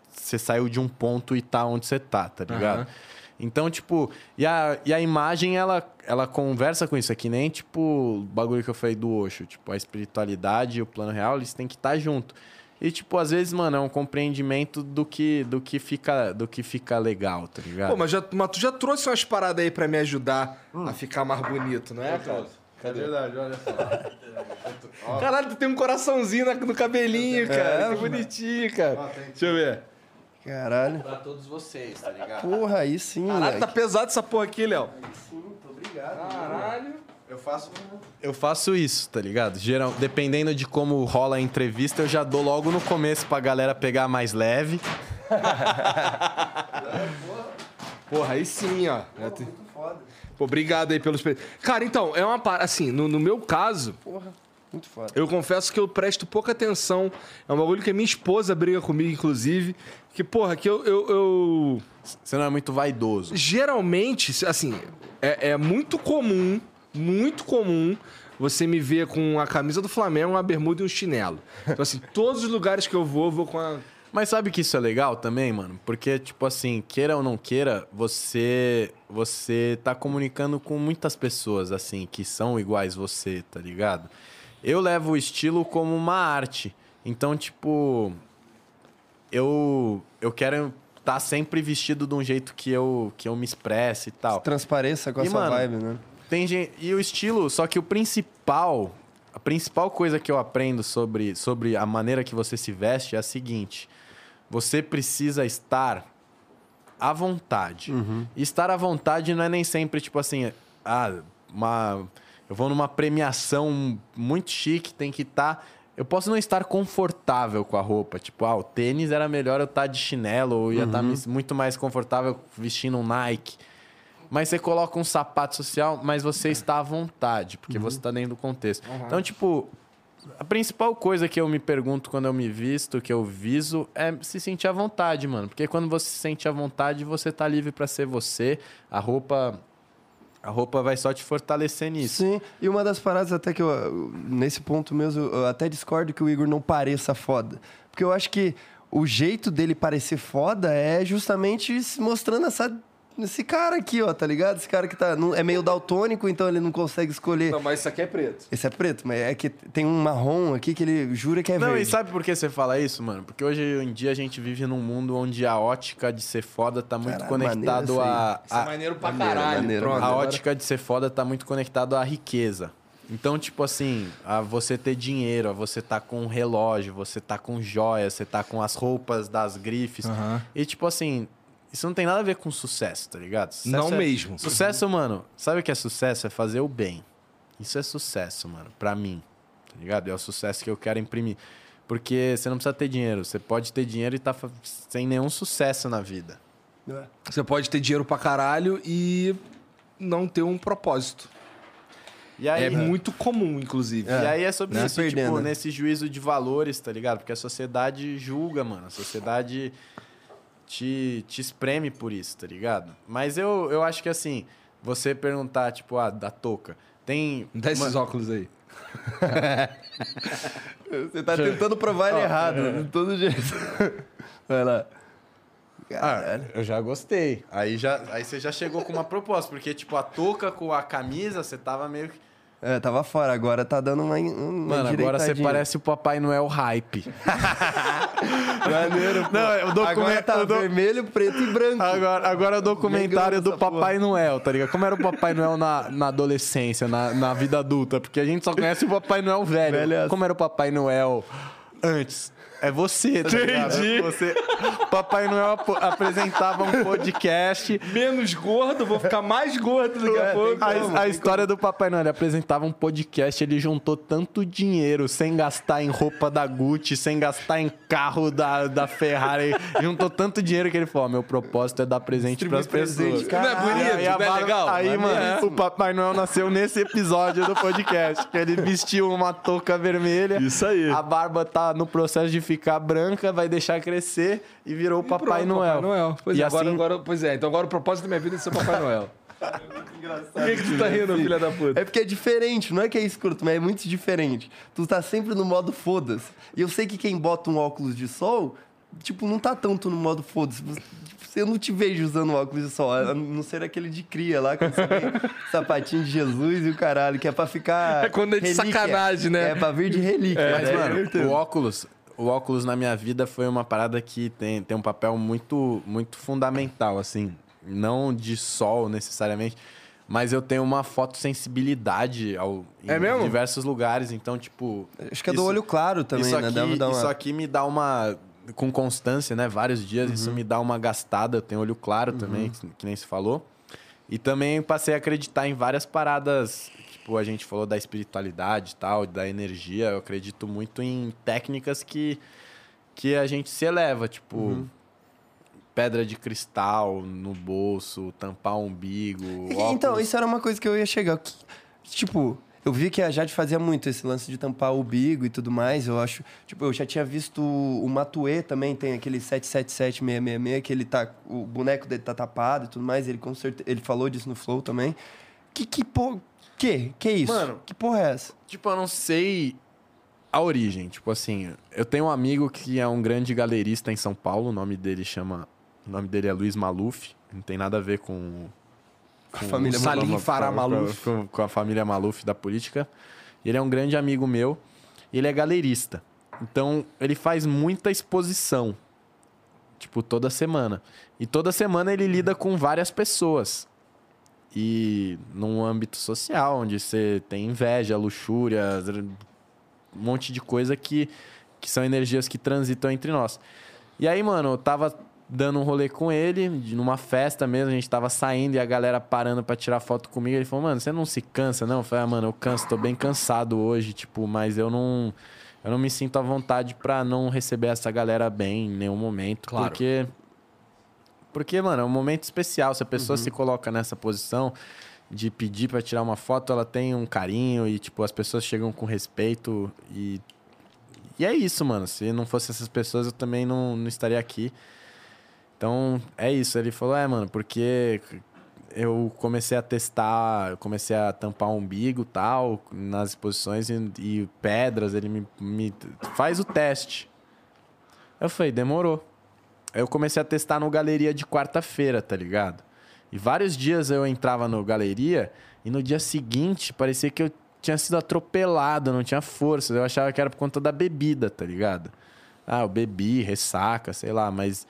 você saiu de um ponto e tá onde você tá, tá ligado? Aham. Então, tipo, e a, e a imagem, ela, ela conversa com isso. É que nem, tipo, o bagulho que eu falei do Osho. Tipo, a espiritualidade e o plano real, eles têm que estar junto. E, tipo, às vezes, mano, é um compreendimento do que, do que, fica, do que fica legal, tá ligado? Pô, mas, já, mas tu já trouxe umas paradas aí pra me ajudar a ficar mais bonito, não é, cara? É verdade, olha só. Caralho, tu tem um coraçãozinho no cabelinho, cara. que bonitinho, cara. Deixa eu ver. Caralho. pra todos vocês, tá ligado? Porra, aí sim, Caralho, tá moleque. pesado essa porra aqui, Léo. Sim, muito obrigado. Caralho. Eu faço, eu faço isso, tá ligado? Geral, dependendo de como rola a entrevista, eu já dou logo no começo pra galera pegar mais leve. Porra, aí sim, ó. Muito foda. Pô, obrigado aí pelos... Cara, então, é uma parada... Assim, no, no meu caso, Porra, muito foda. eu confesso que eu presto pouca atenção. É um bagulho que a minha esposa briga comigo, inclusive. Que, porra, que eu- eu- eu... Você não é muito vaidoso. Geralmente, assim, é, é muito comum, muito comum você me ver com a camisa do Flamengo, uma bermuda e um chinelo. Então, assim, todos os lugares que eu vou, eu vou com a. Mas sabe que isso é legal também, mano? Porque, tipo assim, queira ou não queira, você você tá comunicando com muitas pessoas, assim, que são iguais você, tá ligado? Eu levo o estilo como uma arte. Então, tipo, eu eu quero estar sempre vestido de um jeito que eu, que eu me expresse e tal. Transpareça com a E, sua mano, vibe, né? Tem gente, e o estilo, só que o principal, a principal coisa que eu aprendo sobre, sobre a maneira que você se veste é a seguinte: você precisa estar à vontade. E estar à vontade não é nem sempre tipo assim, ah, uma eu vou numa premiação muito chique, tem que estar eu posso não estar confortável com a roupa, tipo, ah, o tênis era melhor eu estar de chinelo, ou ia estar muito mais confortável vestindo um Nike. Mas você coloca um sapato social, mas você está à vontade, porque você está dentro do contexto. Então, tipo, a principal coisa que eu me pergunto quando eu me visto, que eu viso, é se sentir à vontade, mano. Porque quando você se sente à vontade, você tá livre para ser você. A roupa. A roupa vai só te fortalecer nisso. Sim, e uma das paradas até que eu, nesse ponto mesmo, eu até discordo que o Igor não pareça foda. Porque eu acho que o jeito dele parecer foda é justamente se mostrando essa, esse cara aqui, ó, tá ligado? Esse cara que tá, não- é meio daltônico, então ele não consegue escolher. Não, mas isso aqui é preto. Esse é preto, mas é que tem um marrom aqui que ele jura que é Não, verde. e sabe por que você fala isso, mano? Porque hoje em dia a gente vive num mundo onde a ótica de ser foda tá muito Caralho, conectado maneiro a, Isso é a, maneiro pra maneiro, caralho. maneiro, Pronto. a agora- ótica de ser foda tá muito conectado à riqueza. Então, tipo assim, a você ter dinheiro, a você tá com um relógio, você tá com joias, você tá com as roupas das grifes. Aham. E, tipo assim, isso não tem nada a ver com sucesso, tá ligado? Sucesso Não é- mesmo. Sucesso, mano, sabe o que é sucesso? É fazer o bem. Isso é sucesso, mano, pra mim. Tá ligado? É o sucesso que eu quero imprimir. Porque você não precisa ter dinheiro. Você pode ter dinheiro e tá sem nenhum sucesso na vida. É. Você pode ter dinheiro pra caralho e não ter um propósito. E aí, é muito comum, inclusive. E aí é sobre Né? isso, Perdendo, tipo, nesse juízo de valores, tá ligado? Porque a sociedade julga, mano. A sociedade te, te espreme por isso, tá ligado? Mas eu, eu acho que assim, você perguntar, tipo, ah, da touca. Tem. Dá esses uma- óculos aí. Você tá tentando provar ele errado, de todo jeito. Vai lá. Ah, eu já gostei. Aí, já, aí você já chegou com uma proposta, porque, tipo, a touca com a camisa, você tava meio que. É, tava fora, agora tá dando uma, uma Mano, agora você parece o Papai Noel hype. Maneiro, pô. Não, o documento- Agora tá vermelho, preto e branco. Agora, agora é o documentário do Papai Noel, tá ligado? Como era o Papai Noel na, na adolescência, na, na vida adulta? Porque a gente só conhece o Papai Noel velho. Velhaço. Como era o Papai Noel antes? É você, tá? Entendi. Você, Papai Noel apo- apresentava um podcast. Menos gordo, vou ficar mais gordo daqui a É, pouco. como. A, a história do Papai Noel, ele apresentava um podcast, ele juntou tanto dinheiro sem gastar em roupa da Gucci, sem gastar em carro da, da Ferrari, juntou tanto dinheiro que ele falou: "Ó, meu propósito é dar presente Distribuir presente, pessoas. cara. Não é bonito? Aí, a não é legal? aí, mano, Maneiro. o Papai Noel nasceu nesse episódio do podcast. Que ele vestiu uma touca vermelha. Isso aí. A barba tá no processo de ficar branca, vai deixar crescer e virou o Papai Pronto, Noel. Papai Noel. Pois, e é, agora, assim, agora, pois é, então agora o propósito da minha vida é ser Papai Noel. Por que, que tu tá rindo, filha da puta? É porque é diferente, não é que é escroto, mas é muito diferente. Tu tá sempre no modo foda-se. E eu sei que quem bota um óculos de sol, tipo, não tá tanto no modo foda-se. Você- Eu não te vejo usando óculos de sol, a não ser aquele de cria lá, tem sapatinho de Jesus e o caralho, que é pra ficar. É quando é de relíquia. sacanagem, né? É pra vir de relíquia. Mas, né? mano, o óculos, o óculos na minha vida foi uma parada que tem, tem um papel muito, muito fundamental, assim. Não de sol necessariamente, mas eu tenho uma fotossensibilidade ao, em É mesmo? diversos lugares. Então, tipo. Acho que é do isso- olho claro também, isso né? aqui, Deve dar uma- Isso aqui me dá uma. Com constância, né? Vários dias, Uhum. isso me dá uma gastada. Eu tenho olho claro também, que, que nem se falou. E também passei a acreditar em várias paradas. Tipo, a gente falou da espiritualidade e tal, da energia. Eu acredito muito em técnicas que, que a gente se eleva. Tipo, Uhum. pedra de cristal no bolso, tampar o umbigo. Então, óculos. isso era uma coisa que eu ia chegar. Que, tipo, eu vi que a Jade fazia muito esse lance de tampar o bigo e tudo mais. Eu acho. Tipo, eu já tinha visto o Matue também, tem aquele 777666, que ele tá. O boneco dele tá tapado e tudo mais. Ele com certeza. Ele falou disso no Flow também. Que, que porra. Que? Que isso? Mano, que porra é essa? Tipo, eu não sei a origem. Tipo assim, eu tenho um amigo que é um grande galerista em São Paulo. O nome dele chama. O nome dele é Luiz Maluf. Não tem nada a ver com. com família com- Salim Farah Maluf. Com, com a família Maluf da política. Ele é um grande amigo meu. Ele é galerista. Então, ele faz muita exposição. Tipo, toda semana. E toda semana ele lida com várias pessoas. E num âmbito social, onde você tem inveja, luxúria, um monte de coisa que, que são energias que transitam entre nós. E aí, mano, eu tava dando um rolê com ele, numa festa mesmo, a gente tava saindo e a galera parando pra tirar foto comigo. Ele falou, mano, você não se cansa, não? Eu falei, ah, mano, eu canso, tô bem cansado hoje, tipo, mas eu não. Eu não me sinto à vontade pra não receber essa galera bem em nenhum momento. Claro. Porque. Porque, mano, é um momento especial. Se a pessoa se coloca nessa posição de pedir pra tirar uma foto, ela tem um carinho e, tipo, as pessoas chegam com respeito e. E é isso, mano. Se não fosse essas pessoas, eu também não, não estaria aqui. Então, é isso. Ele falou, é, mano, porque eu comecei a testar, eu comecei a tampar o umbigo e tal, nas exposições e, e pedras, ele me, me faz o teste. Eu falei, demorou. Eu comecei a testar no galeria de quarta-feira, tá ligado? E vários dias eu entrava no galeria e no dia seguinte parecia que eu tinha sido atropelado, não tinha força. Eu achava que era por conta da bebida, tá ligado? Ah, eu bebi, ressaca, sei lá, mas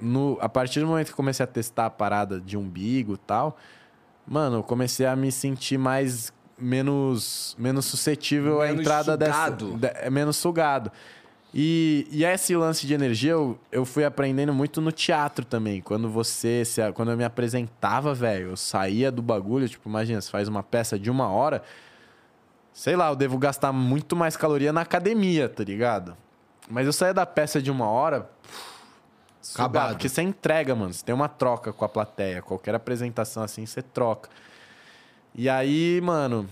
no, a partir do momento que eu comecei a testar a parada de umbigo e tal, mano, eu comecei a me sentir mais menos menos suscetível à Menos entrada sugado. dessa de- menos sugado. E, e esse lance de energia eu, eu fui aprendendo muito no teatro também. Quando você, se, quando eu me apresentava, velho, eu saía do bagulho, tipo, imagina, você faz uma peça de uma hora, sei lá, eu devo gastar muito mais caloria na academia, tá ligado? Mas eu saía da peça de uma hora, Acabado. Porque você entrega, mano. Você tem uma troca com a plateia. Qualquer apresentação assim, você troca. E aí, mano,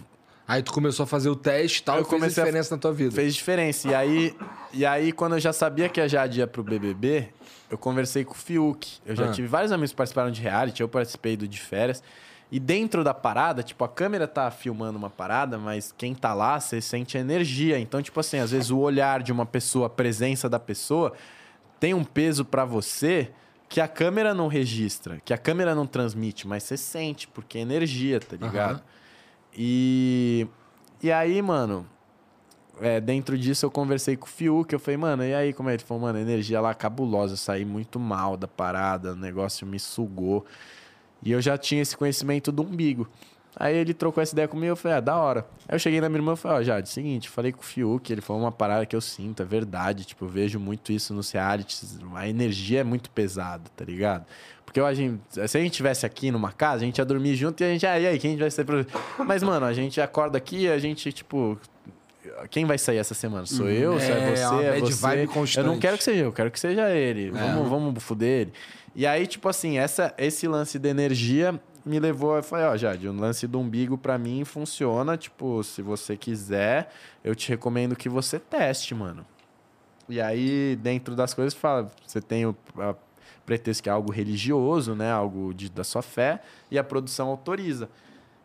Aí tu começou a fazer o teste e tal, Eu e fez a comecei a- diferença na tua vida. fez diferença. E aí, e aí, quando eu já sabia que a Jade ia pro BBB, eu conversei com o Fiuk. Eu já Ah. tive vários amigos que participaram de reality, eu participei do de férias. E dentro da parada, tipo, a câmera tá filmando uma parada, mas quem tá lá, você sente a energia. Então, tipo assim, às vezes o olhar de uma pessoa, a presença da pessoa, tem um peso pra você que a câmera não registra, que a câmera não transmite, mas você sente, porque é energia, tá ligado? Aham. E, e aí, mano, é, dentro disso eu conversei com o Fiuk, eu falei, mano, e aí como é? Ele falou, mano, energia lá cabulosa, eu saí muito mal da parada, o negócio me sugou. E eu já tinha esse conhecimento do umbigo. Aí ele trocou essa ideia comigo, eu falei, ah, da hora. Aí eu cheguei na minha irmã e falei, ó, Jade, seguinte, falei com o Fiuk, ele falou uma parada que eu sinto, é verdade, tipo, eu vejo muito isso nos realities, a energia é muito pesada, tá ligado? Porque eu, a gente, se a gente tivesse aqui numa casa, a gente ia dormir junto e a gente, ah, e aí, quem vai ser pro... Mas, mano, a gente acorda aqui e a gente, tipo, quem vai sair essa semana? Sou eu? Se é É, você? É você? vibe Eu constante. não quero que seja eu, eu quero que seja ele. Vamos, vamos fuder ele. E aí, tipo assim, essa, esse lance da energia me levou. Eu falei, ó, Jade, o lance do umbigo pra mim funciona. Tipo, se você quiser, eu te recomendo que você teste, mano. E aí, dentro das coisas, fala, você tem o a pretexto que é algo religioso, né? Algo de, da sua fé, e a produção autoriza.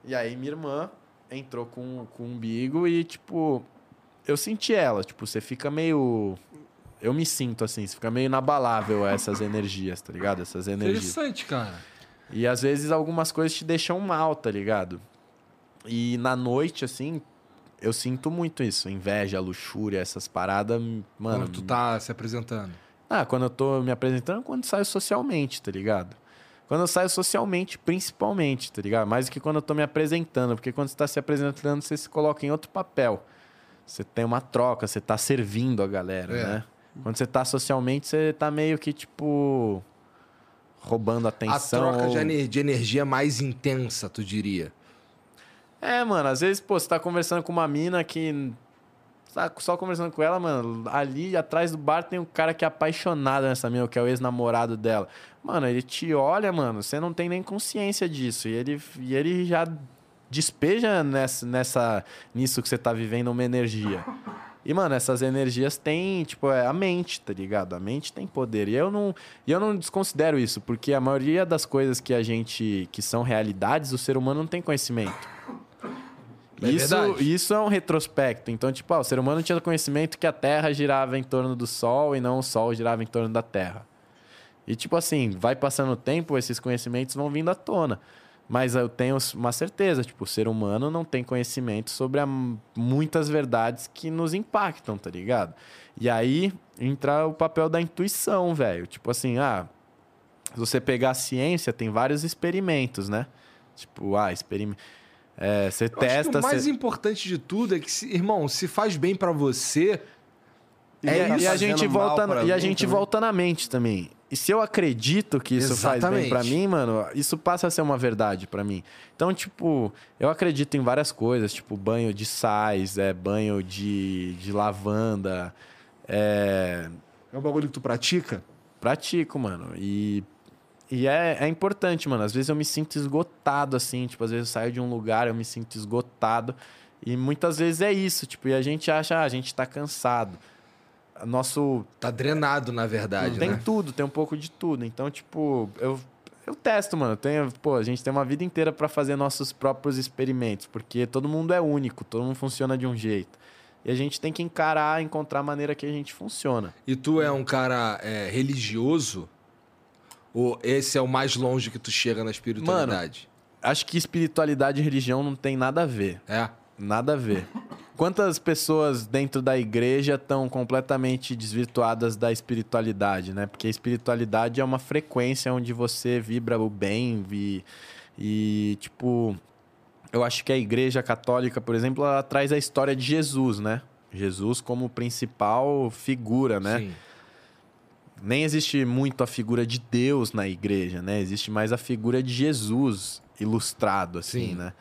E aí, minha irmã entrou com, com o umbigo e, tipo, eu senti ela. Tipo, você fica meio. Eu me sinto assim, você fica meio inabalável a essas energias, tá ligado? Essas energias. Interessante, cara. E às vezes algumas coisas te deixam mal, tá ligado? E na noite, assim, eu sinto muito isso. Inveja, luxúria, essas paradas, mano. Quando tu tá se apresentando. Ah, quando eu tô me apresentando, quando saio socialmente, tá ligado? Quando eu saio socialmente, principalmente, tá ligado? Mais do que quando eu tô me apresentando, porque quando você tá se apresentando, você se coloca em outro papel. Você tem uma troca, você tá servindo a galera, É. né? Quando você tá socialmente, você tá meio que, tipo, roubando A atenção. troca ou- de energia mais intensa, tu diria. É, mano, às vezes, pô, você tá conversando com uma mina que. Tá só conversando com ela, mano. Ali atrás do bar tem um cara que é apaixonado nessa mina, que é o ex-namorado dela. Mano, ele te olha, mano, você não tem nem consciência disso. E ele, e ele já despeja nessa, nessa, nisso que você tá vivendo uma energia. E, mano, essas energias têm, tipo, é a mente, tá ligado? A mente tem poder. E eu não, e eu não desconsidero isso, porque a maioria das coisas que a gente. que são realidades, o ser humano não tem conhecimento. É isso, verdade. isso é um retrospecto. Então, tipo, ah, o ser humano tinha conhecimento que a Terra girava em torno do Sol e não o Sol girava em torno da Terra. E, tipo assim, vai passando o tempo, esses conhecimentos vão vindo à tona. Mas eu tenho uma certeza, tipo, o ser humano não tem conhecimento sobre muitas verdades que nos impactam, tá ligado? E aí entra o papel da intuição, velho. Tipo assim, ah, se você pegar a ciência, tem vários experimentos, né? Tipo, ah, experimento. É, você Eu testa. o mais você- importante de tudo é que, se- irmão, se faz bem pra você, E, É a- isso. e a gente volta e a gente também. volta na mente também. E se eu acredito que isso faz bem Exatamente. pra mim, mano, isso passa a ser uma verdade pra mim. Então, tipo, eu acredito em várias coisas, tipo banho de sais, é banho de, de lavanda, é, é um bagulho que tu pratica. pratico, mano. E e é, é importante, mano. Às vezes eu me sinto esgotado, assim. Tipo, às vezes eu saio de um lugar, eu me sinto esgotado. E muitas vezes é isso, tipo, e a gente acha, ah, a gente tá cansado. Nosso Tá drenado, na verdade, tem né? tudo, tem um pouco de tudo. Então, tipo, eu, eu testo, mano. Tenho, pô, a gente tem uma vida inteira pra fazer nossos próprios experimentos, porque todo mundo é único, todo mundo funciona de um jeito. E a gente tem que encarar, encontrar a maneira que a gente funciona. E tu é um cara é, religioso? Ou esse é o mais longe que tu chega na espiritualidade? Acho que espiritualidade e religião não tem nada a ver. É. Nada a ver. Quantas pessoas dentro da igreja estão completamente desvirtuadas da espiritualidade, né? Porque a espiritualidade é uma frequência onde você vibra o bem e, e tipo, eu acho que a igreja católica, por exemplo, ela traz a história de Jesus, né? Jesus como principal figura, né? Sim. Nem existe muito a figura de Deus na igreja, né? Existe mais a figura de Jesus ilustrado, assim, Sim. né?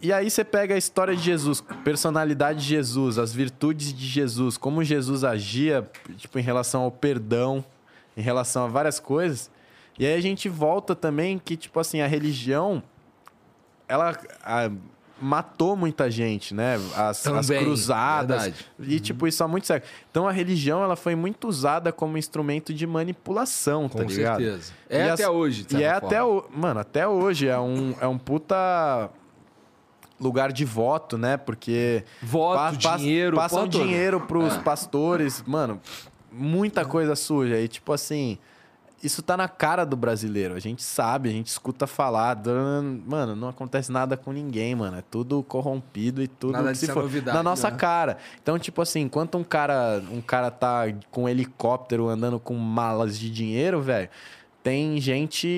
E aí você pega a história de Jesus, personalidade de Jesus, as virtudes de Jesus, como Jesus agia, tipo, em relação ao perdão, em relação a várias coisas. E aí a gente volta também que, tipo assim, a religião, ela a- matou muita gente, né? As, as Também, cruzadas. verdade. E, tipo, isso há muito século. Então a religião, ela foi muito usada como instrumento de manipulação, tá Com ligado? certeza. É E até as- hoje, E é certa até forma. o, mano, até hoje é um, é um puta lugar de voto, né? Porque Voto, pa- dinheiro, passam dinheiro pros pastores, mano, muita coisa suja e tipo assim, isso tá na cara do brasileiro. A gente sabe, a gente escuta falar, mano, não acontece nada com ninguém, mano. É tudo corrompido e tudo Nada se for novidade, na nossa né? cara. Então, tipo assim, enquanto um cara, um cara tá com um helicóptero andando com malas de dinheiro, velho, tem gente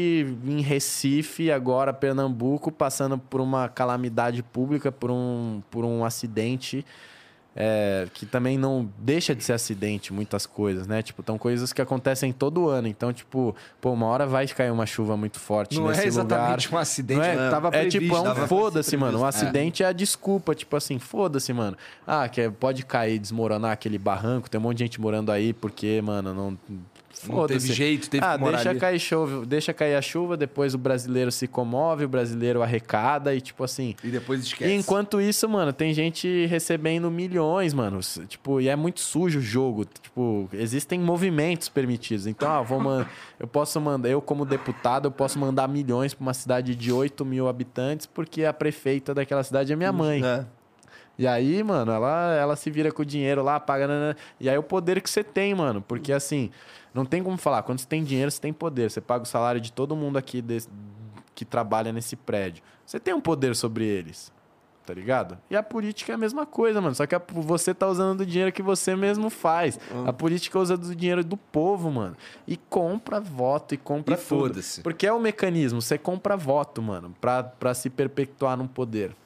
em Recife, agora Pernambuco, passando por uma calamidade pública, por um, por um acidente. É, que também não deixa de ser acidente, muitas coisas, né? Tipo, estão coisas que acontecem todo ano. Então, tipo, pô, uma hora vai cair uma chuva muito forte Não nesse é exatamente lugar. um acidente, Não é, tava é previsto. tipo, é um tava foda-se, mano. Um previsto. acidente é. a desculpa, tipo assim, foda-se, mano. Ah, que é- pode cair, desmoronar aquele barranco, tem um monte de gente morando aí, porque, mano, não. Não teve jeito, teve ah, que morar deixa ali. cair chuva, deixa cair a chuva, depois o brasileiro se comove, o brasileiro arrecada e tipo assim. E depois esquece. E enquanto isso, mano, tem gente recebendo milhões, mano. Tipo, e é muito sujo o jogo. Tipo, existem movimentos permitidos. Então, ah, vou man... eu posso mandar, eu como deputado, eu posso mandar milhões pra uma cidade de 8 mil habitantes, porque a prefeita daquela cidade é minha mãe. É. E aí, mano, ela, ela se vira com o dinheiro lá, paga. nanana. E aí o poder que você tem, mano. Porque assim, não tem como falar. Quando você tem dinheiro, você tem poder. Você paga o salário de todo mundo aqui desse- que trabalha nesse prédio. Você tem um poder sobre eles. Tá ligado? E a política é a mesma coisa, mano. Só que a- você tá usando do dinheiro que você mesmo faz. A política usa do dinheiro do povo, mano. E compra voto e compra E tudo. foda-se. Porque é o mecanismo. Você compra voto, mano, pra, pra se perpetuar num poder.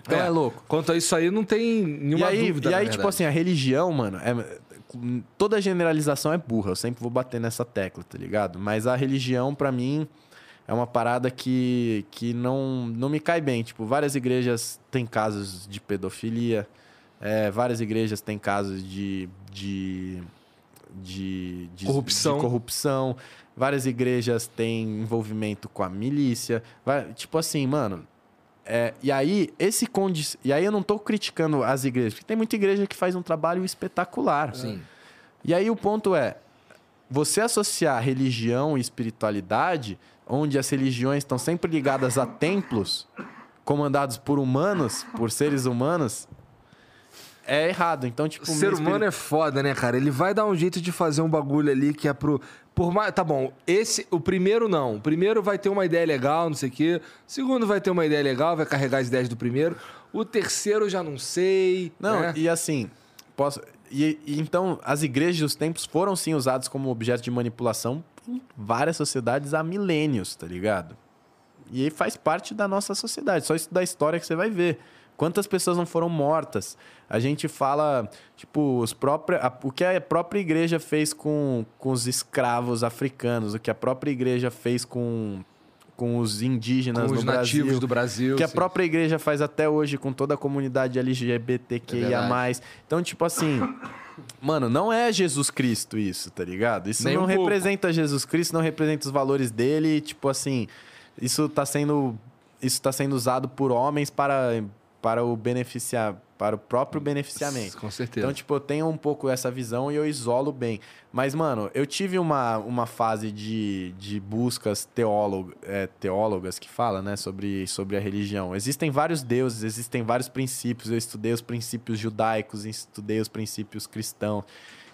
Então é, louco. Quanto a isso aí, não tem nenhuma e aí, dúvida. E na aí verdade. tipo assim, a religião, mano, é- toda generalização é burra. Eu sempre vou bater nessa tecla, tá ligado? Mas a religião, pra mim, é uma parada que, que não, não me cai bem. Tipo, várias igrejas têm casos de pedofilia, é, várias igrejas têm casos de. de de, de Corrupção. de corrupção. Várias igrejas têm envolvimento com a milícia. Vai- tipo assim, mano, é, e aí, esse condi... E aí eu não tô criticando as igrejas, porque tem muita igreja que faz um trabalho espetacular. Sim. E aí o ponto é, você associar religião e espiritualidade, onde as religiões estão sempre ligadas a templos comandados por humanos, por seres humanos, é errado. Então, tipo, O ser humano é foda, né, cara? Ele vai dar um jeito de fazer um bagulho ali que é pro. Por mais. Tá bom, esse. O primeiro não. O primeiro vai ter uma ideia legal, não sei o quê. O segundo vai ter uma ideia legal, vai carregar as ideias do primeiro. O terceiro eu já não sei. Não, né? e assim, posso. E, e então, as igrejas e os templos foram sim usados como objeto de manipulação em várias sociedades há milênios, tá ligado? E aí faz parte da nossa sociedade. Só isso da história que você vai ver. Quantas pessoas não foram mortas? A gente fala, tipo, os próprios, a- o que a própria igreja fez com, com os escravos africanos, o que a própria igreja fez com, com os indígenas Com os no nativos Brasil do Brasil. que a sim. própria igreja faz até hoje com toda a comunidade É LGBTQIA+. então, tipo assim, mano, não é Jesus Cristo isso, tá ligado? Isso Nem não um pouco. representa Jesus Cristo, não representa os valores dele, tipo assim, isso tá sendo isso tá sendo usado por homens para para o beneficiar, para o próprio beneficiamento. Com certeza. Então, tipo, eu tenho um pouco essa visão e eu isolo bem. Mas, mano, eu tive uma, uma fase de, de buscas teólogo, é, teólogas que fala, né, sobre, sobre a religião. Existem vários deuses, existem vários princípios. Eu estudei os princípios judaicos, estudei os princípios cristãos,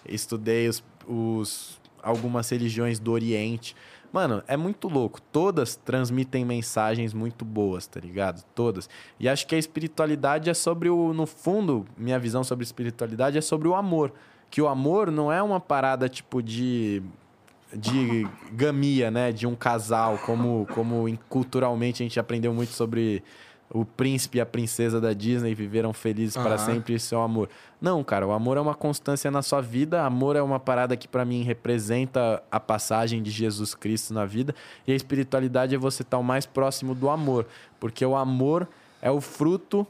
estudei os, os algumas religiões do Oriente. Mano, é muito louco. Todas transmitem mensagens muito boas, tá ligado? Todas. E acho que a espiritualidade é sobre o. No fundo, minha visão sobre espiritualidade é sobre o amor. Que o amor não é uma parada tipo de. de gamia, né? De um casal, como, como culturalmente a gente aprendeu muito sobre o príncipe e a princesa da Disney viveram felizes para Aham. sempre e seu amor. Não, cara, o amor é uma constância na sua vida, amor é uma parada que pra mim representa a passagem de Jesus Cristo na vida, e a espiritualidade é você estar o mais próximo do amor, porque o amor é o fruto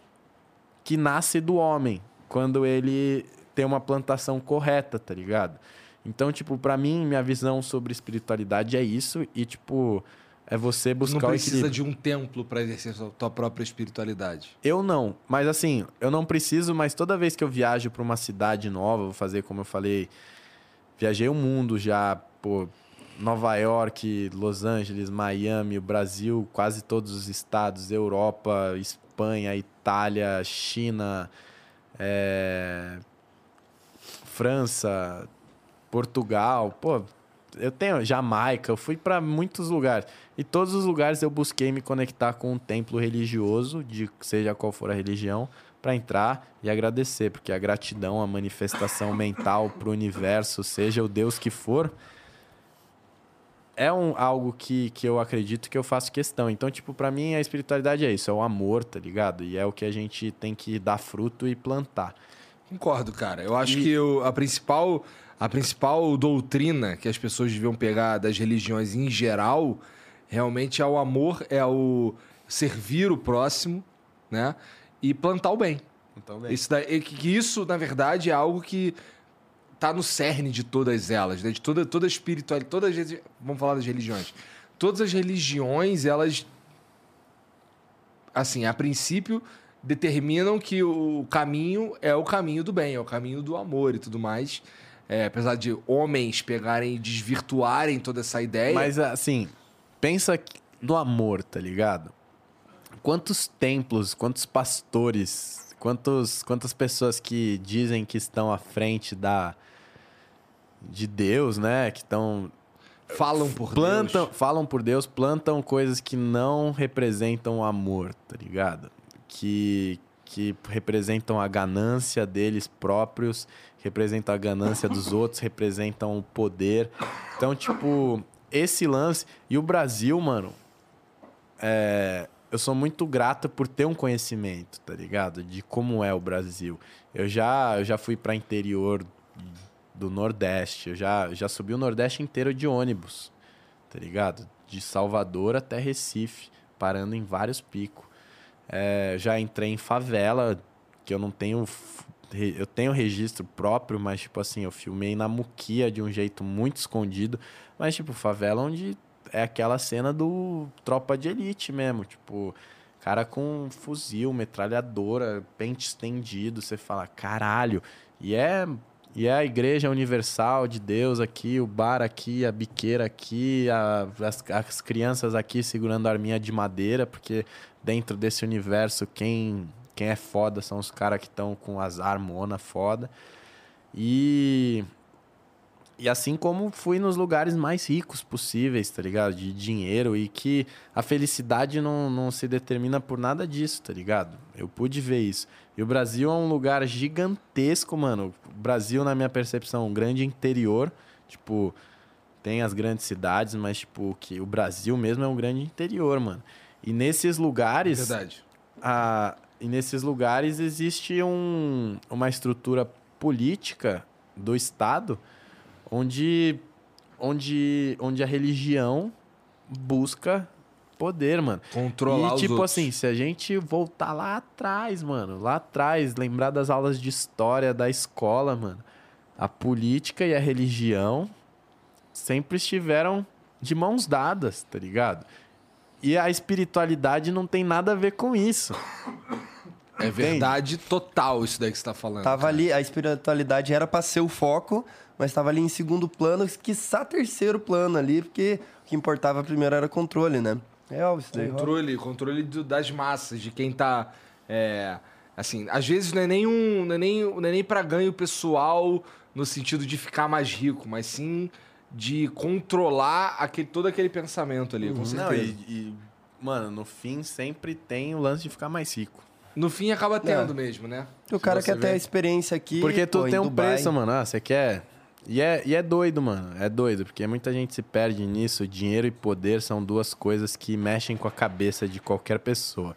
que nasce do homem quando ele tem uma plantação correta, tá ligado? Então, tipo, pra mim, minha visão sobre espiritualidade é isso e, tipo, é você buscar não precisa de um templo pra exercer sua tua própria espiritualidade. Eu não, mas assim, eu não preciso, mas toda vez que eu viajo pra uma cidade nova, vou fazer como eu falei, viajei o mundo já, pô, Nova York, Los Angeles, Miami, o Brasil, quase todos os estados, Europa, Espanha, Itália, China, é, França, Portugal, pô, eu tenho Jamaica, eu fui pra muitos lugares. E todos os lugares eu busquei me conectar com um templo religioso, de seja qual for a religião, para entrar e agradecer, porque a gratidão, a manifestação mental pro universo, seja o Deus que for, é um, algo que, que eu acredito que eu faço questão. Então, tipo, pra mim a espiritualidade é isso, é o amor, tá ligado? E é o que a gente tem que dar fruto e plantar. Concordo, cara. Eu acho E- que o- a principal a principal doutrina que as pessoas deviam pegar das religiões em geral realmente é o amor, é o servir o próximo, né? E plantar o bem. Então, Isso, daí, que isso, na verdade, é algo que tá no cerne de todas elas, né? De toda, toda espiritualidade, todas as, vamos falar das religiões. Todas as religiões, elas assim, a princípio determinam que o caminho é o caminho do bem, é o caminho do amor e tudo mais. É, apesar de homens pegarem e desvirtuarem toda essa ideia. Mas assim, pensa no amor, tá ligado? Quantos templos, quantos pastores, quantos, quantas pessoas que dizem que estão à frente da de Deus, né? Que estão falam por plantam, Deus. falam por Deus, plantam coisas que não representam o amor, tá ligado? Que que representam a ganância deles próprios, representam a ganância dos outros, representam o poder. Então, tipo, esse lance e o Brasil, mano, é, eu sou muito grato por ter um conhecimento, tá ligado? De como é o Brasil. Eu já, eu já fui para interior do Nordeste, eu já, já subi o Nordeste inteiro de ônibus, tá ligado? De Salvador até Recife, parando em vários picos. É, já entrei em favela, que eu não tenho. Eu tenho registro próprio, mas, tipo assim, eu filmei na muquia de um jeito muito escondido. Mas, tipo, favela onde é aquela cena do Tropa de Elite mesmo. Tipo, cara com fuzil, metralhadora, pente estendido. Você fala, caralho. E é, e é a Igreja Universal de Deus aqui, o bar aqui, a biqueira aqui, a- as, as crianças aqui segurando a arminha de madeira, porque dentro desse universo quem, quem é foda são os caras que estão com as armonas foda. E. E assim como fui nos lugares mais ricos possíveis, tá ligado? De dinheiro e que a felicidade não, não se determina por nada disso, tá ligado? Eu pude ver isso. E o Brasil é um lugar gigantesco, mano. O Brasil, na minha percepção, um grande interior. Tipo, tem as grandes cidades, mas, tipo, que o Brasil mesmo é um grande interior, mano. E nesses lugares Verdade. a- e nesses lugares existe um, uma estrutura política do Estado onde, onde, onde a religião busca poder, mano. Controlar e tipo outros. assim, se a gente voltar lá atrás, mano, lá atrás, lembrar das aulas de história da escola, mano, a política e a religião sempre estiveram de mãos dadas, tá ligado? E a espiritualidade não tem nada a ver com isso. É verdade total isso daí que você tá falando. Tava cara. ali, a espiritualidade era pra ser o foco, mas tava ali em segundo plano, quiçá terceiro plano ali, porque o que importava primeiro era controle, né? É óbvio, isso daí rola. Controle, controle do- das massas, de quem tá. é, assim, às vezes não é nem um. Não é nem, não é nem pra ganho pessoal no sentido de ficar mais rico, mas sim de controlar aquele, todo aquele pensamento ali, com Não, certeza. e, e, mano, no fim sempre tem o lance de ficar mais rico. No fim acaba tendo mesmo, né? O cara quer ter a experiência aqui. Porque pô, tudo em tem um Dubai. preço, mano. Ah, você quer. E é, e é doido, mano. É doido, porque muita gente se perde nisso. Dinheiro e poder são duas coisas que mexem com a cabeça de qualquer pessoa.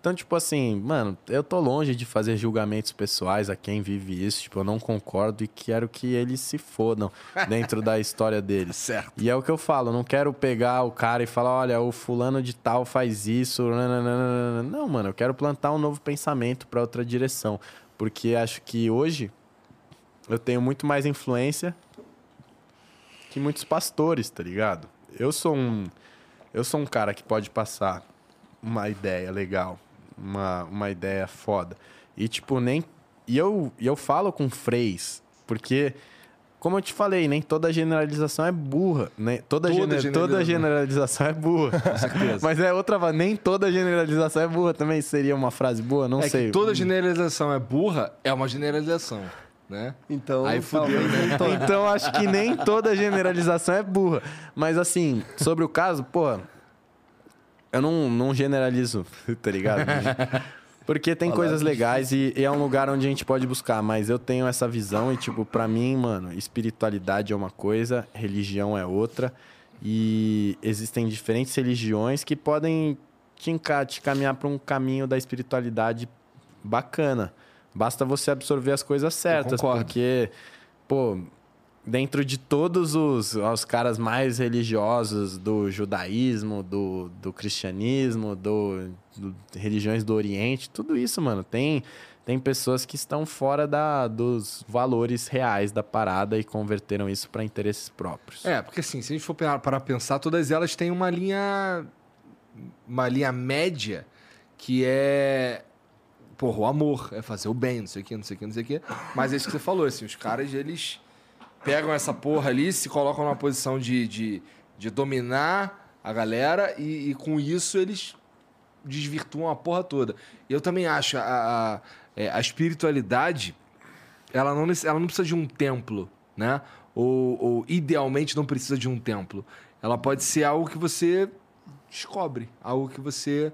Então, tipo assim, mano, eu tô longe de fazer julgamentos pessoais a quem vive isso. Tipo, eu não concordo e quero que eles se fodam dentro da história deles. Certo. E é o que eu falo, não quero pegar o cara e falar, olha, o fulano de tal faz isso. nananana. Não, mano, eu quero plantar um novo pensamento pra outra direção. Porque acho que hoje eu tenho muito mais influência que muitos pastores, tá ligado? Eu sou um eu sou um cara que pode passar uma ideia legal, uma, uma ideia foda. E tipo, nem e eu e eu falo com freis, porque como eu te falei, nem toda generalização é burra, né? Toda, Toda gener- generalização. toda generalização é burra. Mas é outra, nem toda generalização é burra também seria uma frase boa, não é sei. toda generalização é burra, é uma generalização, né? Então, Aí fudeu, né? Então acho que nem toda generalização é burra. Mas assim, sobre o caso, pô, eu não, não generalizo, tá ligado? Porque tem Olha, coisas legais e, e é um lugar onde a gente pode buscar, mas eu tenho essa visão e, tipo, pra mim, mano, espiritualidade é uma coisa, religião é outra. E existem diferentes religiões que podem te, te caminhar pra um caminho da espiritualidade bacana. Basta você absorver as coisas certas, porque, pô, dentro de todos os, os caras mais religiosos do judaísmo, do, do cristianismo, do, do- religiões do Oriente, tudo isso, mano, tem, tem pessoas que estão fora da, dos valores reais da parada e converteram isso para interesses próprios. É, porque assim, se a gente for parar para pensar, todas elas têm uma linha uma linha média que é porra, o amor, é fazer o bem, não sei o que, não sei o que, não sei o que. Mas é isso que você falou, assim, os caras, eles pegam essa porra ali, se colocam numa posição de, de, de dominar a galera e, e com isso eles desvirtuam a porra toda. Eu também acho a, a, é, a espiritualidade ela não, ela não precisa de um templo, né? Ou, ou idealmente não precisa de um templo. Ela pode ser algo que você descobre, algo que você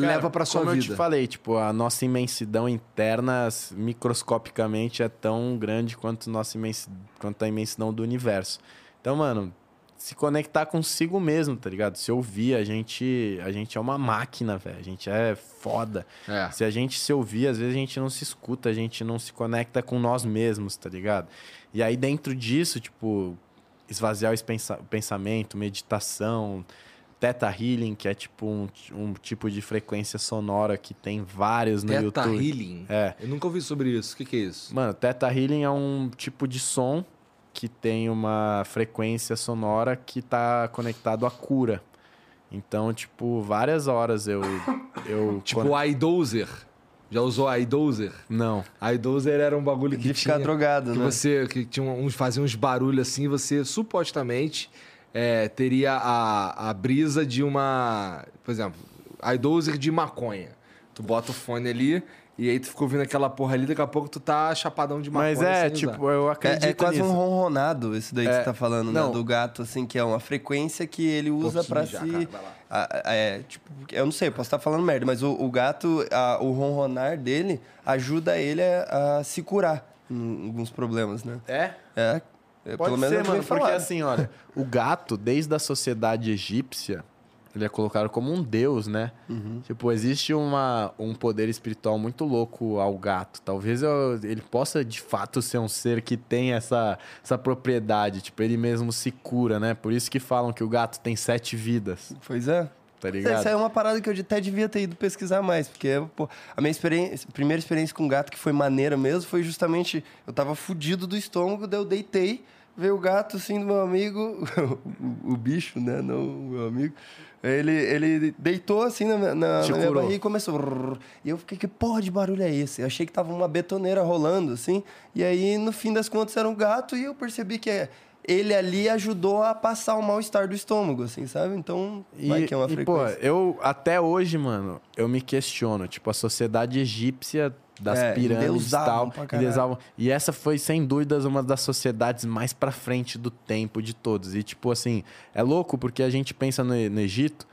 Cara, leva pra sua como vida. eu te falei, tipo, a nossa imensidão interna, microscopicamente, é tão grande quanto, nossa imensi... quanto a imensidão do universo. Então, mano, se conectar consigo mesmo, tá ligado? Se ouvir, a gente, a gente é uma máquina, velho. A gente é foda. É. Se a gente se ouvir, às vezes a gente não se escuta, a gente não se conecta com nós mesmos, tá ligado? E aí, dentro disso, tipo, esvaziar o pensamento, meditação, Teta Healing, que é tipo um, um tipo de frequência sonora que tem vários no Teta YouTube. Healing. É. Eu nunca ouvi sobre isso. O que, que é isso? Mano, Teta Healing é um tipo de som que tem uma frequência sonora que tá conectado à cura. Então, tipo, várias horas eu. eu Tipo o iDozer. Já usou iDozer? Não. iDozer era um bagulho que De ficar tinha... drogado, que né? você que tinha uns fazia uns barulhos assim, você supostamente é, teria a, a brisa de uma, por exemplo, iDozer de maconha. Tu bota o fone ali e aí tu fica ouvindo aquela porra ali, daqui a pouco tu tá chapadão de maconha. Mas é, sem tipo, usar. eu acredito É, é quase nisso. um ronronado, esse daí que É, você tá falando, né? não. Do gato, assim, que é uma frequência que ele usa já, se. cara, vai lá. a- a- é, tipo, eu não sei, posso estar falando merda, mas o, o gato, a- o ronronar dele ajuda ele a, a se curar em alguns problemas, né? É? É. é, Pode pelo menos ser, é mano, porque falaram. assim, olha, o gato, desde a sociedade egípcia, ele é colocado como um deus, né? Uhum. Tipo, existe uma, um poder espiritual muito louco ao gato. Talvez eu- ele possa, de fato, ser um ser que tem essa, essa propriedade. Tipo, ele mesmo se cura, né? Por isso que falam que o gato tem sete vidas, Pois é. tá Essa ligado? é uma parada que eu até devia ter ido pesquisar mais, porque pô, a minha experiência, primeira experiência com gato que foi maneira mesmo foi justamente eu tava fudido do estômago, daí eu deitei, veio o gato assim do meu amigo, o, o bicho, né, não o meu amigo. Ele, ele deitou assim na, na, na minha barriga e começou. E eu fiquei, que porra de barulho é esse? Eu achei que tava uma betoneira rolando, assim. E aí, no fim das contas, era um gato e eu percebi que ele ali ajudou a passar o mal-estar do estômago, assim, sabe? Então, vai que é uma e, pô, frequência. eu até hoje, mano, eu me questiono, tipo, a sociedade egípcia das É, pirâmides e tal, endeusavam. E essa foi sem dúvidas uma das sociedades mais pra frente do tempo de todos. E tipo assim, é louco porque a gente pensa no, no Egito,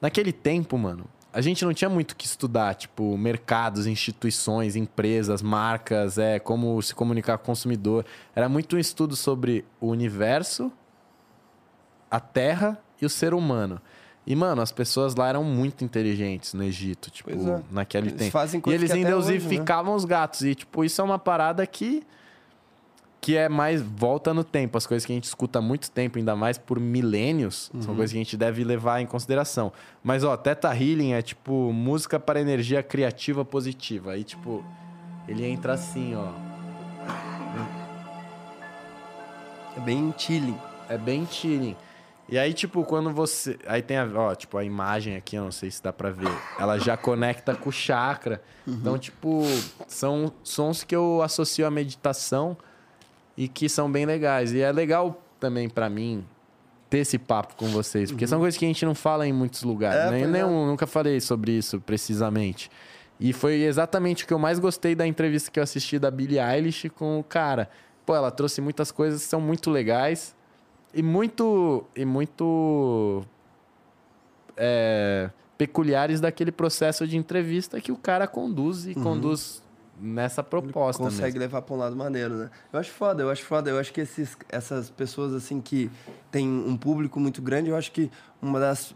naquele tempo, mano, a gente não tinha muito o que estudar, tipo, mercados, instituições, empresas, marcas, é, como se comunicar com o consumidor. Era muito um estudo sobre o universo, a Terra e o ser humano. E, mano, as pessoas lá eram muito inteligentes no Egito, tipo, é. naquele Eles tempo. fazem E eles hoje, né? endeusificavam os gatos. E, tipo, isso é uma parada que. Que é mais volta no tempo. As coisas que a gente escuta há muito tempo, ainda mais por milênios, Uhum. são coisas que a gente deve levar em consideração. Mas, ó, Teta Healing é tipo música para energia criativa positiva. Aí, tipo, ele entra assim, ó. É bem chilling. É bem chilling. E aí, tipo, quando você. Aí tem a. Ó, tipo, a imagem aqui, eu não sei se dá pra ver. Ela já conecta com o chakra. Então, tipo, são sons que eu associo à meditação e que são bem legais. E é legal também pra mim ter esse papo com vocês, porque são coisas que a gente não fala em muitos lugares. É, nem, pois é. nenhum, nunca falei sobre isso precisamente. E foi exatamente o que eu mais gostei da entrevista que eu assisti da Billie Eilish com o cara. Pô, ela trouxe muitas coisas que são muito legais e muito e muito é, peculiares daquele processo de entrevista que o cara conduz e conduz nessa proposta consegue mesmo. levar pra um lado maneiro, né? Eu acho foda, eu acho foda. Eu acho que esses, essas pessoas, assim, que tem um público muito grande, eu acho que uma das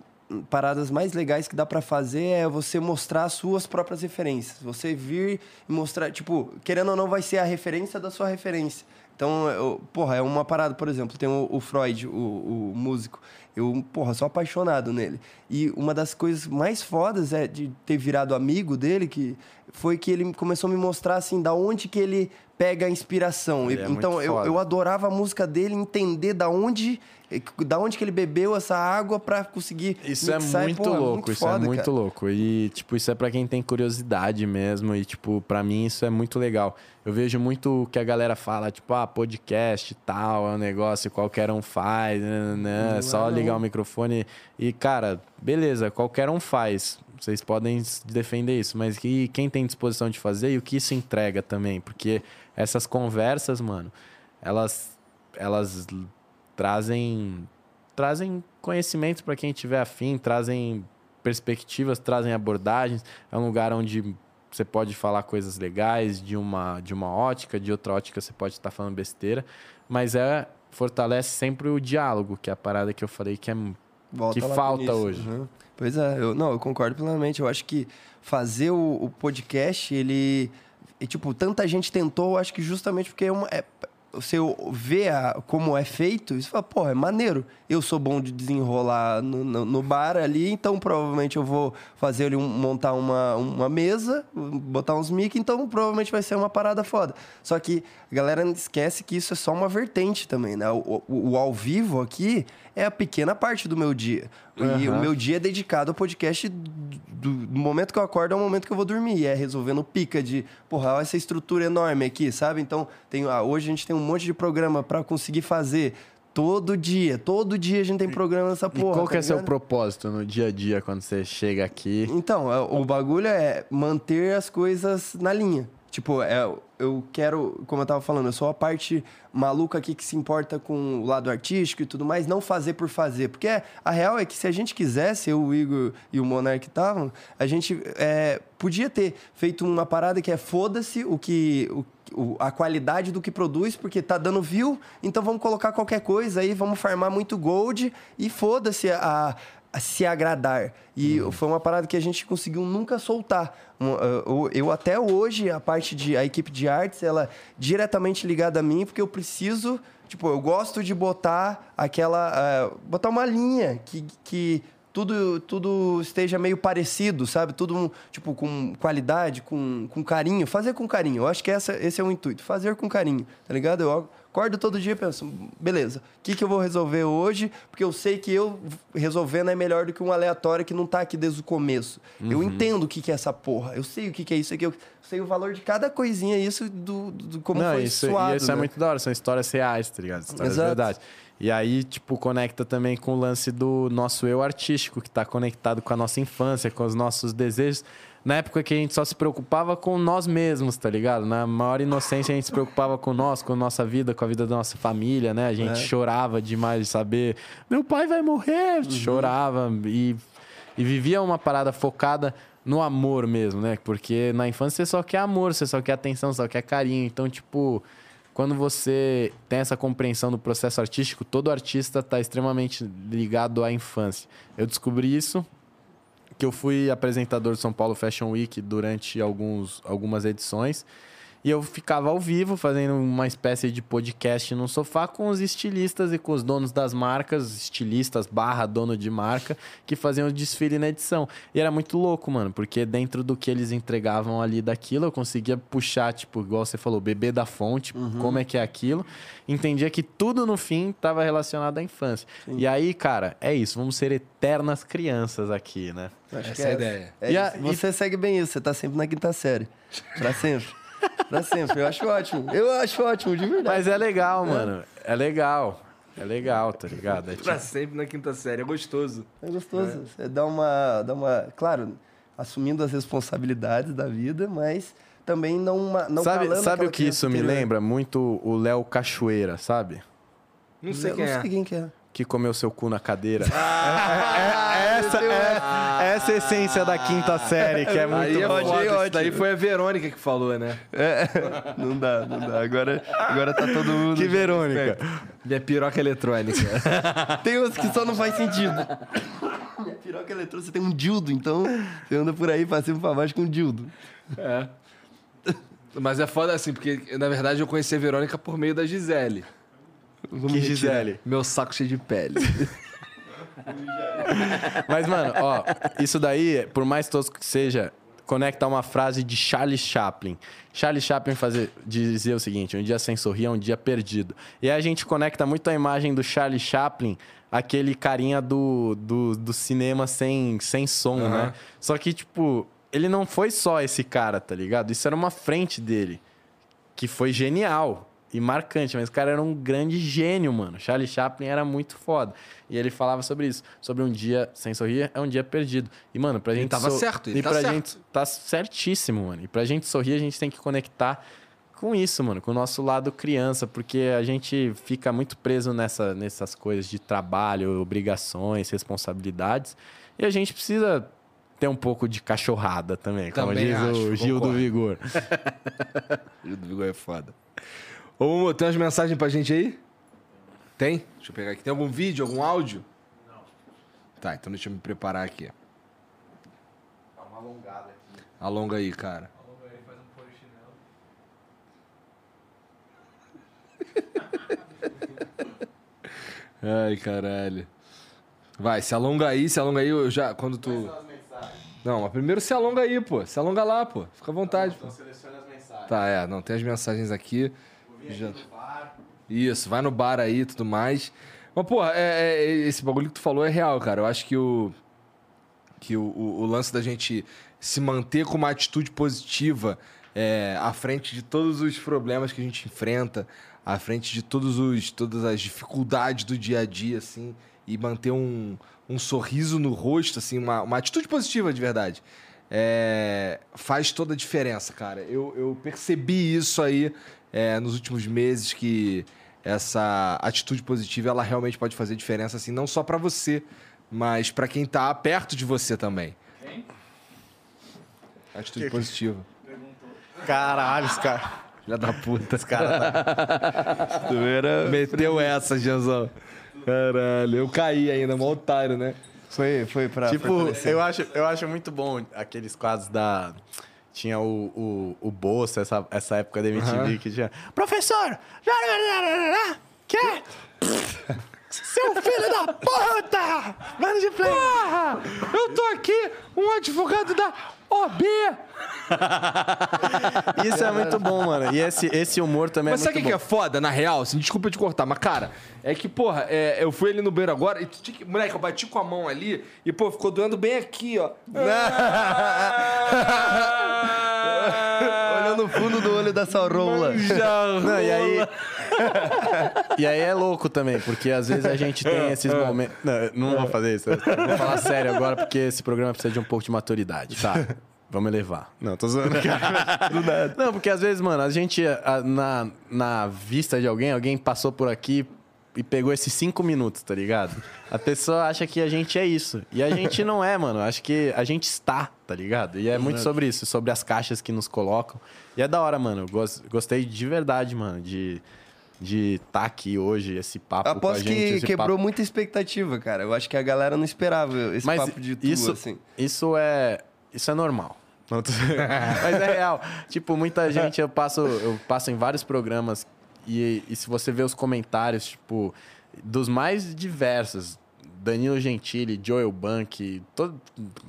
paradas mais legais que dá pra fazer é você mostrar as suas próprias referências. Você vir e mostrar, tipo, querendo ou não, vai ser a referência da sua referência. Então, eu, porra, é uma parada, por exemplo, tem o, o Freud, o, o músico. Eu, porra, sou apaixonado nele. E uma das coisas mais fodas é de ter virado amigo dele, que foi que ele começou a me mostrar, assim, da onde que ele pega a inspiração. Ele E- é então, muito eu, eu adorava a música dele, entender da onde, da onde que ele bebeu essa água pra conseguir Isso mixar. é muito porra, louco, isso foda, é muito cara. louco. E, tipo, isso é pra quem tem curiosidade mesmo. E, tipo, pra mim isso é muito legal. Eu vejo muito o que a galera fala, tipo, ah, podcast e tal, é um negócio que qualquer um faz, né, né, Não só é, ligar o microfone. E, cara, beleza, qualquer um faz. Vocês podem defender isso, mas que quem tem disposição de fazer e o que isso entrega também. Porque essas conversas, mano, elas, elas trazem trazem conhecimentos para quem tiver afim, trazem perspectivas, trazem abordagens. É um lugar onde você pode falar coisas legais de uma, de uma ótica, de outra ótica você pode estar falando besteira, mas é fortalece sempre o diálogo, que é a parada que eu falei que é Volta que falta hoje. Uhum. Pois é, eu, não, eu concordo plenamente. Eu acho que fazer o, o podcast, ele. E, tipo, tanta gente tentou, acho que justamente porque é uma, é- você vê a- como é feito, e você fala, pô, é maneiro. Eu sou bom de desenrolar no, no- no bar ali, então provavelmente eu vou fazer ali um- montar uma, uma mesa, botar uns mic, então provavelmente vai ser uma parada foda. Só que a galera esquece que isso é só uma vertente também, né? O, o- o ao vivo aqui é a pequena parte do meu dia. E Aham. o meu dia é dedicado ao podcast do, do- momento que eu acordo ao momento que eu vou dormir. E é resolvendo pica de, porra, essa estrutura enorme aqui, sabe? Então, tem, ah, hoje a gente tem um monte de programa pra conseguir fazer todo dia. Todo dia a gente tem programa nessa E porra. qual que tá é seu ligado? propósito no dia a dia quando você chega aqui? Então, é, o bagulho é manter as coisas na linha. Tipo, é, eu quero, como eu tava falando, eu sou a parte maluca aqui que se importa com o lado artístico e tudo mais, não fazer por fazer. Porque a real é que se a gente quisesse, eu, o Igor e o Monark estavam, a gente é, podia ter feito uma parada que é foda-se o que. O, o- a qualidade do que produz, porque tá dando view, então vamos colocar qualquer coisa aí, vamos farmar muito gold e foda-se a, a se agradar. E Uhum. foi uma parada que a gente conseguiu nunca soltar. Eu, eu até hoje, a parte de a equipe de artes, ela é diretamente ligada a mim, porque eu preciso, tipo, eu gosto de botar aquela, uh, botar uma linha que, que tudo, tudo esteja meio parecido, sabe? Tudo, tipo, com qualidade, com, com carinho. Fazer com carinho. Eu acho que essa, esse é o intuito. Fazer com carinho, tá ligado? Eu acordo todo dia e penso, beleza, o que, que eu vou resolver hoje? Porque eu sei que eu resolvendo é melhor do que um aleatório que não tá aqui desde o começo. Eu entendo o que, que é essa porra. Eu sei o que, que é isso aqui. Eu sei o valor de cada coisinha, isso do, do como Não, foi isso, suado. e isso é né? muito da hora, são histórias reais, tá ligado? Histórias de Exato. verdade. E aí, tipo, conecta também com o lance do nosso eu artístico, que tá conectado com a nossa infância, com os nossos desejos. Na época que a gente só se preocupava com nós mesmos, tá ligado? Na maior inocência a gente se preocupava com nós, com a nossa vida, com a vida da nossa família, né? A gente É. chorava demais de saber, meu pai vai morrer, Uhum. chorava e, e vivia uma parada focada no amor mesmo, né? Porque na infância você só quer amor, você só quer atenção, só quer carinho. Então, tipo, quando você tem essa compreensão do processo artístico, todo artista está extremamente ligado à infância. Eu descobri isso que eu fui apresentador do São Paulo Fashion Week durante alguns, algumas edições. E eu ficava ao vivo fazendo uma espécie de podcast no sofá com os estilistas e com os donos das marcas, estilistas barra dono de marca, que faziam o desfile na edição. E era muito louco, mano, porque dentro do que eles entregavam ali daquilo, eu conseguia puxar, tipo, igual você falou, bebê da fonte, como é que é aquilo. Entendia que tudo no fim estava relacionado à infância. E aí, cara, é isso, vamos ser eternas crianças aqui, né? Acho Essa que é a ideia. É E a-. Você segue bem isso, você tá sempre na quinta série. Pra sempre. Pra sempre. Eu acho ótimo. Eu acho ótimo, de verdade. Mas é legal, mano. É legal. É legal, tá ligado? É tipo- Pra sempre na quinta série, é gostoso. É gostoso. Você dá uma, dá uma. Claro, assumindo as responsabilidades da vida, mas também não, uma- não sabe sabe o que isso me interior. lembra? Muito o Léo Cachoeira, sabe? Não sei Eu quem não é. sei quem que é. Que comeu seu cu na cadeira. É- essa, é, essa é a essência da quinta série, que é muito Aí é foda, isso daí foi a Verônica que falou, né? Não dá, não dá. Agora, agora tá todo mundo. Que Verônica. Minha piroca eletrônica. Tem uns que só não faz sentido. Minha piroca eletrônica, você tem um dildo, então você anda por aí pra cima e pra baixo com um dildo. É. Mas é foda assim, porque na verdade eu conheci a Verônica por meio da Gisele. Vamos Que retirar. Gisele. Meu saco cheio de pele. Mas, mano, ó, isso daí, por mais tosco que seja, conecta uma frase de Charles Chaplin. Charles Chaplin fazia, dizia o seguinte: um dia sem sorrir é um dia perdido. E aí a gente conecta muito a imagem do Charles Chaplin, aquele carinha do, do, do cinema sem, sem som, Aham. né? Só que, tipo, ele não foi só esse cara, tá ligado? Isso era uma frente dele, que foi genial e marcante, mas o cara era um grande gênio, mano. Charlie Chaplin era muito foda. E ele falava sobre isso, sobre um dia sem sorrir é um dia perdido. E, mano, pra Ele gente... tava certo, ele e tá pra certo. gente tá certíssimo, mano. E pra gente sorrir, a gente tem que conectar com isso, mano, com o nosso lado criança, porque a gente fica muito preso nessa, nessas coisas de trabalho, obrigações, responsabilidades, e a gente precisa ter um pouco de cachorrada também, como Também diz acho, o Gil do concordo. Vigor. Gil do Vigor é foda. Ô, Momo, tem umas mensagens pra gente aí? Tem? Deixa eu pegar aqui. Tem algum vídeo, algum áudio? Não. Tá, então deixa eu me preparar aqui. Dá uma alongada aqui. Alonga aí, cara. Alonga aí, faz um polichinelo. Ai, caralho. Vai, se alonga aí, se alonga aí, eu já. Quando tu. Não, mas primeiro se alonga aí, pô. Se alonga lá, pô. Fica à vontade, pô. Seleciona as mensagens. Tá, é, não, tem as mensagens aqui. Isso, vai no bar aí e tudo mais. Mas, porra, é, é- esse bagulho que tu falou é real, cara. Eu acho que o. Que o, o- o lance da gente se manter com uma atitude positiva é, à frente de todos os problemas que a gente enfrenta, à frente de todos os, todas as dificuldades do dia a dia, assim, e manter um, um sorriso no rosto, assim, uma, uma atitude positiva de verdade. é, faz toda a diferença, cara. Eu, eu percebi isso aí é, nos últimos meses que essa atitude positiva ela realmente pode fazer diferença, assim, não só pra você, mas pra quem tá perto de você também. Quem? Atitude positiva. Caralho, os caras. Filha da puta. Os caras Tu era... Meteu essa, Janzão. Caralho, eu caí ainda, mó otário, né? Foi, foi pra. Tipo, fortalecer. eu acho, eu acho muito bom aqueles quadros da. Tinha o, o, o Bolsa, essa, essa época da MTV Aham. que tinha. Professor! Que? Seu filho da puta! Mano de play! Porra! Eu tô aqui, um advogado da OB! Isso é muito bom, mano. E esse, esse humor também Mas é sabe o muito que, que bom. é foda, na real? Assim, desculpa te cortar, mas, cara, é que, porra, é, eu fui ali no beiro agora e tu tinha que. Moleque, eu bati com a mão ali e, pô, ficou doendo bem aqui, ó. Olhando no fundo do olho dessa rola. Não, e aí. E aí é louco também, porque às vezes a gente tem esses momentos. Não, não vou fazer isso. Vou falar sério agora, porque esse programa precisa de um pouco de maturidade. Tá. Vamos elevar. Não, tô zoando, cara. Do nada. Não, porque às vezes, mano, a gente, a- na, na vista de alguém, alguém passou por aqui e pegou esses cinco minutos, tá ligado? A pessoa acha que a gente é isso. E a gente não é, mano. Acho que a gente está, tá ligado? E é muito sobre isso, sobre as caixas que nos colocam. E é da hora, mano. Gostei de verdade, mano, de de estar aqui hoje, esse papo com a Aposto gente. que quebrou papo- muita expectativa, cara. Eu acho que a galera não esperava esse Mas papo de tu, isso, assim. isso é isso é normal. Mas é real. Tipo, muita gente, eu passo, eu passo em vários programas e, e se você vê os comentários, tipo, dos mais diversos, Danilo Gentili, Joel Bank, todo,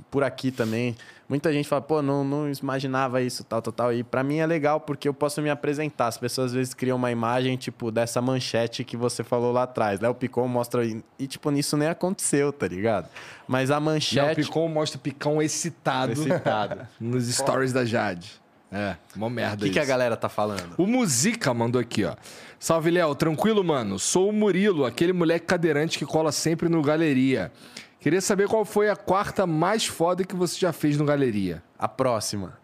por aqui também, muita gente fala, pô, não, não imaginava isso, tal, tal, tal. E pra mim é legal porque eu posso me apresentar. As pessoas às vezes criam uma imagem, tipo, dessa manchete que você falou lá atrás. Léo Picon mostra. E, tipo, nisso nem aconteceu, tá ligado? Mas a manchete. Picon mostra o Picão excitado, Excitado. nos stories da Jade. É, mó merda O que, que a isso. galera tá falando? O Musica mandou aqui, ó. Salve, Léo. Tranquilo, mano. Sou o Murilo, aquele moleque cadeirante que cola sempre no Galeria. Queria saber qual foi a quarta mais foda que você já fez no Galeria. A próxima.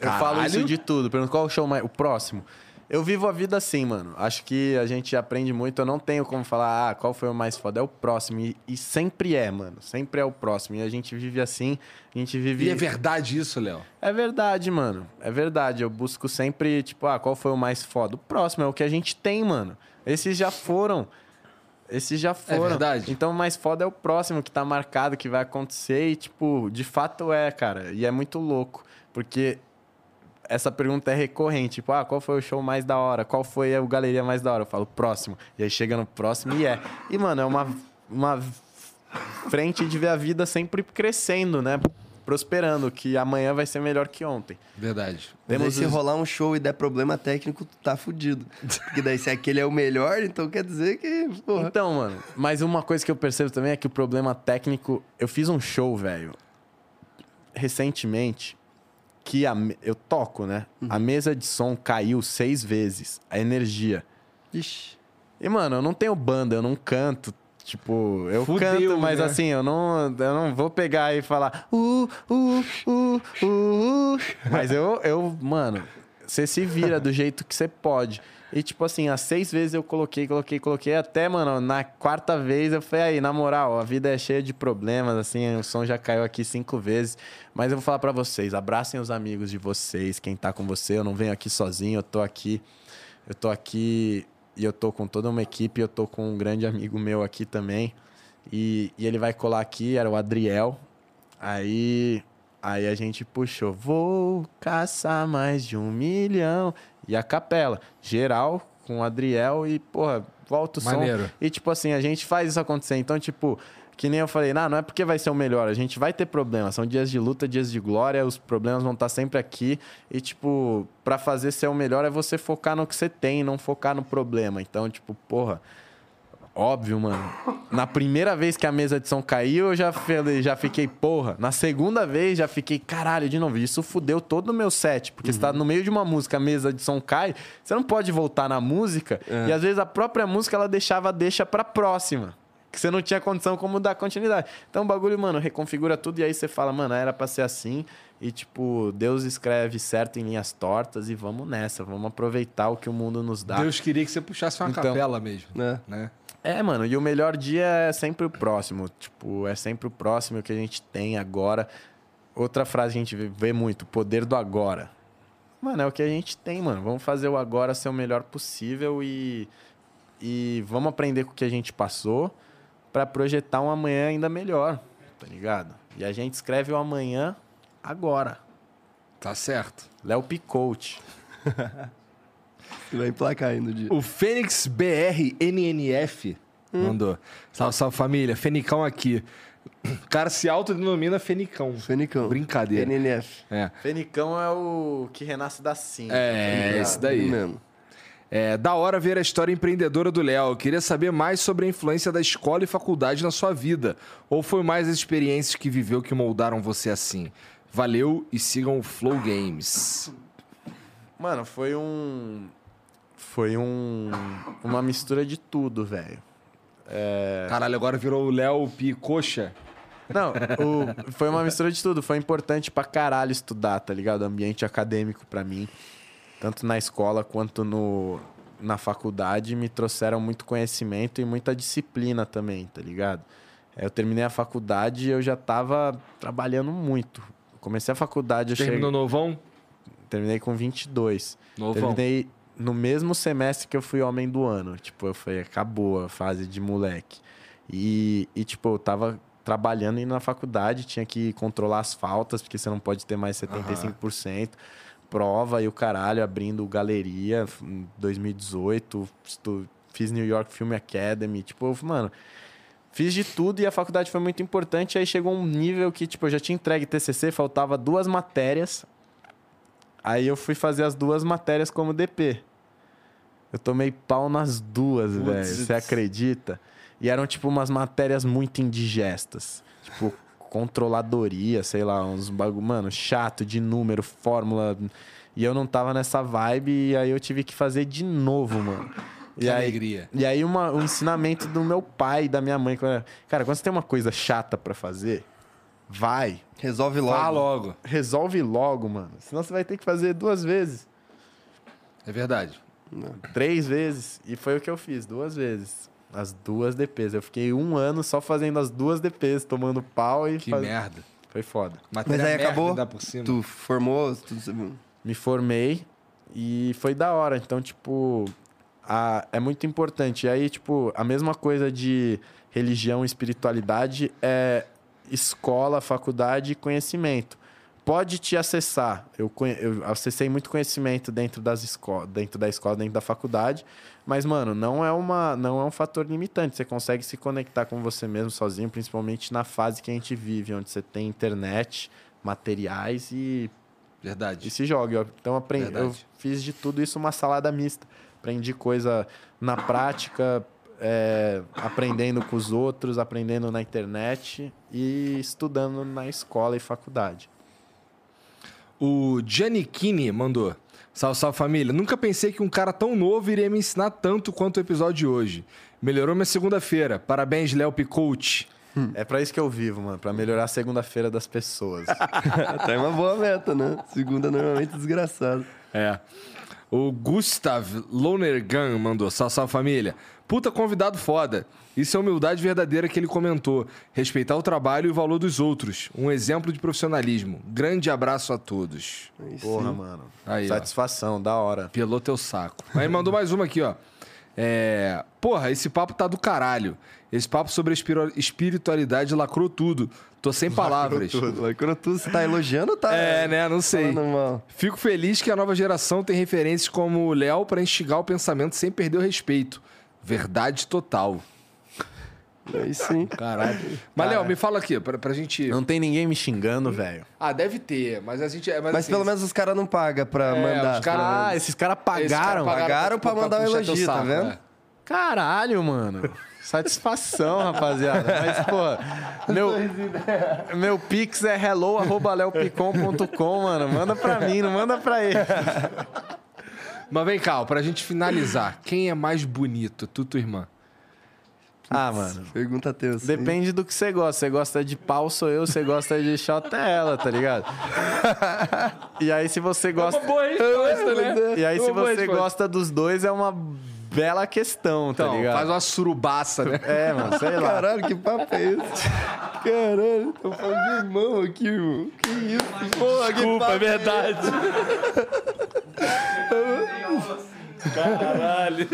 Eu Caralho. falo isso de tudo. Pergunto qual o show mais. O próximo. Eu vivo a vida assim, mano. Acho que a gente aprende muito. Eu não tenho como falar, ah, qual foi o mais foda. É o próximo. E, e sempre é, mano. Sempre é o próximo. E a gente vive assim. A gente vive. E é verdade isso, Léo? É verdade, mano. É verdade. Eu busco sempre, tipo, ah, qual foi o mais foda? O próximo é o que a gente tem, mano. Esses já foram. Esses já foram. verdade. Então o mais foda é o próximo que tá marcado, que vai acontecer. E, tipo, de fato é, cara. E é muito louco. Porque essa pergunta é recorrente. Tipo, ah, qual foi o show mais da hora? Qual foi o galeria mais da hora? Eu falo, próximo. E aí chega no próximo e é. E, mano, é uma, uma frente de ver a vida sempre crescendo, né? Prosperando, que amanhã vai ser melhor que ontem. Verdade. Temos se os- rolar um show e der problema técnico, tu tá fudido. Porque daí se aquele é o melhor, então quer dizer que, porra. Então, mano, mas uma coisa que eu percebo também é que o problema técnico. Eu fiz um show, velho, recentemente, que a eu toco, né? A mesa de som caiu seis vezes, a energia. Ixi. E, mano, eu não tenho banda, eu não canto. Tipo, eu Fudeu, canto, mas né? assim, eu não, eu não vou pegar e falar. Uh, uh, uh, uh, uh. Mas eu, eu, mano, você se vira do jeito que você pode. E, tipo assim, as seis vezes eu coloquei, coloquei, coloquei. Até, mano, na quarta vez eu falei, aí, na moral, a vida é cheia de problemas, assim, o som já caiu aqui cinco vezes. Mas eu vou falar pra vocês, abracem os amigos de vocês, quem tá com você. Eu não venho aqui sozinho, eu tô aqui. Eu tô aqui e eu tô com toda uma equipe, eu tô com um grande amigo meu aqui também. E, e ele vai colar aqui, era o Adriel. Aí, aí a gente puxou, vou caçar mais de um milhão. E a capela, geral, com o Adriel e, porra, volta o Maneiro. som. E, tipo assim, a gente faz isso acontecer. Então, tipo, que nem eu falei, não, não é porque vai ser o melhor, a gente vai ter problemas. São dias de luta, dias de glória, os problemas vão estar sempre aqui. E, tipo, pra fazer ser o melhor é você focar no que você tem, não focar no problema. Então, tipo, porra. Óbvio, mano. Na primeira vez que a mesa de som caiu, eu já, falei, já fiquei, porra. Na segunda vez, já fiquei, caralho, de novo. Isso fudeu todo o meu set. Porque você tá no meio de uma música, a mesa de som cai, você não pode voltar na música. E às vezes a própria música, ela deixava deixa pra próxima. Que você não tinha condição como dar continuidade. Então o bagulho, mano, reconfigura tudo e aí você fala, mano, era pra ser assim. E tipo, Deus escreve certo em linhas tortas e vamos nessa. Vamos aproveitar o que o mundo nos dá. Deus queria que você puxasse uma Então. capela mesmo. Né? Né? É, mano, e o melhor dia é sempre o próximo. Tipo, é sempre o próximo que a gente tem agora. Outra frase que a gente vê- muito, poder do agora. Mano, é o que a gente tem, mano. Vamos fazer o agora ser o melhor possível e, e vamos aprender com o que a gente passou pra projetar um amanhã ainda melhor, tá ligado? E a gente escreve o amanhã agora. Tá certo. Léo Picote. Tu vai emplacar aí no dia. O Fênix BR NNF mandou. Salve, salve família. Fenicão aqui. O cara se autodenomina Fenicão. Fenicão. Brincadeira. NNF. É. Fenicão é o que renasce da cinza. É, esse daí. Mesmo. É, da hora ver a história empreendedora do Léo. Queria saber mais sobre a influência da escola e faculdade na sua vida. Ou foi mais as experiências que viveu que moldaram você assim? Valeu e sigam o Flow Games. Mano, foi um. Foi um. Uma mistura de tudo, velho. Caralho, agora virou o Léo Picoxa. Não, o- foi uma mistura de tudo. Foi importante pra caralho estudar, tá ligado? Ambiente acadêmico pra mim. Tanto na escola quanto no, na faculdade me trouxeram muito conhecimento e muita disciplina também, tá ligado? É, Eu terminei a faculdade e eu já tava trabalhando muito. Comecei a faculdade, eu cheguei, Terminou novão? Terminei com 22. Novão. Terminei no mesmo semestre que eu fui homem do ano. Tipo, eu falei, acabou a fase de moleque. E, e tipo, eu tava trabalhando e na faculdade, tinha que controlar as faltas, porque você não pode ter mais 75%. Prova e o caralho, abrindo galeria em 2018. estu- Fiz New York Film Academy. Tipo, eu- mano, fiz de tudo e a faculdade foi muito importante. Aí chegou um nível que, tipo, eu já tinha entregue TCC, faltava duas matérias. Aí eu fui fazer as duas matérias como DP. Eu tomei pau nas duas, velho. Você acredita? E eram, tipo, umas matérias muito indigestas. Tipo, controladoria, sei lá, uns bagulho, mano, chato de número, fórmula. E eu não tava nessa vibe, e aí eu tive que fazer de novo, mano. E Que aí, alegria. e aí uma, um ensinamento do meu pai e da minha mãe. Cara, quando você tem uma coisa chata pra fazer, vai. Resolve logo. Vá logo. Resolve logo, mano. Senão você vai ter que fazer duas vezes, É verdade. três vezes. E foi o que eu fiz, duas vezes. As duas DPs. Eu fiquei um ano só fazendo as duas DPs, tomando pau e Que faz- merda. Foi foda. Matéria Mas aí acabou? ainda por cima. Tu formou, tu... Me formei e foi da hora. Então, tipo, a- é muito importante. E aí, tipo, a mesma coisa de religião e espiritualidade é escola, faculdade e conhecimento. Pode te acessar. Eu, eu acessei muito conhecimento dentro das escolas, dentro da escola, dentro da faculdade, mas mano, não é uma, não é um fator limitante. Você consegue se conectar com você mesmo sozinho, principalmente na fase que a gente vive, onde você tem internet, materiais e Verdade. e se joga. Então aprendi, eu fiz de tudo isso uma salada mista. Aprendi coisa na prática, é, aprendendo com os outros, aprendendo na internet e estudando na escola e faculdade. O Giannichini mandou. Salve, salve família. Nunca pensei que um cara tão novo iria me ensinar tanto quanto o episódio de hoje. Melhorou minha segunda-feira. Parabéns, Léo Picote. É pra isso que eu vivo, mano, Pra melhorar a segunda-feira das pessoas. Até uma boa meta, né? Segunda normalmente desgraçado. É. O Gustav Lonergan mandou. Salve, salve família. Puta convidado foda. Isso é humildade verdadeira que ele comentou. Respeitar o trabalho e o valor dos outros. Um exemplo de profissionalismo. Grande abraço a todos. Aí Porra, sim. mano. Aí, ó. Satisfação, da hora. Pelou teu saco. Aí mandou mais uma aqui, ó. É... Porra, esse papo tá do caralho. Esse papo sobre espiritualidade lacrou tudo. Tô sem palavras. Lacrou tudo. Você tá elogiando ou tá... É, né? Não sei. Fico feliz que a nova geração tem referências como o Léo pra instigar o pensamento sem perder o respeito. Verdade total. Aí sim. Caralho. Mas, Léo, me fala aqui, pra, pra gente. Não tem ninguém me xingando, velho. Ah, deve ter, mas a gente. Mas, Mas assim, pelo menos os caras não pagam pra É, mandar. os cara- Ah, esses caras esses caras pagaram. Pagaram pra mandar um puxar teu elogio, tá saco, vendo? é. Caralho, mano. Satisfação, rapaziada. Mas, pô, meu, meu pix é hello.leopicom.com, mano. Manda pra mim, não manda pra ele. Mas vem cá, ó, pra gente finalizar, quem é mais bonito, tu, tua irmã? Ah, mano. Pergunta teu. sim. Depende do que você gosta. Você gosta de pau, sou eu. Você gosta de chota, é ela, tá ligado? E aí, se você gosta... boa resposta, né? E aí, se Uma você resposta. gosta dos dois, é uma bela questão, tá Então, ligado? faz uma surubaça, né? É, mano, sei lá. Caralho, que papo é esse? Caralho, tô falando de irmão aqui, irmão. Que isso? Porra, que Desculpa, papo é verdade. Caralho.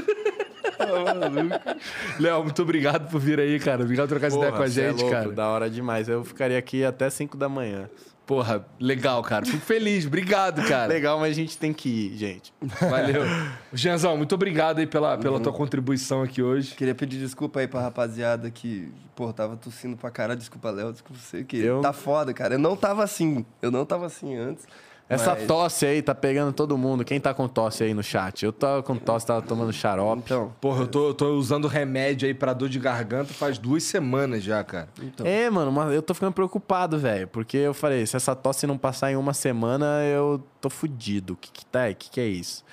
Léo, muito obrigado por vir aí, cara. Obrigado por trocar essa ideia com a é gente, louco, cara. Da hora demais. Eu ficaria aqui até 5 da manhã. Porra, legal, cara. Fico feliz. Obrigado, cara. Legal, mas a gente tem que ir, gente. Valeu. Gianzão, muito obrigado aí pela, pela tua contribuição aqui hoje. Queria pedir desculpa aí pra rapaziada que, pô, tava tossindo pra caralho. Desculpa, Léo, desculpa você. Que Eu- Tá foda, cara. Eu não tava assim. Eu não tava assim antes. Essa mas- tosse aí tá pegando todo mundo. Quem tá com tosse aí no chat? Eu tava com tosse, tava tomando xarope. Então, Porra, eu tô, eu tô usando remédio aí pra dor de garganta faz duas semanas já, cara. então. É, mano, mas eu tô ficando preocupado, velho. Porque eu falei, se essa tosse não passar em uma semana, eu tô fudido. O que que tá? O que que é isso?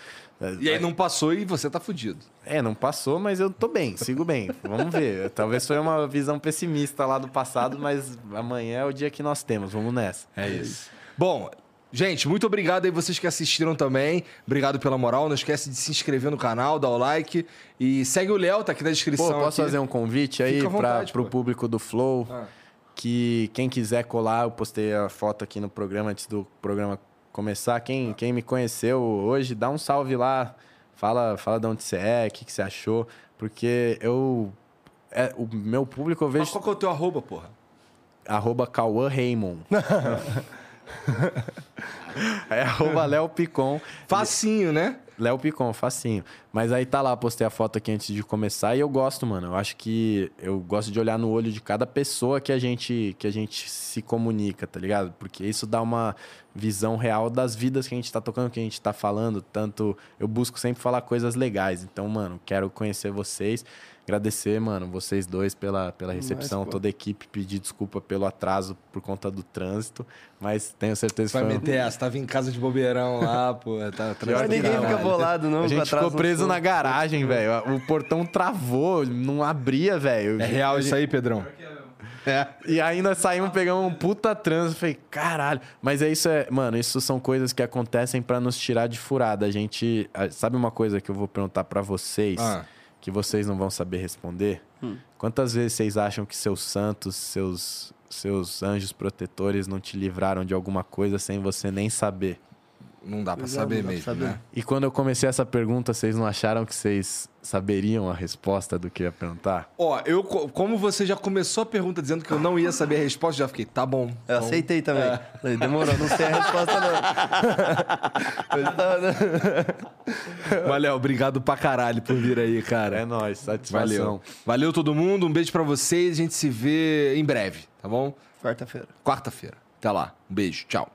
E aí não passou e você tá fudido. É, não passou, mas eu tô bem, sigo bem. Vamos ver. Talvez foi uma visão pessimista lá do passado, mas amanhã é o dia que nós temos. Vamos nessa. É isso. Bom, Gente, muito obrigado aí vocês que assistiram também. Obrigado pela moral. Não esquece de se inscrever no canal, dar o like. E segue o Léo, tá aqui na descrição. Pô, posso aqui. fazer um convite aí para pô. público do Flow? Ah. Que quem quiser colar, eu postei a foto aqui no programa antes do programa começar. Quem, quem me conheceu hoje, dá um salve lá. Fala, fala de onde você é, o que, que você achou. Porque eu. É, o meu público eu Mas vejo. qual que é o teu arroba, porra? arroba Cauã Raymond. é arroba Léo Picon. Facinho, né? Léo Picon, facinho. Mas aí tá lá, postei a foto aqui antes de começar e eu gosto, mano. Eu acho que eu gosto de olhar no olho de cada pessoa que a gente que a gente se comunica, tá ligado? Porque isso dá uma visão real das vidas que a gente tá tocando, que a gente tá falando. Tanto eu busco sempre falar coisas legais. Então, mano, quero conhecer vocês. Agradecer, mano, vocês dois pela, pela recepção, pô. toda a equipe, pedir desculpa pelo atraso por conta do trânsito, mas tenho certeza Vai que foi um- meter essa. Tava em casa de bobeirão lá, pô. Tá Mas que ninguém fica bolado, não. A gente ficou preso na garagem, velho. O portão travou, não abria, velho. É real isso aí, Pedrão? É. E ainda saímos pegando um puta trânsito. Falei, caralho. Mas é isso, é, mano, isso são coisas que acontecem pra nos tirar de furada. A gente. Sabe uma coisa que eu vou perguntar pra vocês, Ah. Que vocês não vão saber responder? Quantas vezes vocês acham que seus santos, seus, seus anjos protetores não te livraram de alguma coisa sem você nem saber? Não dá é, saber dá pra mesmo, saber. né? E quando eu comecei essa pergunta, vocês não acharam que vocês saberiam a resposta do que eu ia perguntar? Ó, eu, co- como você já começou a pergunta dizendo que eu não ia saber a resposta, já fiquei, tá bom. Eu Então, aceitei também. Falei, demorou, não sei a resposta, não. Valeu, obrigado pra caralho por vir aí, cara. É nóis, satisfação. Valeu. Valeu todo mundo, um beijo pra vocês, a gente se vê em breve, tá bom? Quarta-feira. Quarta-feira. Até lá. Um beijo, tchau.